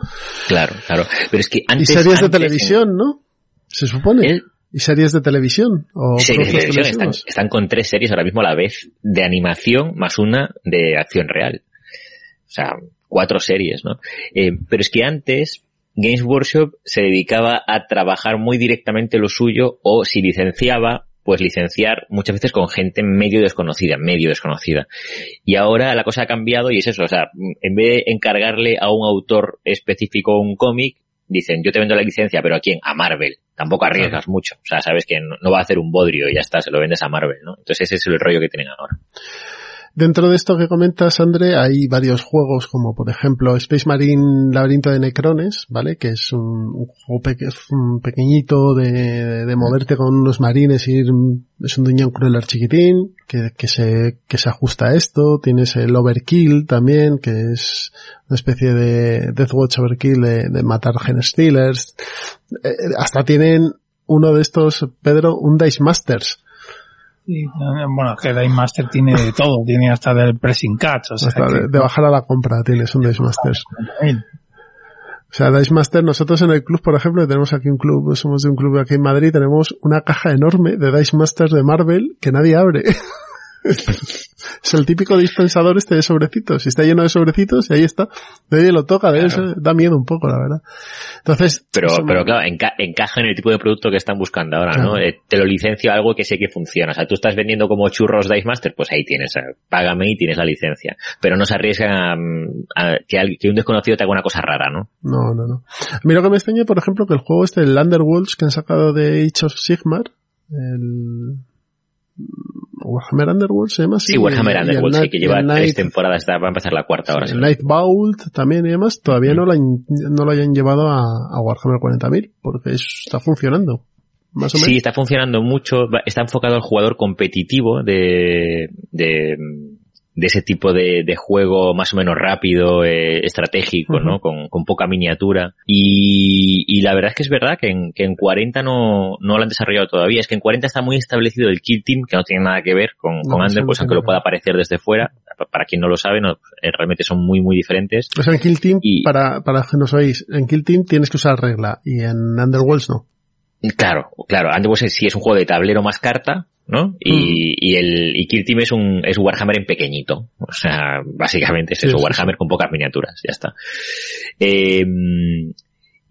Claro, claro. Pero es que y antes... series de televisión, ¿no? Se supone. ¿Eh? Y series de televisión. O series de televisión están con tres series ahora mismo a la vez de animación más una de acción real. O sea, cuatro series, ¿no? Eh, pero es que antes Games Workshop se dedicaba a trabajar muy directamente lo suyo o si licenciaba, pues licenciar muchas veces con gente medio desconocida, medio desconocida. Y ahora la cosa ha cambiado y es eso, o sea, en vez de encargarle a un autor específico un cómic, dicen, yo te vendo la licencia, pero ¿a quién? A Marvel. Tampoco arriesgas mucho. O sea, sabes que no, no va a hacer un bodrio y ya está, se lo vendes a Marvel, ¿no? Entonces ese es el rollo que tienen ahora. Dentro de esto que comentas, André, hay varios juegos como por ejemplo Space Marine Laberinto de Necrones, ¿vale? Que es un, juego peque- un pequeñito de, de moverte con unos marines y ir, es un duñón crueler chiquitín, que, que se, que se ajusta a esto. Tienes el Overkill también, que es una especie de Death Watch Overkill de, de matar Gen Stealers. Eh, hasta tienen uno de estos, Pedro, un Dice Masters. Sí, bueno, que Dice Master tiene de todo, tiene hasta del pressing catch, o sea, Hasta que- de, bajar a la compra tienes un Dice Masters. O sea, Dice Master, nosotros en el club, por ejemplo, tenemos aquí un club, somos de un club aquí en Madrid, tenemos una caja enorme de Dice Masters de Marvel que nadie abre. es el típico dispensador este de sobrecitos. Y está lleno de sobrecitos y ahí está. Nadie lo toca, de eso da miedo un poco, la verdad. Entonces, Pero, pero claro, enca- encaja en el tipo de producto que están buscando ahora, ¿no? Claro. Eh, te lo licencio algo que sé que funciona. O sea, tú estás vendiendo como churros Dice Master, pues ahí tienes, eh, págame y tienes la licencia. Pero no se arriesga a, a que, al- que un desconocido te haga una cosa rara, ¿no? No, no, no. A lo que me extraña, por ejemplo, que el juego este, el Underworlds que han sacado de Age of Sigmar, el Warhammer Underworld se llama así. Sí, Warhammer el Underworld, sí, Night- que lleva el tres Night- temporadas, está- va a empezar la cuarta ahora. el sí. Night Vault también y demás, todavía no, lo han- no lo hayan llevado a, a Warhammer 40.000, porque eso está funcionando. Más o menos. Sí, está funcionando mucho, está enfocado al jugador competitivo de, de, de ese tipo de, de juego más o menos rápido, eh, estratégico. ¿no? Con, con poca miniatura. Y, y la verdad es que es verdad que en, que en 40 no, no lo han desarrollado todavía. Es que en 40 está muy establecido el Kill Team, que no tiene nada que ver con, No, con no pues aunque lo pueda parecer desde fuera. Para quien no lo sabe, no, eh, realmente son muy, muy diferentes. O sea, en Kill Team, Y- para, para que nos oís, en Kill Team tienes que usar regla y en Underworlds no. Claro, claro. Underworld sí es un juego de tablero más carta, ¿no? Y, y el y Kill Team es un es Warhammer en pequeñito. O sea, básicamente es Sí, eso, sí, Warhammer con pocas miniaturas, ya está. Eh,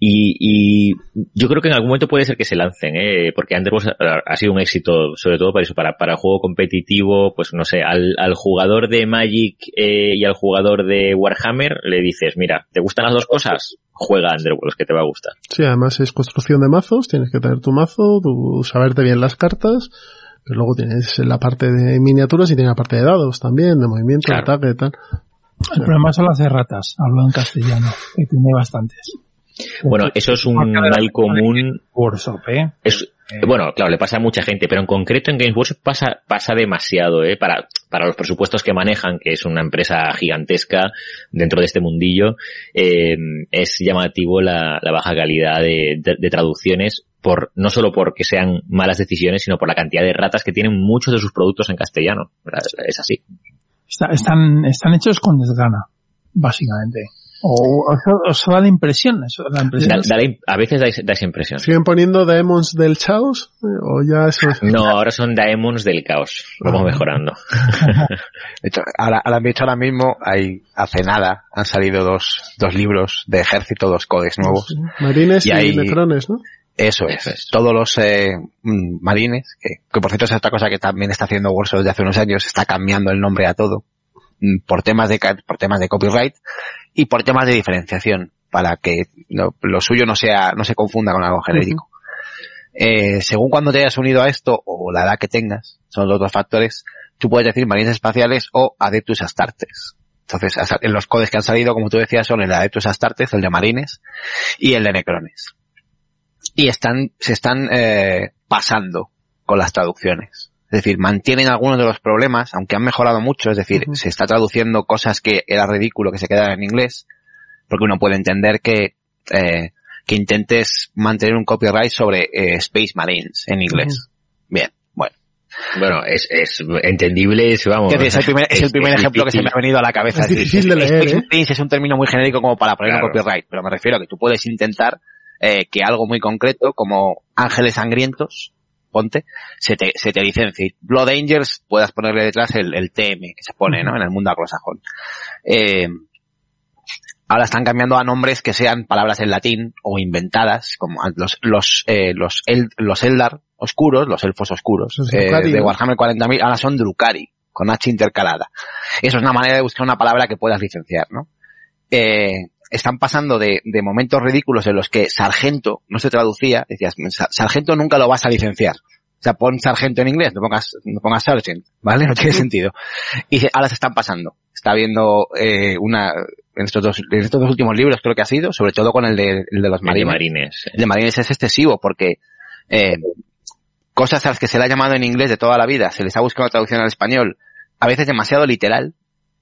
y, Y, yo creo que en algún momento puede ser que se lancen, ¿eh? porque Underworld ha, ha sido un éxito, sobre todo para eso, para, para el juego competitivo, pues no sé, al, al jugador de Magic eh, y al jugador de Warhammer le dices, mira, ¿te gustan las dos cosas? Juega Underworld, que te va a gustar. Sí, además es construcción de mazos, tienes que tener tu mazo, tu, saberte bien las cartas, pero luego tienes la parte de miniaturas y tienes la parte de dados también, de movimiento, Claro. de ataque y tal. El problema son las erratas, hablo en castellano, que tiene bastantes. Bueno, eso es un mal común Workshop, ¿eh? Es, bueno, claro, le pasa a mucha gente, pero en concreto en Games Workshop pasa, pasa demasiado, ¿eh? Para, para los presupuestos que manejan, que es una empresa gigantesca dentro de este mundillo, eh, es llamativo la, la baja calidad de, de- de traducciones por, no solo porque sean malas decisiones, sino por la cantidad de ratas que tienen muchos de sus productos en castellano. Es, es así. Está- están, están hechos con desgana, básicamente. O, o eso- da la impresión, eso da la impresión. Da- da la im- a veces da, da esa impresión. ¿Siguen poniendo Demons del Chaos? ¿O ya eso es- No, ahora son Daemons del caos. Vamos Ah. mejorando. De hecho, ahora, ahora, de hecho, ahora mismo hay, hace nada, han salido dos, dos libros de ejército, dos codes nuevos. Marines y, Y hay- Necrones, ¿no? Eso es. Eso es. Todos los eh, mm, marines, que, que por cierto es otra cosa que también está haciendo Warsaw desde hace unos años, está cambiando el nombre a todo por temas de por temas de copyright y por temas de diferenciación para que lo, lo suyo no sea no se confunda con algo genérico. Eh, según cuando te hayas unido a esto o la edad que tengas, son los dos factores, tú puedes decir marines espaciales o adeptus astartes. Entonces, en los codes que han salido, como tú decías, son el de adeptus astartes, el de marines y el de necrones y están, se están eh, pasando con las traducciones. Es decir, mantienen algunos de los problemas, aunque han mejorado mucho, es decir, Ujú. se está traduciendo cosas que era ridículo que se quedaran en inglés, porque uno puede entender que, eh, que intentes mantener un copyright sobre eh, Space Marines en inglés. Bien, bueno. Bueno, es, es entendible, es, vamos. Es, decir, es el primer, es el primer ejemplo que se me ha venido a la cabeza. Es difícil de leer, Space ¿eh? Marines es un término muy genérico como para poner Claro. un copyright, pero me refiero a que tú puedes intentar eh, que algo muy concreto como Ángeles Sangrientos, ponte, se te, se te licencie. Blood Angels puedas ponerle detrás el, el TM que se pone, ¿no? En el mundo anglosajón. Eh, ahora están cambiando a nombres que sean palabras en latín o inventadas, como los, los, eh, los, el- los Eldar oscuros, los elfos oscuros, Los eh, de. Warhammer 40.000, ahora son Drukari, con H intercalada. Eso es una manera de buscar una palabra que puedas licenciar, ¿no? Eh, están pasando de, de momentos ridículos en los que sargento no se traducía, decías, "Sa- sargento nunca lo vas a licenciar. O sea, pon sargento en inglés, no pongas, no pongas sergeant, ¿vale? No tiene sentido. Y ahora se están pasando. Está habiendo eh, una, en estos dos, en estos dos últimos libros creo que ha sido, sobre todo con el de, el de los El de marines. marines. El de marines es excesivo porque eh, cosas a las que se le ha llamado en inglés de toda la vida, se les ha buscado traducción al español, a veces demasiado literal,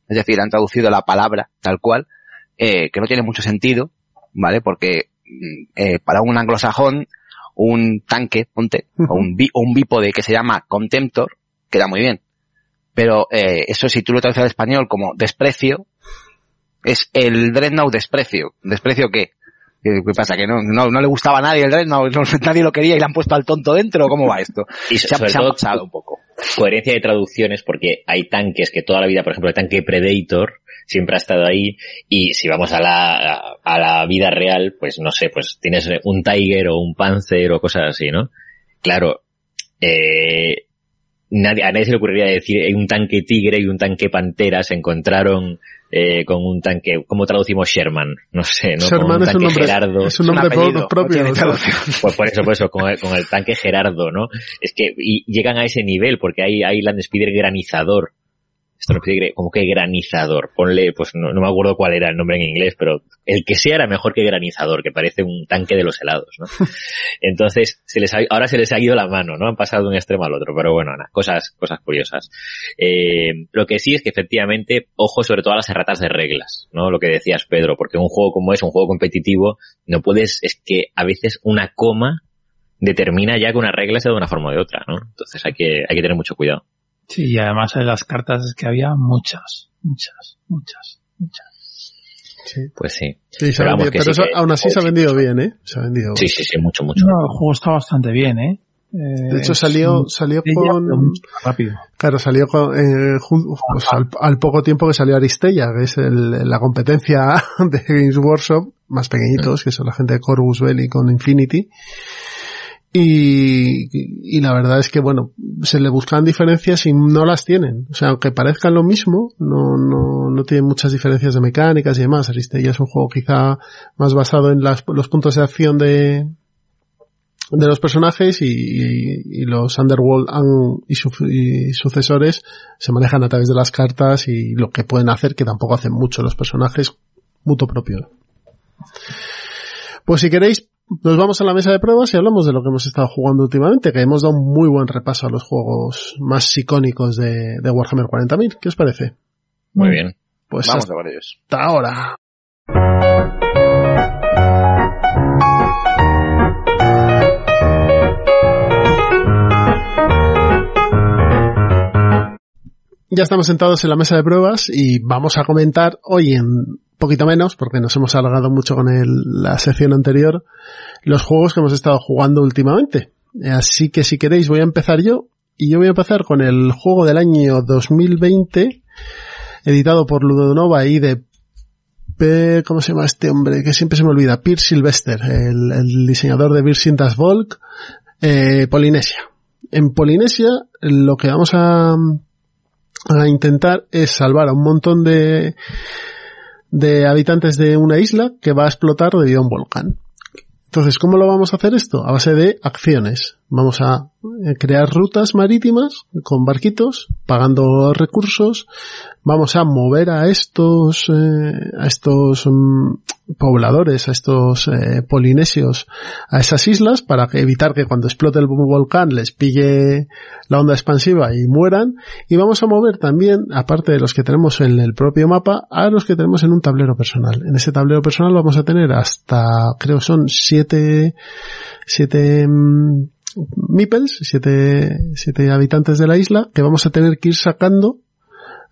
es decir, han traducido la palabra tal cual, eh, que no tiene mucho sentido, ¿vale? Porque mm, eh, para un anglosajón, un tanque, ponte, o un, bi- o un bípode que se llama contemptor, queda muy bien. Pero eh, eso si tú lo traduces al español como desprecio, es el Dreadnought desprecio. ¿Desprecio qué? ¿Qué pasa? ¿Que no, no, no le gustaba a nadie el Dreadnought? ¿No- nadie lo quería y le han puesto al tonto dentro? ¿Cómo va esto? Y Se ha, sobre se ha todo, pasado un poco. Coherencia de traducciones porque hay tanques que toda la vida, por ejemplo, el tanque Predator siempre ha estado ahí y si vamos a la, a la vida real, pues no sé, pues tienes un Tiger o un Panzer o cosas así, ¿no? Claro, eh, nadie, a nadie se le ocurriría decir hay un tanque Tigre y un tanque Pantera se encontraron eh, con un tanque, ¿cómo traducimos Sherman? No sé, ¿no? Sherman con un es un tanque nombre, Gerardo. es un nombre apellido, no propio. tiene o sea, traducción. Pues por eso, por eso, con el, con el tanque Gerardo, ¿no? Es que y llegan a ese nivel porque hay, hay Land Speeder granizador. Esto no como que granizador. Ponle, pues no, no me acuerdo cuál era el nombre en inglés, pero el que sea era mejor que granizador, que parece un tanque de los helados, ¿no? Entonces, se les ha- ahora se les ha ido la mano, ¿no? Han pasado de un extremo al otro, pero bueno, nada, cosas, cosas curiosas. Eh, lo que sí es que efectivamente, ojo sobre todo a las erratas de reglas, ¿no? Lo que decías, Pedro, porque un juego como es, un juego competitivo, no puedes, es que a veces una coma determina ya que una regla sea de una forma o de otra, ¿no? Entonces hay que, hay que tener mucho cuidado. Sí, y además en las cartas es que había muchas, muchas, muchas, muchas. sí. Pues sí. Sí, se vendido- pero sí eso que- aún así se ha vendido bien, ¿eh? Se ha vendido. Sí, sí, sí, mucho, mucho. No, el juego está bastante bien, ¿eh? Eh, De hecho salió, salió con, rápido. claro, salió con, eh, pues al, al poco tiempo que salió Aristella, que es el- la competencia de Games Workshop, más pequeñitos, que son la gente de Corvus Belli con Infinity. Y, la verdad es que, bueno, se le buscan diferencias y no las tienen. O sea, aunque parezcan lo mismo, no, no, no tienen muchas diferencias de mecánicas y demás. Aristella es un juego quizá más basado en las, los puntos de acción de, de los personajes y, y los Underworld y, su, y, sucesores se manejan a través de las cartas y lo que pueden hacer, que tampoco hacen mucho los personajes, mutuo propio. Pues si queréis, nos vamos a la mesa de pruebas y hablamos de lo que hemos estado jugando últimamente, que hemos dado un muy buen repaso a los juegos más icónicos de, de Warhammer 40.000. ¿Qué os parece? Muy bien. Pues vamos a ellos. Hasta ahora. Ya estamos sentados en la mesa de pruebas y vamos a comentar hoy en poquito menos, porque nos hemos alargado mucho con el, la sección anterior, los juegos que hemos estado jugando últimamente. Así que si queréis voy a empezar yo, y yo voy a empezar con el juego del año 2020, editado por Ludonova y de ¿cómo se llama este hombre? Que siempre se me olvida, Pierre Sylvester, el, diseñador de Beer Sintas Volk, eh, Polinesia. En Polinesia lo que vamos a, a intentar es salvar a un montón de, de habitantes de una isla que va a explotar debido a un volcán. Entonces, ¿cómo lo vamos a hacer esto? A base de acciones. Vamos a crear rutas marítimas con barquitos, pagando recursos. Vamos a mover a estos, eh, a estos um, pobladores, a estos eh, polinesios, a esas islas para evitar que cuando explote el volcán les pille la onda expansiva y mueran. Y vamos a mover también, aparte de los que tenemos en el propio mapa, a los que tenemos en un tablero personal. En ese tablero personal vamos a tener hasta, creo son siete, siete, um, siete, siete habitantes de la isla, que vamos a tener que ir sacando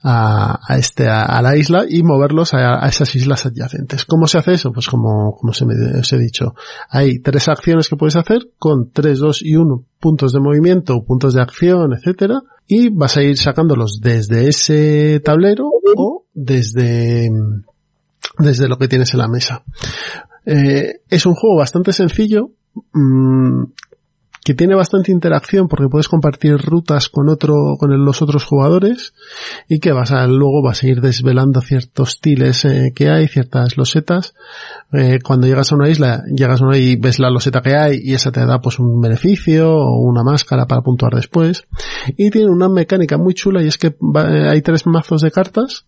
a, este, a, la isla y moverlos a, a, esas islas adyacentes. ¿Cómo se hace eso? Pues como, como se me, os he dicho, hay tres acciones que puedes hacer con tres, dos y uno puntos de movimiento, puntos de acción, etcétera, y vas a ir sacándolos desde ese tablero o desde, desde lo que tienes en la mesa. Eh, es un juego bastante sencillo, mmm, que tiene bastante interacción porque puedes compartir rutas con otro, con los otros jugadores y que vas a, luego vas a ir desvelando ciertos tiles eh, que hay, ciertas losetas. Eh, cuando llegas a una isla, llegas a una y ves la loseta que hay y esa te da pues un beneficio o una máscara para puntuar después. Y tiene una mecánica muy chula y es que va, hay tres mazos de cartas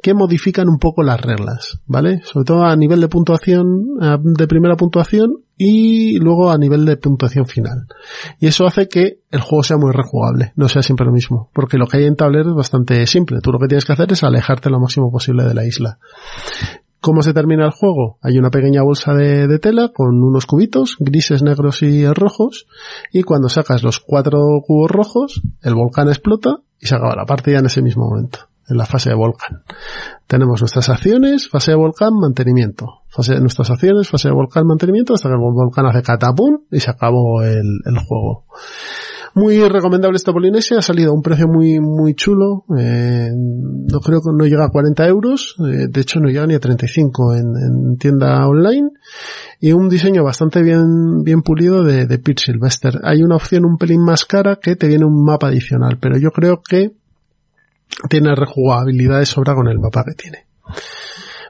que modifican un poco las reglas, ¿vale? Sobre todo a nivel de puntuación, de primera puntuación y luego a nivel de puntuación final. Y eso hace que el juego sea muy rejugable, no sea siempre lo mismo, porque lo que hay en tablero es bastante simple. Tú lo que tienes que hacer es alejarte lo máximo posible de la isla. ¿Cómo se termina el juego? Hay una pequeña bolsa de, de, tela con unos cubitos, grises, negros y rojos, y cuando sacas los cuatro cubos rojos, el volcán explota y se acaba la partida en ese mismo momento en la fase de volcán. Tenemos nuestras acciones, fase de volcán, mantenimiento. Fase de nuestras acciones, fase de volcán, mantenimiento, hasta que el volcán hace catapum y se acabó el, el juego. Muy recomendable esta Polinesia, ha salido a un precio muy, muy chulo, eh, no creo que no llega a 40 euros, eh, de hecho no llega ni a 35 en, en, tienda online, y un diseño bastante bien, bien pulido de, de Pete Sylvester. Hay una opción un pelín más cara que te viene un mapa adicional, pero yo creo que tiene rejugabilidad de sobra con el mapa que tiene.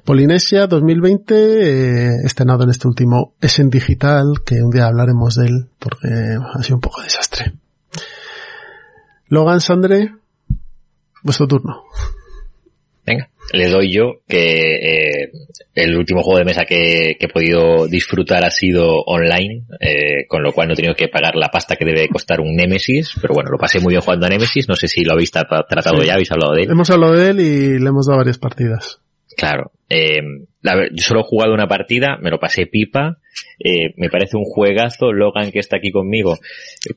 Polinesia 2020, eh, estrenado en este último Essen Digital, que un día hablaremos de él porque ha sido un poco desastre. Logan Sandre, vuestro turno. Venga, le doy yo que eh, el último juego de mesa que, que, he podido disfrutar ha sido online, eh, con lo cual no he tenido que pagar la pasta que debe costar un Nemesis, pero bueno, lo pasé muy bien jugando a Nemesis, no sé si lo habéis tratado sí. ya, habéis hablado de él. Hemos hablado de él y le hemos dado varias partidas. Claro, eh, la, yo solo he jugado una partida, me lo pasé pipa, eh, me parece un juegazo, Logan que está aquí conmigo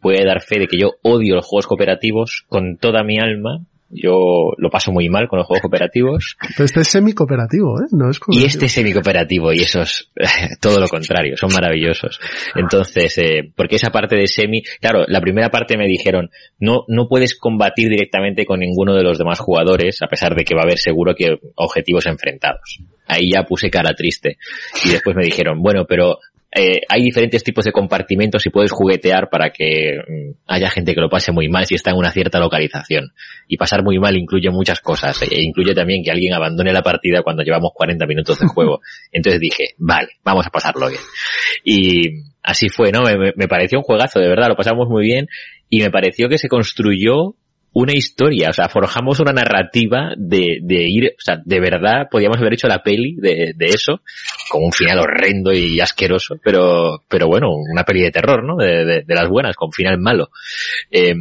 puede dar fe de que yo odio los juegos cooperativos con toda mi alma, Yo lo paso muy mal con los juegos cooperativos. Pero este es semi-cooperativo, ¿eh? No es y este es semi-cooperativo y esos, todo lo contrario, son maravillosos. Entonces, eh, porque esa parte de semi, claro, la primera parte me dijeron, no, no puedes combatir directamente con ninguno de los demás jugadores, a pesar de que va a haber seguro que objetivos enfrentados. Ahí ya puse cara triste. Y después me dijeron, bueno, pero eh, hay diferentes tipos de compartimentos y puedes juguetear para que mm, haya gente que lo pase muy mal si está en una cierta localización. Y pasar muy mal incluye muchas cosas. E incluye también que alguien abandone la partida cuando llevamos 40 minutos de juego. Entonces dije, vale, vamos a pasarlo bien. Y así fue, ¿no? Me, me pareció un juegazo, de verdad, lo pasamos muy bien. Y me pareció que se construyó una historia, o sea, forjamos una narrativa de, de ir, o sea, de verdad podíamos haber hecho la peli de, de eso, con un final horrendo y asqueroso, pero, pero bueno, una peli de terror, ¿no? De, de, de las buenas, con final malo. Eh,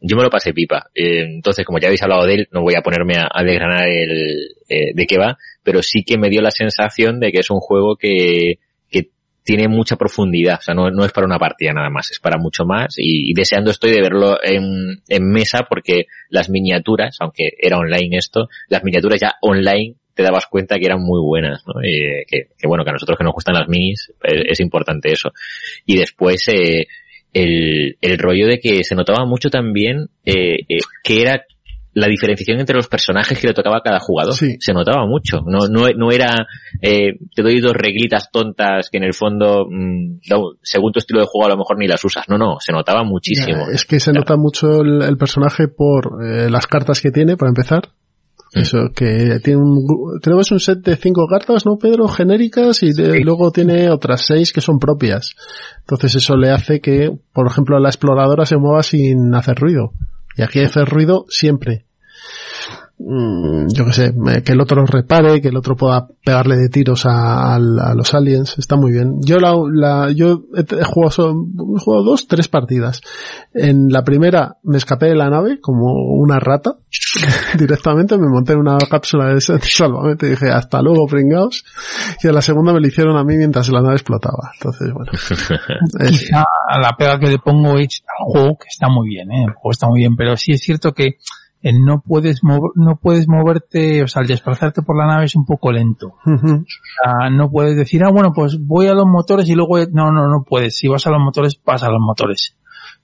yo me lo pasé pipa. Eh, entonces, como ya habéis hablado de él, no voy a ponerme a, a desgranar el, eh, de qué va, pero sí que me dio la sensación de que es un juego que, tiene mucha profundidad, o sea, no, no, es para una partida nada más, es para mucho más y, y deseando estoy de verlo en, en, mesa porque las miniaturas, aunque era online esto, las miniaturas ya online te dabas cuenta que eran muy buenas, ¿no? Y que, que, bueno, que a nosotros que nos gustan las minis es, es importante eso. Y después eh, el, el rollo de que se notaba mucho también eh, eh, que era la diferenciación entre los personajes que le tocaba a cada jugador. Sí. Se notaba mucho. No, no, no era, eh, te doy dos reglitas tontas que en el fondo, mmm, según tu estilo de juego a lo mejor ni las usas. No, no, se notaba muchísimo. Ya, es que se nota mucho el, el personaje por eh, las cartas que tiene, para empezar. Mm. Eso, que tiene un, creo que es un set de cinco cartas, ¿no, Pedro? Genéricas y de, luego tiene otras seis que son propias. Entonces eso le hace que, por ejemplo, la exploradora se mueva sin hacer ruido. Y aquí hace ruido siempre. Mm, yo que sé, que el otro repare, que el otro pueda pegarle de tiros a, a, a los aliens, está muy bien. Yo la, la yo he, he, jugado, he jugado dos, tres partidas. En la primera me escapé de la nave como una rata, directamente me monté en una cápsula de salvamento y dije hasta luego pringaos. Y en la segunda me lo hicieron a mí mientras la nave explotaba. Entonces, bueno. es... Quizá la pega que le pongo es al juego que está muy bien, ¿eh? el juego está muy bien, pero sí es cierto que no puedes mover, no puedes moverte, o sea, al desplazarte por la nave es un poco lento. Uh -huh. o sea, no puedes decir, ah, bueno, pues voy a los motores y luego, no, no, no puedes. Si vas a los motores, vas a los motores.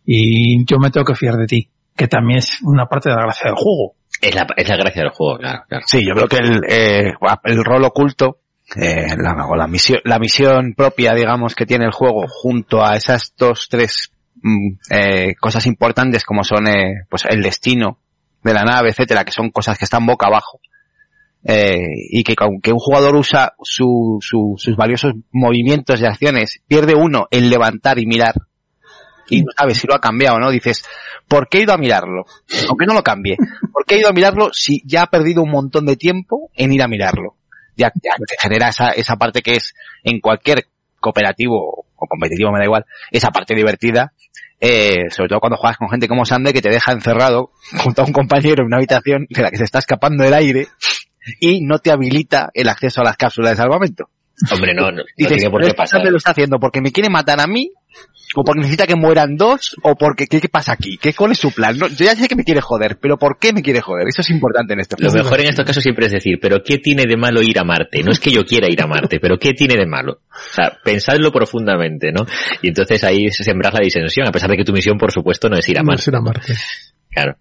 Y yo me tengo que fiar de ti, que también es una parte de la gracia del juego. Es la, es la gracia del juego, claro, claro. Sí, yo creo que el, eh, el rol oculto, eh, la, o la misión, la misión propia, digamos, que tiene el juego junto a esas dos, tres mm, eh, cosas importantes como son, eh, pues el destino, de la nave, etcétera, que son cosas que están boca abajo. Eh, y que aunque un jugador usa su, su, sus valiosos movimientos y acciones, pierde uno en levantar y mirar. Y no sabes si lo ha cambiado no. Dices, ¿por qué he ido a mirarlo? Aunque no lo cambie. ¿Por qué he ido a mirarlo si ya ha perdido un montón de tiempo en ir a mirarlo? Ya, ya te genera esa, esa parte que es en cualquier cooperativo o competitivo, me da igual, esa parte divertida eh, sobre todo cuando juegas con gente como Sander que te deja encerrado junto a un compañero en una habitación de la que se está escapando el aire y no te habilita el acceso a las cápsulas de salvamento. Hombre, no, no, Dices, no tiene por qué pasar. lo está haciendo porque me quiere matar a mí o porque necesita que mueran dos o porque ¿qué, qué pasa aquí? ¿Qué cuál es su plan? No, yo ya sé que me quiere joder, pero ¿por qué me quiere joder? Eso es importante en este Lo mejor en estos casos siempre es decir, pero ¿qué tiene de malo ir a Marte? No es que yo quiera ir a Marte, pero ¿qué tiene de malo? O sea, pensadlo profundamente, ¿no? Y entonces ahí sembrar la disensión, a pesar de que tu misión, por supuesto, no es ir a Marte. No es ir a Marte. Claro.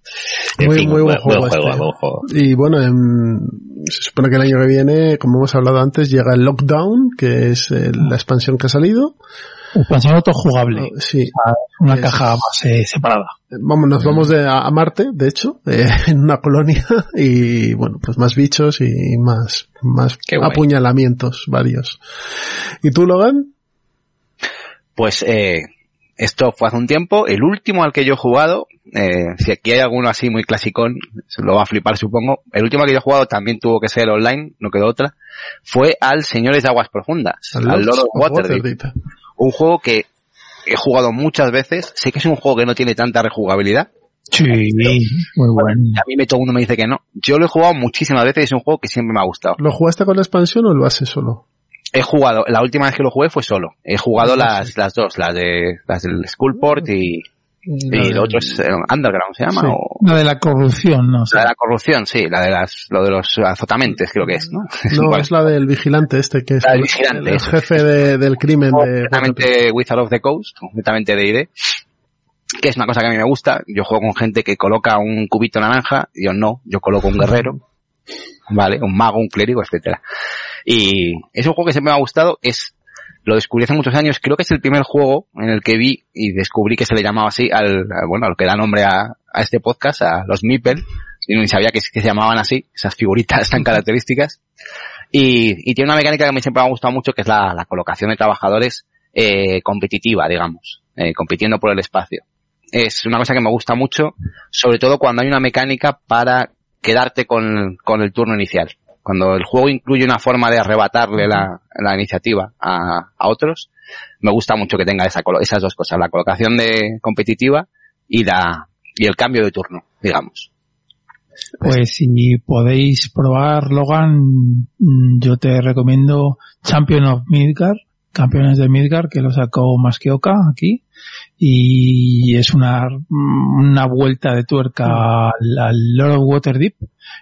En muy, fin, muy buen, buen juego, juego, este. buen juego. Y bueno, en, se supone que el año que viene, como hemos hablado antes, llega el Lockdown, que es el, la expansión que ha salido. Expansión autojugable. Uh, sí. Una es, caja más eh, separada. Vamos, nos vamos de, a, a Marte, de hecho, eh, en una colonia, y bueno, pues más bichos y más, más apuñalamientos varios. ¿Y tú, Logan? Pues, eh, esto fue hace un tiempo. El último al que yo he jugado, eh, si aquí hay alguno así muy clasicón, se lo va a flipar supongo. El último al que yo he jugado también tuvo que ser online, no quedó otra. Fue al Señores de Aguas Profundas, al, al Lord of Waterdeep. Waterdeep. Un juego que he jugado muchas veces. Sé que es un juego que no tiene tanta rejugabilidad. Sí, muy bueno. A mí me todo uno me dice que no. Yo lo he jugado muchísimas veces y es un juego que siempre me ha gustado. ¿Lo jugaste con la expansión o lo haces solo? he jugado, la última vez que lo jugué fue solo. He jugado las, las dos, las de, las del Skullport y, Y lo otro es eh, Underground, ¿se llama? Sí. O- La de la corrupción, no sé. la de la corrupción, sí, la de las, lo de los azotamentes, creo que es, ¿no? No, es la del vigilante este, que es La del vigilante, el jefe de- del crimen de... completamente Wizard of the Coast, completamente de ID, que es una cosa que a mí me gusta. Yo juego con gente que coloca un cubito naranja, yo no, yo coloco un guerrero, vale, un mago, un clérigo, etcétera. Y es un juego que siempre me ha gustado, es lo descubrí hace muchos años, creo que es el primer juego en el que vi y descubrí que se le llamaba así al, al- bueno, a lo que da nombre a, a este podcast, a los Meeple, y ni sabía que, que se llamaban así, esas figuritas tan características. Y, y tiene una mecánica que a mí siempre me ha gustado mucho, que es la, la colocación de trabajadores eh, competitiva, digamos, eh, compitiendo por el espacio. Es una cosa que me gusta mucho, sobre todo cuando hay una mecánica para quedarte con, con el turno inicial. Cuando el juego incluye una forma de arrebatarle la, la iniciativa a, a otros, me gusta mucho que tenga esa, esas dos cosas, la colocación de competitiva y la, y el cambio de turno, digamos. Pues si podéis probar Logan, mm, yo te recomiendo Champion of Midgard, Campeones de Midgard, que lo sacó Masqueoka aquí, y es una, una vuelta de tuerca al, al Lord of Waterdeep.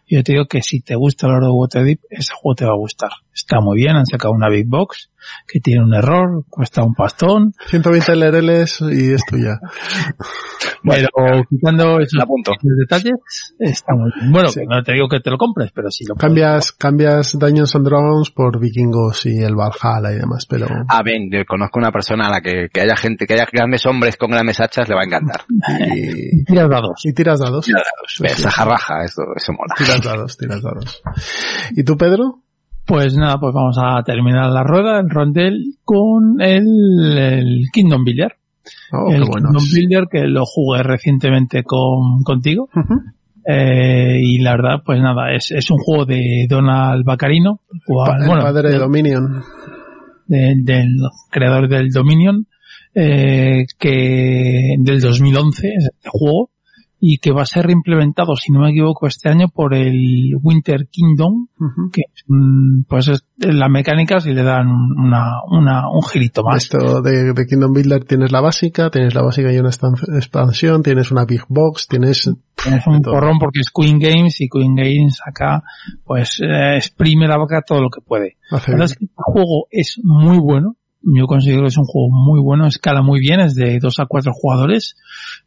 Y yo te digo que si te gusta Lord of Waterdeep, ese juego te va a gustar. Está muy bien, han sacado una Big Box, que tiene un error, cuesta un pastón, 120 LRLs y es tuya. pero quitando esos detalles, está muy bien. Bueno, Sí. no te digo que te lo compres, pero si lo puedes Cambias, cambias Dungeons and Dragons por vikingos y el Valhalla y demás, pero... Ah, bien, yo conozco una persona a la que, que haya gente, que haya grandes hombres con grandes hachas, le va a encantar. Y, tiras dados. y tiras dados. Esa jarraja, eso, eso mola. Tiras dados, tiras dados. ¿Y tú, Pedro? Pues nada, pues vamos a terminar la rueda, el rondel, con el, el Kingdom Builder. Oh, el. Kingdom Builder que lo jugué recientemente con, contigo. Ujú. Eh, y la verdad, pues nada, es, es un juego de Donald Baccarino, Pa- el bueno, padre de Dominion. de- del creador del Dominion, eh, que del 2011 es este juego y que va a ser reimplementado, si no me equivoco, este año por el Winter Kingdom, Ujú. que es, mm, pues es las mecánicas y le dan una, una, un girito más. Esto de, de Kingdom Builder tienes la básica, tienes la básica y una expansión, tienes una Big Box, tienes... Es un porrón porque es Queen Games y Queen Games acá pues eh, exprime la boca todo lo que puede. La verdad es que el juego es muy bueno. Yo considero que es un juego muy bueno, escala muy bien, es de 2 a 4 jugadores.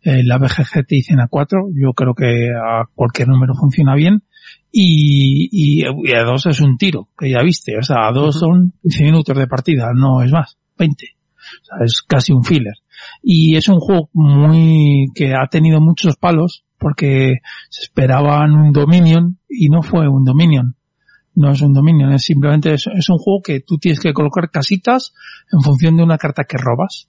Eh, la BGG te dicen a 4, yo creo que a cualquier número funciona bien. Y, y, y a 2 es un tiro, que ya viste, o sea, a 2 son 15 minutos de partida, no es más, 20. O sea, es casi un filler. Y es un juego muy, que ha tenido muchos palos, porque se esperaban un Dominion y no fue un Dominion no es un Dominion, es simplemente es, es un juego que tú tienes que colocar casitas en función de una carta que robas.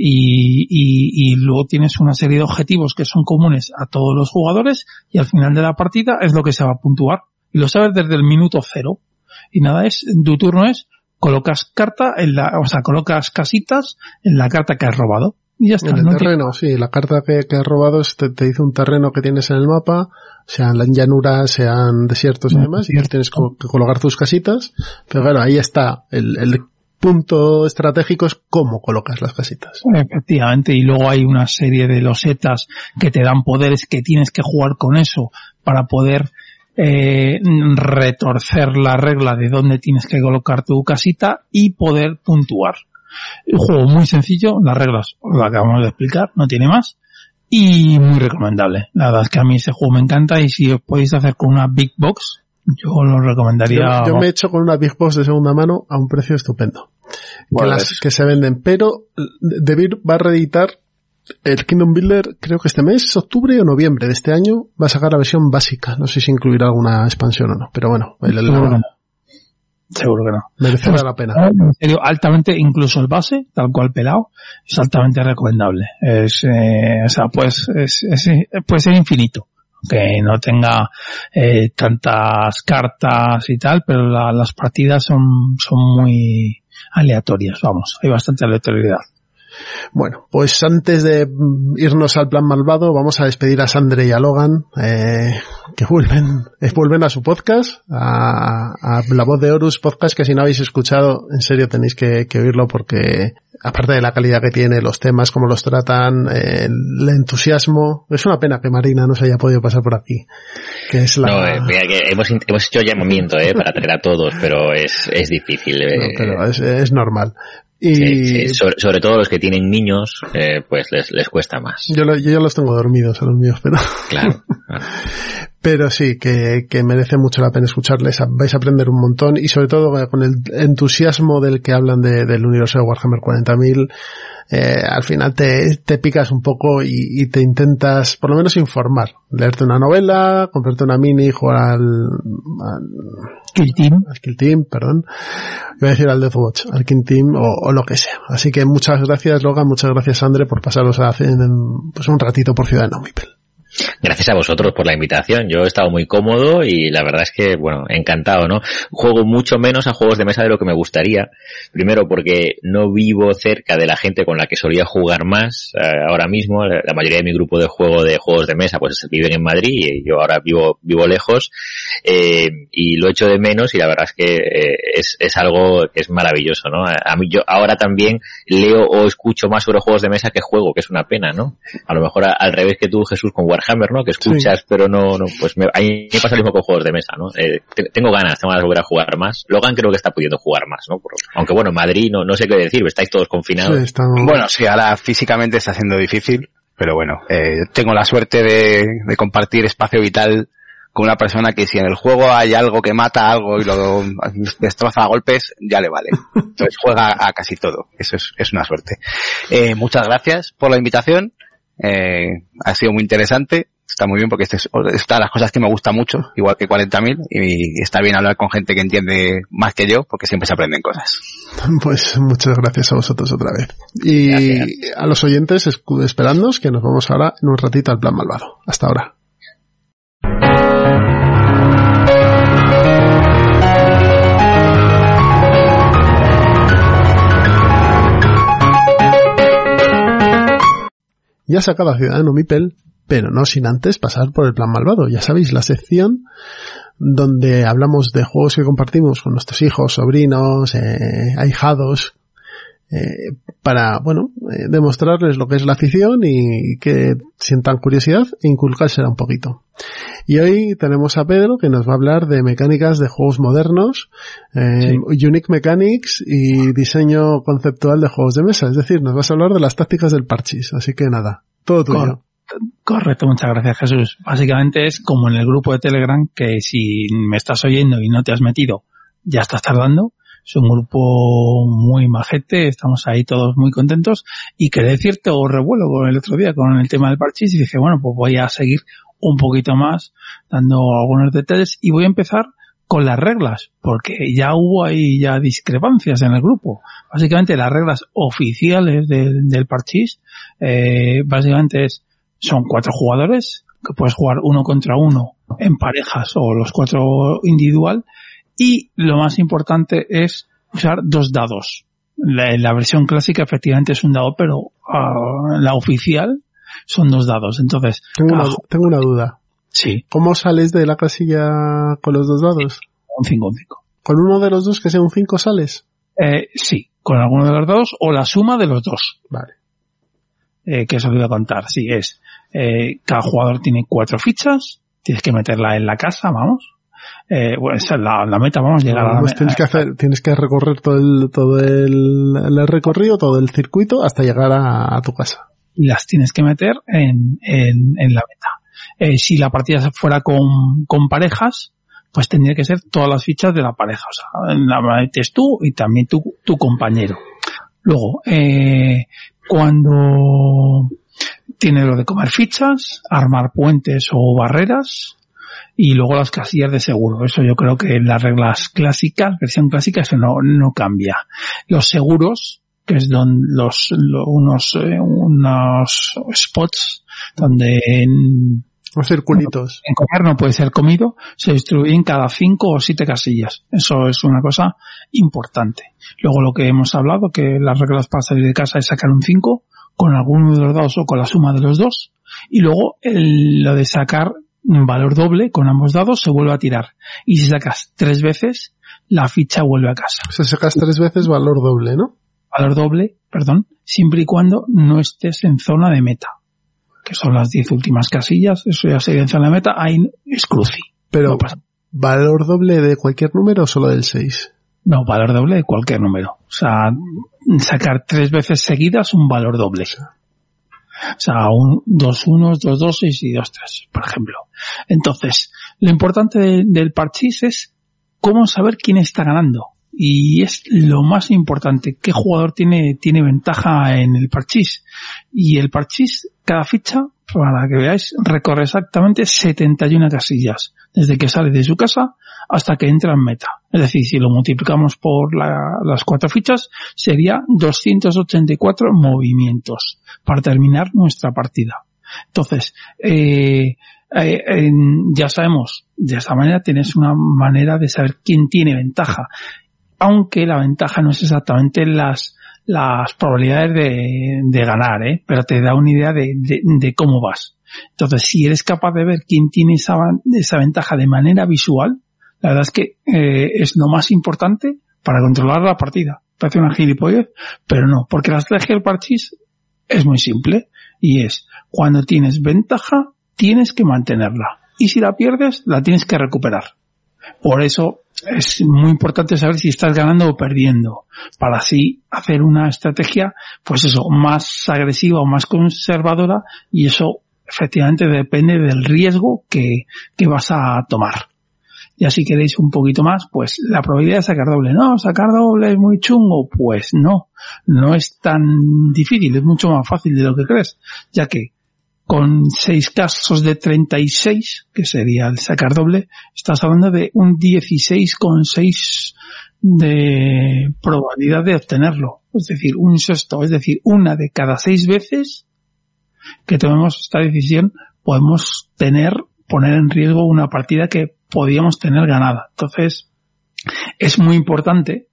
Y, y, y luego tienes una serie de objetivos que son comunes a todos los jugadores y al final de la partida es lo que se va a puntuar. Y lo sabes desde el minuto cero. Y nada, es, tu turno es, colocas carta en la, o sea, colocas casitas en la carta que has robado. Y ya está. En el no tiene- terreno, sí, la carta que, que has robado es- te, te dice un terreno que tienes en el mapa, sean llanuras, sean desiertos y demás, y tienes co- que colocar tus casitas, pero claro, ahí está, el, el punto estratégico es cómo colocas las casitas. Efectivamente, y luego hay una serie de losetas que te dan poderes que tienes que jugar con eso para poder eh, retorcer la regla de dónde tienes que colocar tu casita y poder puntuar. Un juego muy sencillo, las reglas las acabamos de explicar, no tiene más. Y muy recomendable. La verdad es que a mí ese juego me encanta y si os podéis hacer con una Big Box, yo lo recomendaría. Yo, yo me he hecho con una Big Box de segunda mano a un precio estupendo. Que, las, es- que se venden, pero Debir va a reeditar el Kingdom Builder, creo que este mes, octubre o noviembre de este año, va a sacar la versión básica. No sé si incluirá alguna expansión o no, pero bueno, el- el- no. Seguro que no. merecerá la pena. En serio, altamente, incluso el base, tal cual pelado, es altamente recomendable. Es, eh, o sea, pues, es, es- puede ser infinito. Que no tenga eh, tantas cartas y tal, pero la- las partidas son, son muy aleatorias, vamos, hay bastante aleatoriedad. Bueno, pues antes de mm, irnos al plan malvado, vamos a despedir a Sandre y a Logan, eh, que vuelven, eh, vuelven a su podcast, a, a La Voz de Horus podcast, que si no habéis escuchado, en serio tenéis que, que oírlo porque aparte de la calidad que tiene, los temas, cómo los tratan, el entusiasmo. Es una pena que Marina no se haya podido pasar por aquí. Que es la... No, eh, mira, que hemos, hemos hecho llamamiento eh, para traer a todos, pero es, es difícil. No, pero es, es normal. Y Sí, sí, Sobre, sobre todo los que tienen niños, eh, pues les, les cuesta más. yo, lo- yo ya los tengo dormidos a los míos, pero, Claro. claro. pero sí, que, que merece mucho la pena escucharles. Vais a aprender un montón y sobre todo eh, con el entusiasmo del que hablan de- del universo de Warhammer 40.000. Eh, al final te, te picas un poco y, y te intentas, por lo menos, informar. Leerte una novela, comprarte una mini, jugar al, al, Kill Team. al Kill Team, perdón. Iba a decir al Deathwatch, al King Team o, o lo que sea. Así que muchas gracias Logan, muchas gracias Andre por pasaros a hacer pues un ratito por Ciudad de Naumipel. Gracias a vosotros por la invitación. Yo he estado muy cómodo y la verdad es que, bueno, encantado, ¿no? Juego mucho menos a juegos de mesa de lo que me gustaría. Primero porque no vivo cerca de la gente con la que solía jugar más eh, ahora mismo. La mayoría de mi grupo de juego de juegos de mesa pues viven en Madrid y yo ahora vivo, vivo lejos. Eh, y lo echo de menos y la verdad es que eh, es, es algo que es maravilloso, ¿no? A mí yo ahora también leo o escucho más sobre juegos de mesa que juego, que es una pena, ¿no? A lo mejor al revés que tú, Jesús, con Warhammer, ¿no? Que escuchas, pero no, no, pues me, a mí me pasa lo mismo con juegos de mesa, ¿no? Eh, te- tengo ganas, tengo ganas de volver a jugar más. Logan creo que está pudiendo jugar más, ¿no? Por- aunque bueno, Madrid no, no sé qué decir, estáis todos confinados. Sí, estamos- Bueno, sí, ahora físicamente está siendo difícil, pero bueno, eh, tengo la suerte de, de compartir espacio vital con una persona que si en el juego hay algo que mata algo y lo destroza a golpes, ya le vale. Entonces juega a casi todo. Eso es, es una suerte. Eh, muchas gracias por la invitación. Eh, ha sido muy interesante. Está muy bien porque este es esta de las cosas que me gusta mucho, igual que 40.000, y está bien hablar con gente que entiende más que yo, porque siempre se aprenden cosas. Pues muchas gracias a vosotros otra vez. Y Gracias. a los oyentes, esperadnos que nos vamos ahora en un ratito al plan malvado. Hasta ahora. Ya se acaba Ciudadano Mipel, pero no sin antes pasar por el plan malvado. Ya sabéis, la sección donde hablamos de juegos que compartimos con nuestros hijos, sobrinos, eh, ahijados, eh, para, bueno, eh, demostrarles lo que es la afición y que sientan curiosidad e inculcársela un poquito. Y hoy tenemos a Pedro que nos va a hablar de mecánicas de juegos modernos, eh, unique mechanics y diseño conceptual de juegos de mesa. Es decir, nos vas a hablar de las tácticas del parchís. Así que nada, todo tuyo. Cor- Correcto, muchas gracias Jesús. Básicamente es como en el grupo de Telegram que si me estás oyendo y no te has metido, ya estás tardando. Es un grupo muy majete, estamos ahí todos muy contentos y quedé cierto revuelo el otro día con el tema del parchís y dije, bueno, pues voy a seguir un poquito más dando algunos detalles y voy a empezar con las reglas, porque ya hubo ahí ya discrepancias en el grupo. Básicamente las reglas oficiales del, del parchís, eh, básicamente es, son cuatro jugadores, que puedes jugar uno contra uno en parejas o los cuatro individual, y lo más importante es usar dos dados. La, la versión clásica efectivamente es un dado, pero ah, la oficial son dos dados. Entonces, Tengo una, tengo duda. sí, ¿Cómo sales de la casilla con los dos dados? un 5 un 5. ¿Con uno de los dos que sea un 5 sales? Eh, sí, con alguno de los dos o la suma de los dos. Vale. Eh, que eso lo voy a contar. Sí, es, eh, cada jugador tiene cuatro fichas, tienes que meterla en la casa, vamos. Eh, bueno, esa es la, la meta, vamos, llegar a la meta. tienes que hacer, tienes que recorrer todo el, todo el, el recorrido, todo el circuito hasta llegar a, a tu casa. y las tienes que meter en, en, en la meta. Eh, si la partida fuera con, con parejas, pues tendría que ser todas las fichas de la pareja. O sea, la metes tú y también tu, tu compañero. Luego, eh, cuando tiene lo de comer fichas, armar puentes o barreras, y luego las casillas de seguro. Eso yo creo que en las reglas clásicas, versión clásica, eso no, no cambia. Los seguros, que es don, los, lo- unos, eh, unos spots donde en, Los circulitos. en comer no puede ser comido, se distribuyen cada cinco o siete casillas. Eso es una cosa importante. Luego lo que hemos hablado, que las reglas para salir de casa es sacar un 5 con alguno de los dados o con la suma de los dos. Y luego el- lo de sacar valor doble con ambos dados se vuelve a tirar. Y si sacas tres veces, la ficha vuelve a casa. O sea, sacas tres veces valor doble, ¿no? valor doble, perdón, siempre y cuando no estés en zona de meta. Que son las 10 últimas casillas, eso ya sería en zona de meta, ahí es cruci. Pero, No. ¿valor doble de cualquier número o solo del 6? No, valor doble de cualquier número. O sea, sacar tres veces seguidas un valor doble. O sea, un, dos unos, dos doses y dos tres, por ejemplo. Entonces, lo importante de- del parchís es cómo saber quién está ganando. Y es lo más importante, qué jugador tiene, tiene ventaja en el parchís. Y el parchís, cada ficha, para que veáis, recorre exactamente 71 casillas. Desde que sale de su casa hasta que entra en meta. Es decir, si lo multiplicamos por la- las cuatro fichas, sería 284 movimientos para terminar nuestra partida. Entonces, eh, eh, ya sabemos, de esa manera tienes una manera de saber quién tiene ventaja. Aunque la ventaja no es exactamente las, las probabilidades de, ganar, ¿eh? pero te da una idea de, de- de cómo vas. Entonces, si eres capaz de ver quién tiene esa, esa ventaja de manera visual, la verdad es que eh, es lo más importante para controlar la partida. Parece una gilipollez, pero no, porque la estrategia del parchís es muy simple y es cuando tienes ventaja, tienes que mantenerla. Y si la pierdes, la tienes que recuperar. Por eso es muy importante saber si estás ganando o perdiendo, para así hacer una estrategia, pues eso, más agresiva o más conservadora, y eso efectivamente depende del riesgo que, que vas a tomar. Ya si queréis un poquito más, pues la probabilidad de sacar doble. No, sacar doble es muy chungo. Pues no, no es tan difícil, es mucho más fácil de lo que crees, ya que con 6 casos de 36, que sería el sacar doble, estás hablando de un 16,6 de probabilidad de obtenerlo. Es decir, un sexto, es decir, una de cada seis veces que tomemos esta decisión podemos tener, poner en riesgo una partida que podíamos tener ganada. Entonces, es muy importante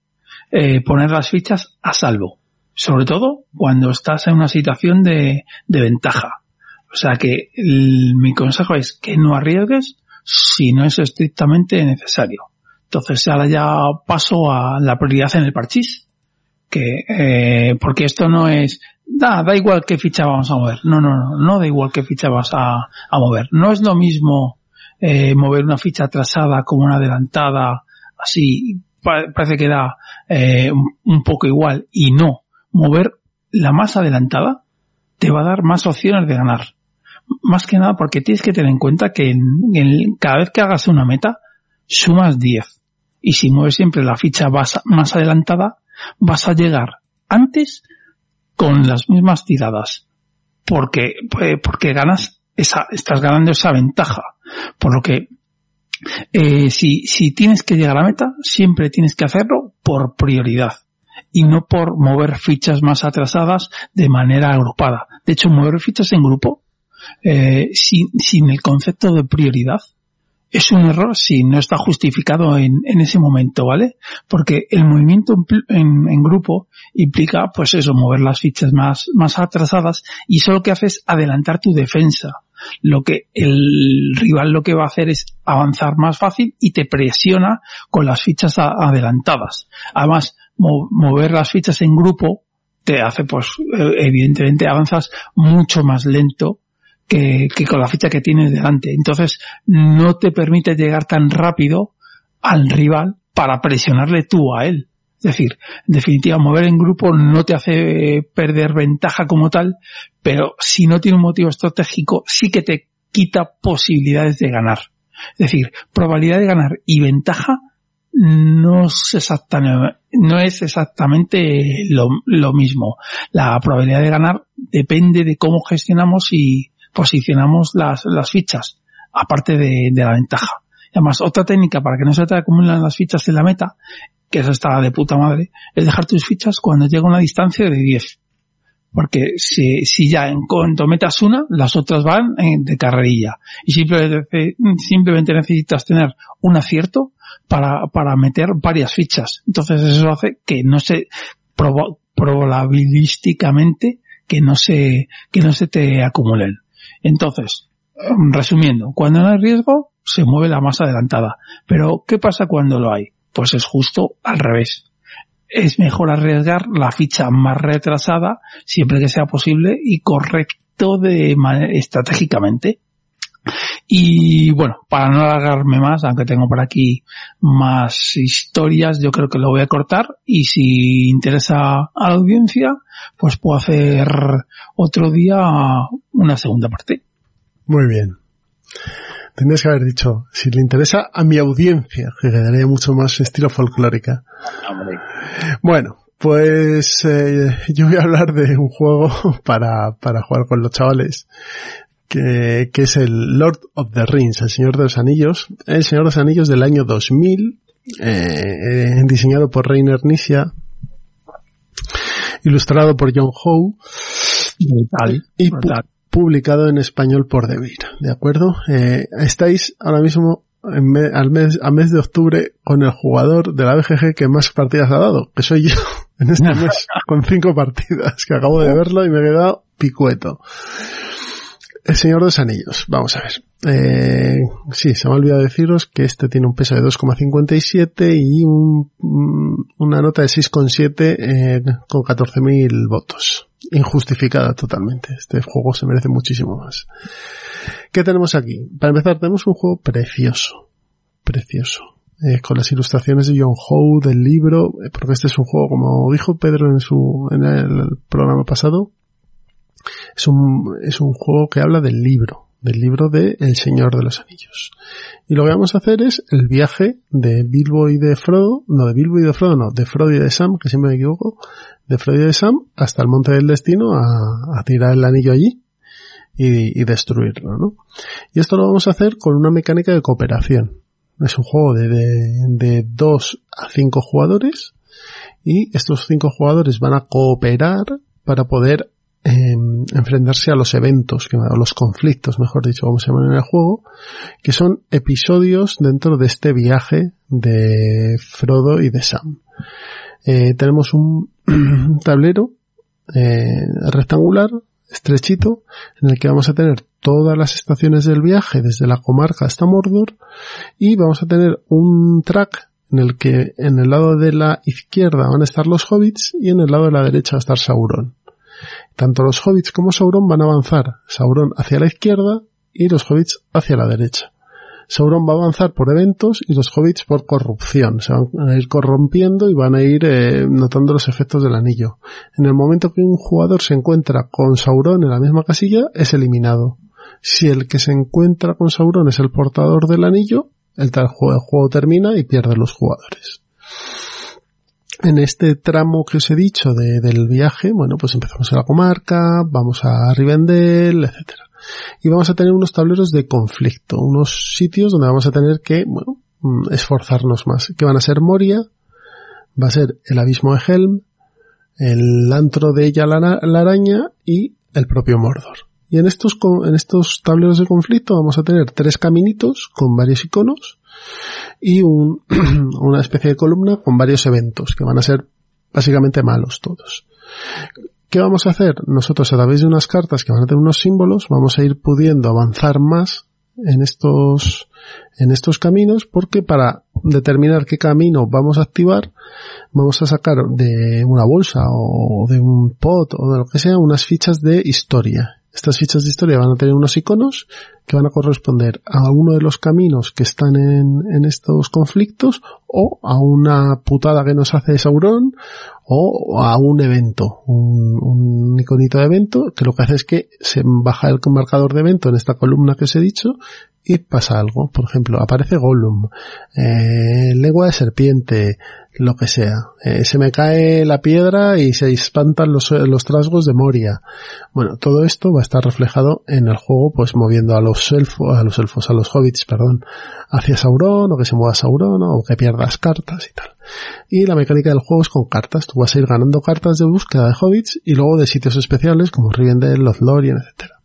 eh, poner las fichas a salvo. Sobre todo cuando estás en una situación de, de ventaja. O sea que el- mi consejo es que no arriesgues si no es estrictamente necesario. Entonces ahora ya paso a la prioridad en el parchís. Que, eh, porque esto no es, da, da igual qué ficha vamos a mover. No, no, no, no da igual qué ficha vas a, a mover. No es lo mismo eh, mover una ficha atrasada como una adelantada, así, pa- parece que da eh, un, poco igual. Y no, mover la más adelantada te va a dar más opciones de ganar. Más que nada porque tienes que tener en cuenta que en, cada vez que hagas una meta, sumas 10. Y si mueves siempre la ficha más, más adelantada, vas a llegar antes con las mismas tiradas. Porque, eh, porque ganas esa, estás ganando esa ventaja. Por lo que, eh, si, si tienes que llegar a la meta, siempre tienes que hacerlo por prioridad y no por mover fichas más atrasadas de manera agrupada. De hecho, mover fichas en grupo, eh, sin, sin el concepto de prioridad, es un error si no está justificado en, en ese momento, ¿vale? Porque el movimiento en, en grupo implica, pues eso, mover las fichas más, más atrasadas y eso lo que hace es adelantar tu defensa. Lo que el rival lo que va a hacer es avanzar más fácil y te presiona con las fichas adelantadas. Además, mo- mover las fichas en grupo te hace, pues, eh, evidentemente avanzas mucho más lento que, que con la ficha que tienes delante. Entonces, no te permite llegar tan rápido al rival para presionarle tú a él. Decir, en definitiva, mover en grupo no te hace perder ventaja como tal, pero si no tiene un motivo estratégico, sí que te quita posibilidades de ganar. Es decir, probabilidad de ganar y ventaja no es exactamente, no es exactamente lo, mismo. La probabilidad de ganar depende de cómo gestionamos y posicionamos las, fichas, aparte de, la ventaja. Además, otra técnica para que no se te acumulen las fichas en la meta, que eso está de puta madre, es dejar tus fichas cuando llega una distancia de 10. Porque si, si ya en cuanto metas una, las otras van en- de carrerilla. Y simplemente, simplemente necesitas tener un acierto para, para meter varias fichas. Entonces eso hace que no se, proba- probabilísticamente, que no se, que no se te acumulen. Entonces, resumiendo, cuando no hay riesgo, se mueve la más adelantada. Pero, ¿qué pasa cuando lo hay? Pues es justo al revés. es mejor arriesgar la ficha más retrasada siempre que sea posible y correcto de estratégicamente. Y bueno, para no alargarme más, aunque tengo por aquí más historias, yo creo que lo voy a cortar y si interesa a la audiencia, pues puedo hacer otro día una segunda parte. Muy bien. Tendrías que haber dicho, si le interesa a mi audiencia, que quedaría mucho más estilo folclórica. Bueno, pues eh, yo voy a hablar de un juego para, para jugar con los chavales que, que es el Lord of the Rings, el Señor de los Anillos, el Señor de los Anillos del año 2000, eh, diseñado por Reiner Nisia, ilustrado por John Howe. Y pu- publicado en español por Devir, ¿de acuerdo? Eh, estáis ahora mismo en me- al mes, a mes de octubre con el jugador de la BGG que más partidas ha dado, que soy yo en este mes, con cinco partidas, que acabo de verlo y me he quedado picueto. El Señor de los Anillos, vamos a ver. Eh, sí, se me ha olvidado deciros que este tiene un peso de 2,57 y un, mm, una nota de 6,7 eh, con 14.000 votos. Injustificada totalmente. Este juego se merece muchísimo más. ¿Qué tenemos aquí? Para empezar, tenemos un juego precioso. Precioso. Eh, con las ilustraciones de John Howe del libro, eh, porque este es un juego, como dijo Pedro en su, en el programa pasado, es un, es un juego que habla del libro, del libro de El Señor de los Anillos. Y lo que vamos a hacer es el viaje de Bilbo y de Frodo, no de Bilbo y de Frodo, no, de Frodo y de Sam, que siempre me equivoco, de Frodo y de Sam hasta el Monte del Destino a, tirar el anillo allí y, destruirlo, ¿no? Y esto lo vamos a hacer con una mecánica de cooperación. Es un juego de, de, dos a cinco jugadores y estos cinco jugadores van a cooperar para poder eh, enfrentarse a los eventos, a los conflictos, mejor dicho, como se llaman en el juego, que son episodios dentro de este viaje de Frodo y de Sam. Eh, tenemos un tablero eh, rectangular, estrechito, en el que vamos a tener todas las estaciones del viaje, desde la comarca hasta Mordor, y vamos a tener un track en el que en el lado de la izquierda van a estar los hobbits y en el lado de la derecha va a estar Sauron. Tanto los hobbits como Sauron van a avanzar, Sauron hacia la izquierda y los hobbits hacia la derecha. Sauron va a avanzar por eventos y los hobbits por corrupción. Se van a ir corrompiendo y van a ir eh, notando los efectos del anillo. En el momento que un jugador se encuentra con Sauron en la misma casilla, es eliminado. Si el que se encuentra con Sauron es el portador del anillo, el, juego, termina y pierde los jugadores. En este tramo que os he dicho de, del viaje, bueno, pues empezamos en la comarca, vamos a Rivendell, etcétera. Y vamos a tener unos tableros de conflicto, unos sitios donde vamos a tener que, bueno, mm, esforzarnos más. Que van a ser Moria, va a ser el abismo de Helm, el antro de ella la, la araña y el propio Mordor. Y en estos, en estos tableros de conflicto vamos a tener tres caminitos con varios iconos y un, una especie de columna con varios eventos que van a ser básicamente malos todos. ¿Qué vamos a hacer? Nosotros a través de unas cartas que van a tener unos símbolos vamos a ir pudiendo avanzar más en estos, en estos caminos porque para determinar qué camino vamos a activar vamos a sacar de una bolsa o de un pot o de lo que sea unas fichas de historia. Estas fichas de historia van a tener unos iconos que van a corresponder a uno de los caminos que están en, estos conflictos o a una putada que nos hace Sauron o a un evento, un, un, iconito de evento que lo que hace es que se baja el marcador de evento en esta columna que os he dicho y pasa algo. Por ejemplo, aparece Gollum, eh, lengua de serpiente, lo que sea. Eh, se me cae la piedra y se espantan los, los trasgos de Moria. Bueno, todo esto va a estar reflejado en el juego, pues moviendo a los elfos, a los elfos, a los hobbits, perdón, hacia Sauron, o que se mueva Sauron, o que pierdas cartas y tal. Y la mecánica del juego es con cartas. Tú vas a ir ganando cartas de búsqueda de hobbits y luego de sitios especiales como Rivendell, Lothlorien, etcétera.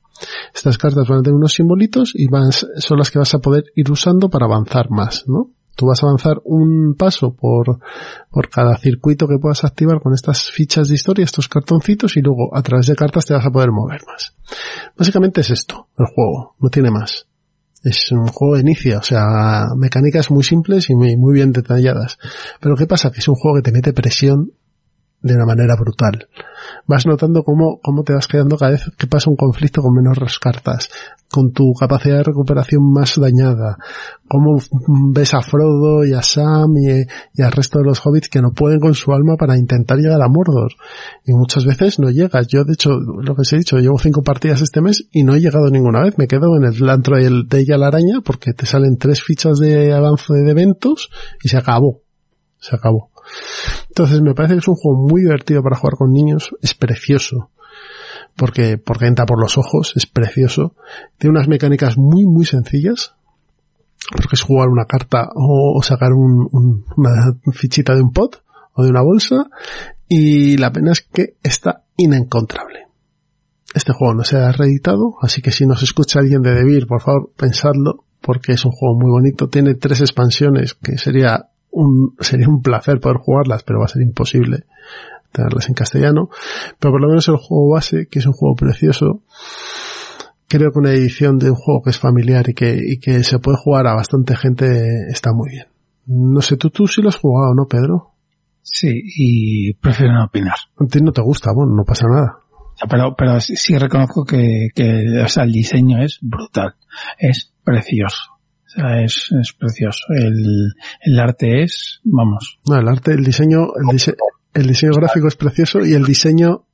Estas cartas van a tener unos simbolitos y van, son las que vas a poder ir usando para avanzar más, ¿no? Tú vas a avanzar un paso por, por cada circuito que puedas activar con estas fichas de historia, estos cartoncitos, y luego a través de cartas te vas a poder mover más. Básicamente es esto, el juego, no tiene más. Es un juego de inicio, o sea, mecánicas muy simples y muy, muy bien detalladas. Pero ¿qué pasa? Que es un juego que te mete presión de una manera brutal. Vas notando cómo, cómo te vas quedando cada vez que pasa un conflicto con menos cartas, con tu capacidad de recuperación más dañada, cómo ves a Frodo y a Sam y, al resto de los hobbits que no pueden con su alma para intentar llegar a Mordor. Y muchas veces no llegas. Yo, de hecho, lo que os he dicho, llevo cinco partidas este mes y no he llegado ninguna vez. Me quedo en el antro de ella la araña porque te salen tres fichas de avance de eventos y se acabó. Se acabó. Entonces me parece que es un juego muy divertido para jugar con niños, es precioso, porque, porque entra por los ojos, es precioso, tiene unas mecánicas muy muy sencillas, porque es jugar una carta o, sacar un, un, una fichita de un pot o de una bolsa, y la pena es que está inencontrable. Este juego no se ha reeditado, así que si nos escucha alguien de Debir, por favor, pensadlo, porque es un juego muy bonito. Tiene tres expansiones, que sería un, sería un placer poder jugarlas, pero va a ser imposible tenerlas en castellano. Pero por lo menos el juego base, que es un juego precioso, creo que una edición de un juego que es familiar y que, y que se puede jugar a bastante gente está muy bien. No sé, tú, tú sí lo has jugado, ¿no, Pedro? Sí, y prefiero no opinar. A ti no te gusta, bueno, no pasa nada. Pero, pero sí, sí reconozco que, que o sea, el diseño es brutal. Es precioso. O sea, es, es precioso. El, el arte es, vamos. No, el arte, el diseño, el, dise el diseño gráfico es precioso y el diseño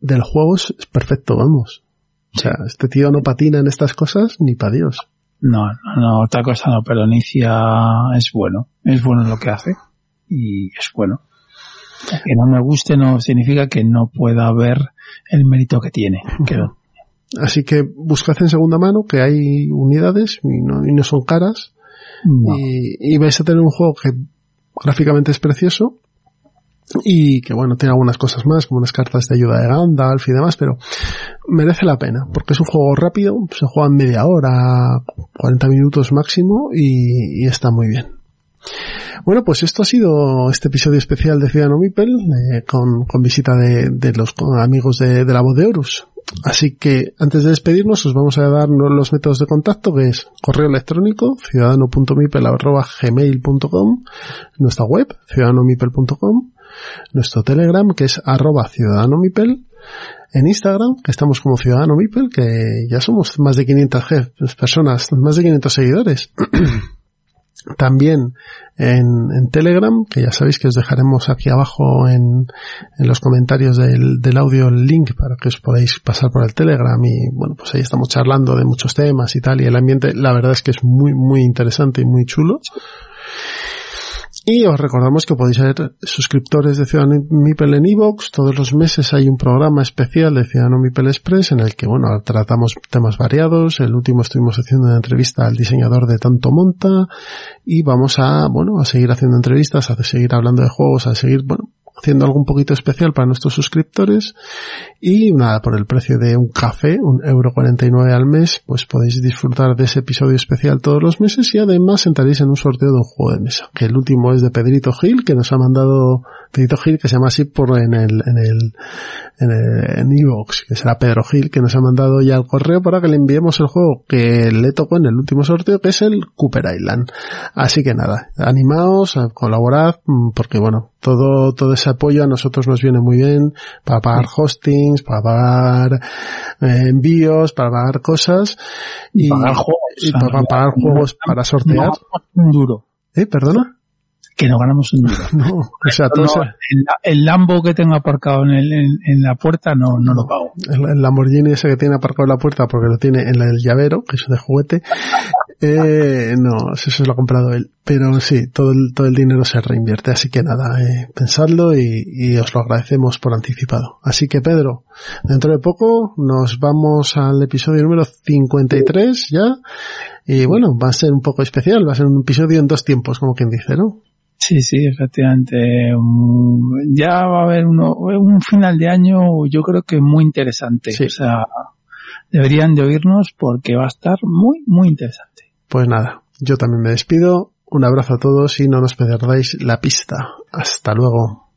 del juego es perfecto, vamos. O sea, este tío no patina en estas cosas ni para Dios. No, no, no, otra cosa no, pero Inicia es bueno. Es bueno lo que hace. Y es bueno. Que no me guste no significa que no pueda ver el mérito que tiene. Que no. Así que buscad en segunda mano que hay unidades y no, y no son caras. No. Y, y, vais a tener un juego que gráficamente es precioso y que bueno, tiene algunas cosas más, como unas cartas de ayuda de Gandalf y demás, pero merece la pena, porque es un juego rápido, se juega en media hora, 40 minutos máximo y, está muy bien. Bueno, pues esto ha sido este episodio especial de Ciudadano Mipel, eh, con, visita de, los amigos de, de, la voz de Horus. Así que antes de despedirnos os vamos a dar los métodos de contacto que es correo electrónico ciudadano.mipel.gmail.com nuestra web ciudadanomipel.com nuestro telegram que es arroba ciudadanomipel en Instagram, que estamos como Ciudadano Mipel, que ya somos más de 500 personas, más de 500 seguidores. También en, en, Telegram, que ya sabéis que os dejaremos aquí abajo en, en los comentarios del, del, audio el link para que os podáis pasar por el Telegram y bueno, pues ahí estamos charlando de muchos temas y tal y el ambiente la verdad es que es muy muy interesante y muy chulo. Y os recordamos que podéis ser suscriptores de Ciudadano Mipel en iVoox. Todos los meses hay un programa especial de Ciudadano Mipel Express en el que, bueno, tratamos temas variados. El último estuvimos haciendo una entrevista al diseñador de Tanto Monta y vamos a, bueno, a seguir haciendo entrevistas, a seguir hablando de juegos, a seguir, bueno, haciendo algo un poquito especial para nuestros suscriptores y nada, por el precio de un café, un euro 49 al mes, pues podéis disfrutar de ese episodio especial todos los meses y además entraréis en un sorteo de un juego de mesa, que el último es de Pedrito Gil, que nos ha mandado Pedrito Gil, que se llama así por en el, en el, en el, en Evox, que será Pedro Gil, que nos ha mandado ya el correo para que le enviemos el juego que le tocó en el último sorteo, que es el Cooper Island. Así que nada, animaos, colaborad, porque bueno, todo, todo ese apoyo a nosotros nos viene muy bien para pagar hostings, para pagar eh, envíos, para pagar cosas y, pagar juegos, y para, pagar juegos para sortear. Duro. ¿Eh? ¿Perdona? Que no ganamos un duro. No, o sea, todo no, el, el, Lambo que tengo aparcado en, el, en, en, la puerta no, no lo pago. El, el, Lamborghini ese que tiene aparcado en la puerta porque lo tiene en el llavero, que es de juguete, eh, no, eso se lo ha comprado él. Pero sí, todo el, todo el dinero se reinvierte, así que nada, eh, pensadlo y, y os lo agradecemos por anticipado. Así que Pedro, dentro de poco nos vamos al episodio número 53 ya, y bueno, va a ser un poco especial, va a ser un episodio en dos tiempos, como quien dice, ¿no? Sí, sí, efectivamente. Um, ya va a haber uno, un final de año, yo creo que muy interesante. Sí. O sea, deberían de oírnos porque va a estar muy, muy interesante. Pues nada, yo también me despido. Un abrazo a todos y no nos perdáis la pista. Hasta luego.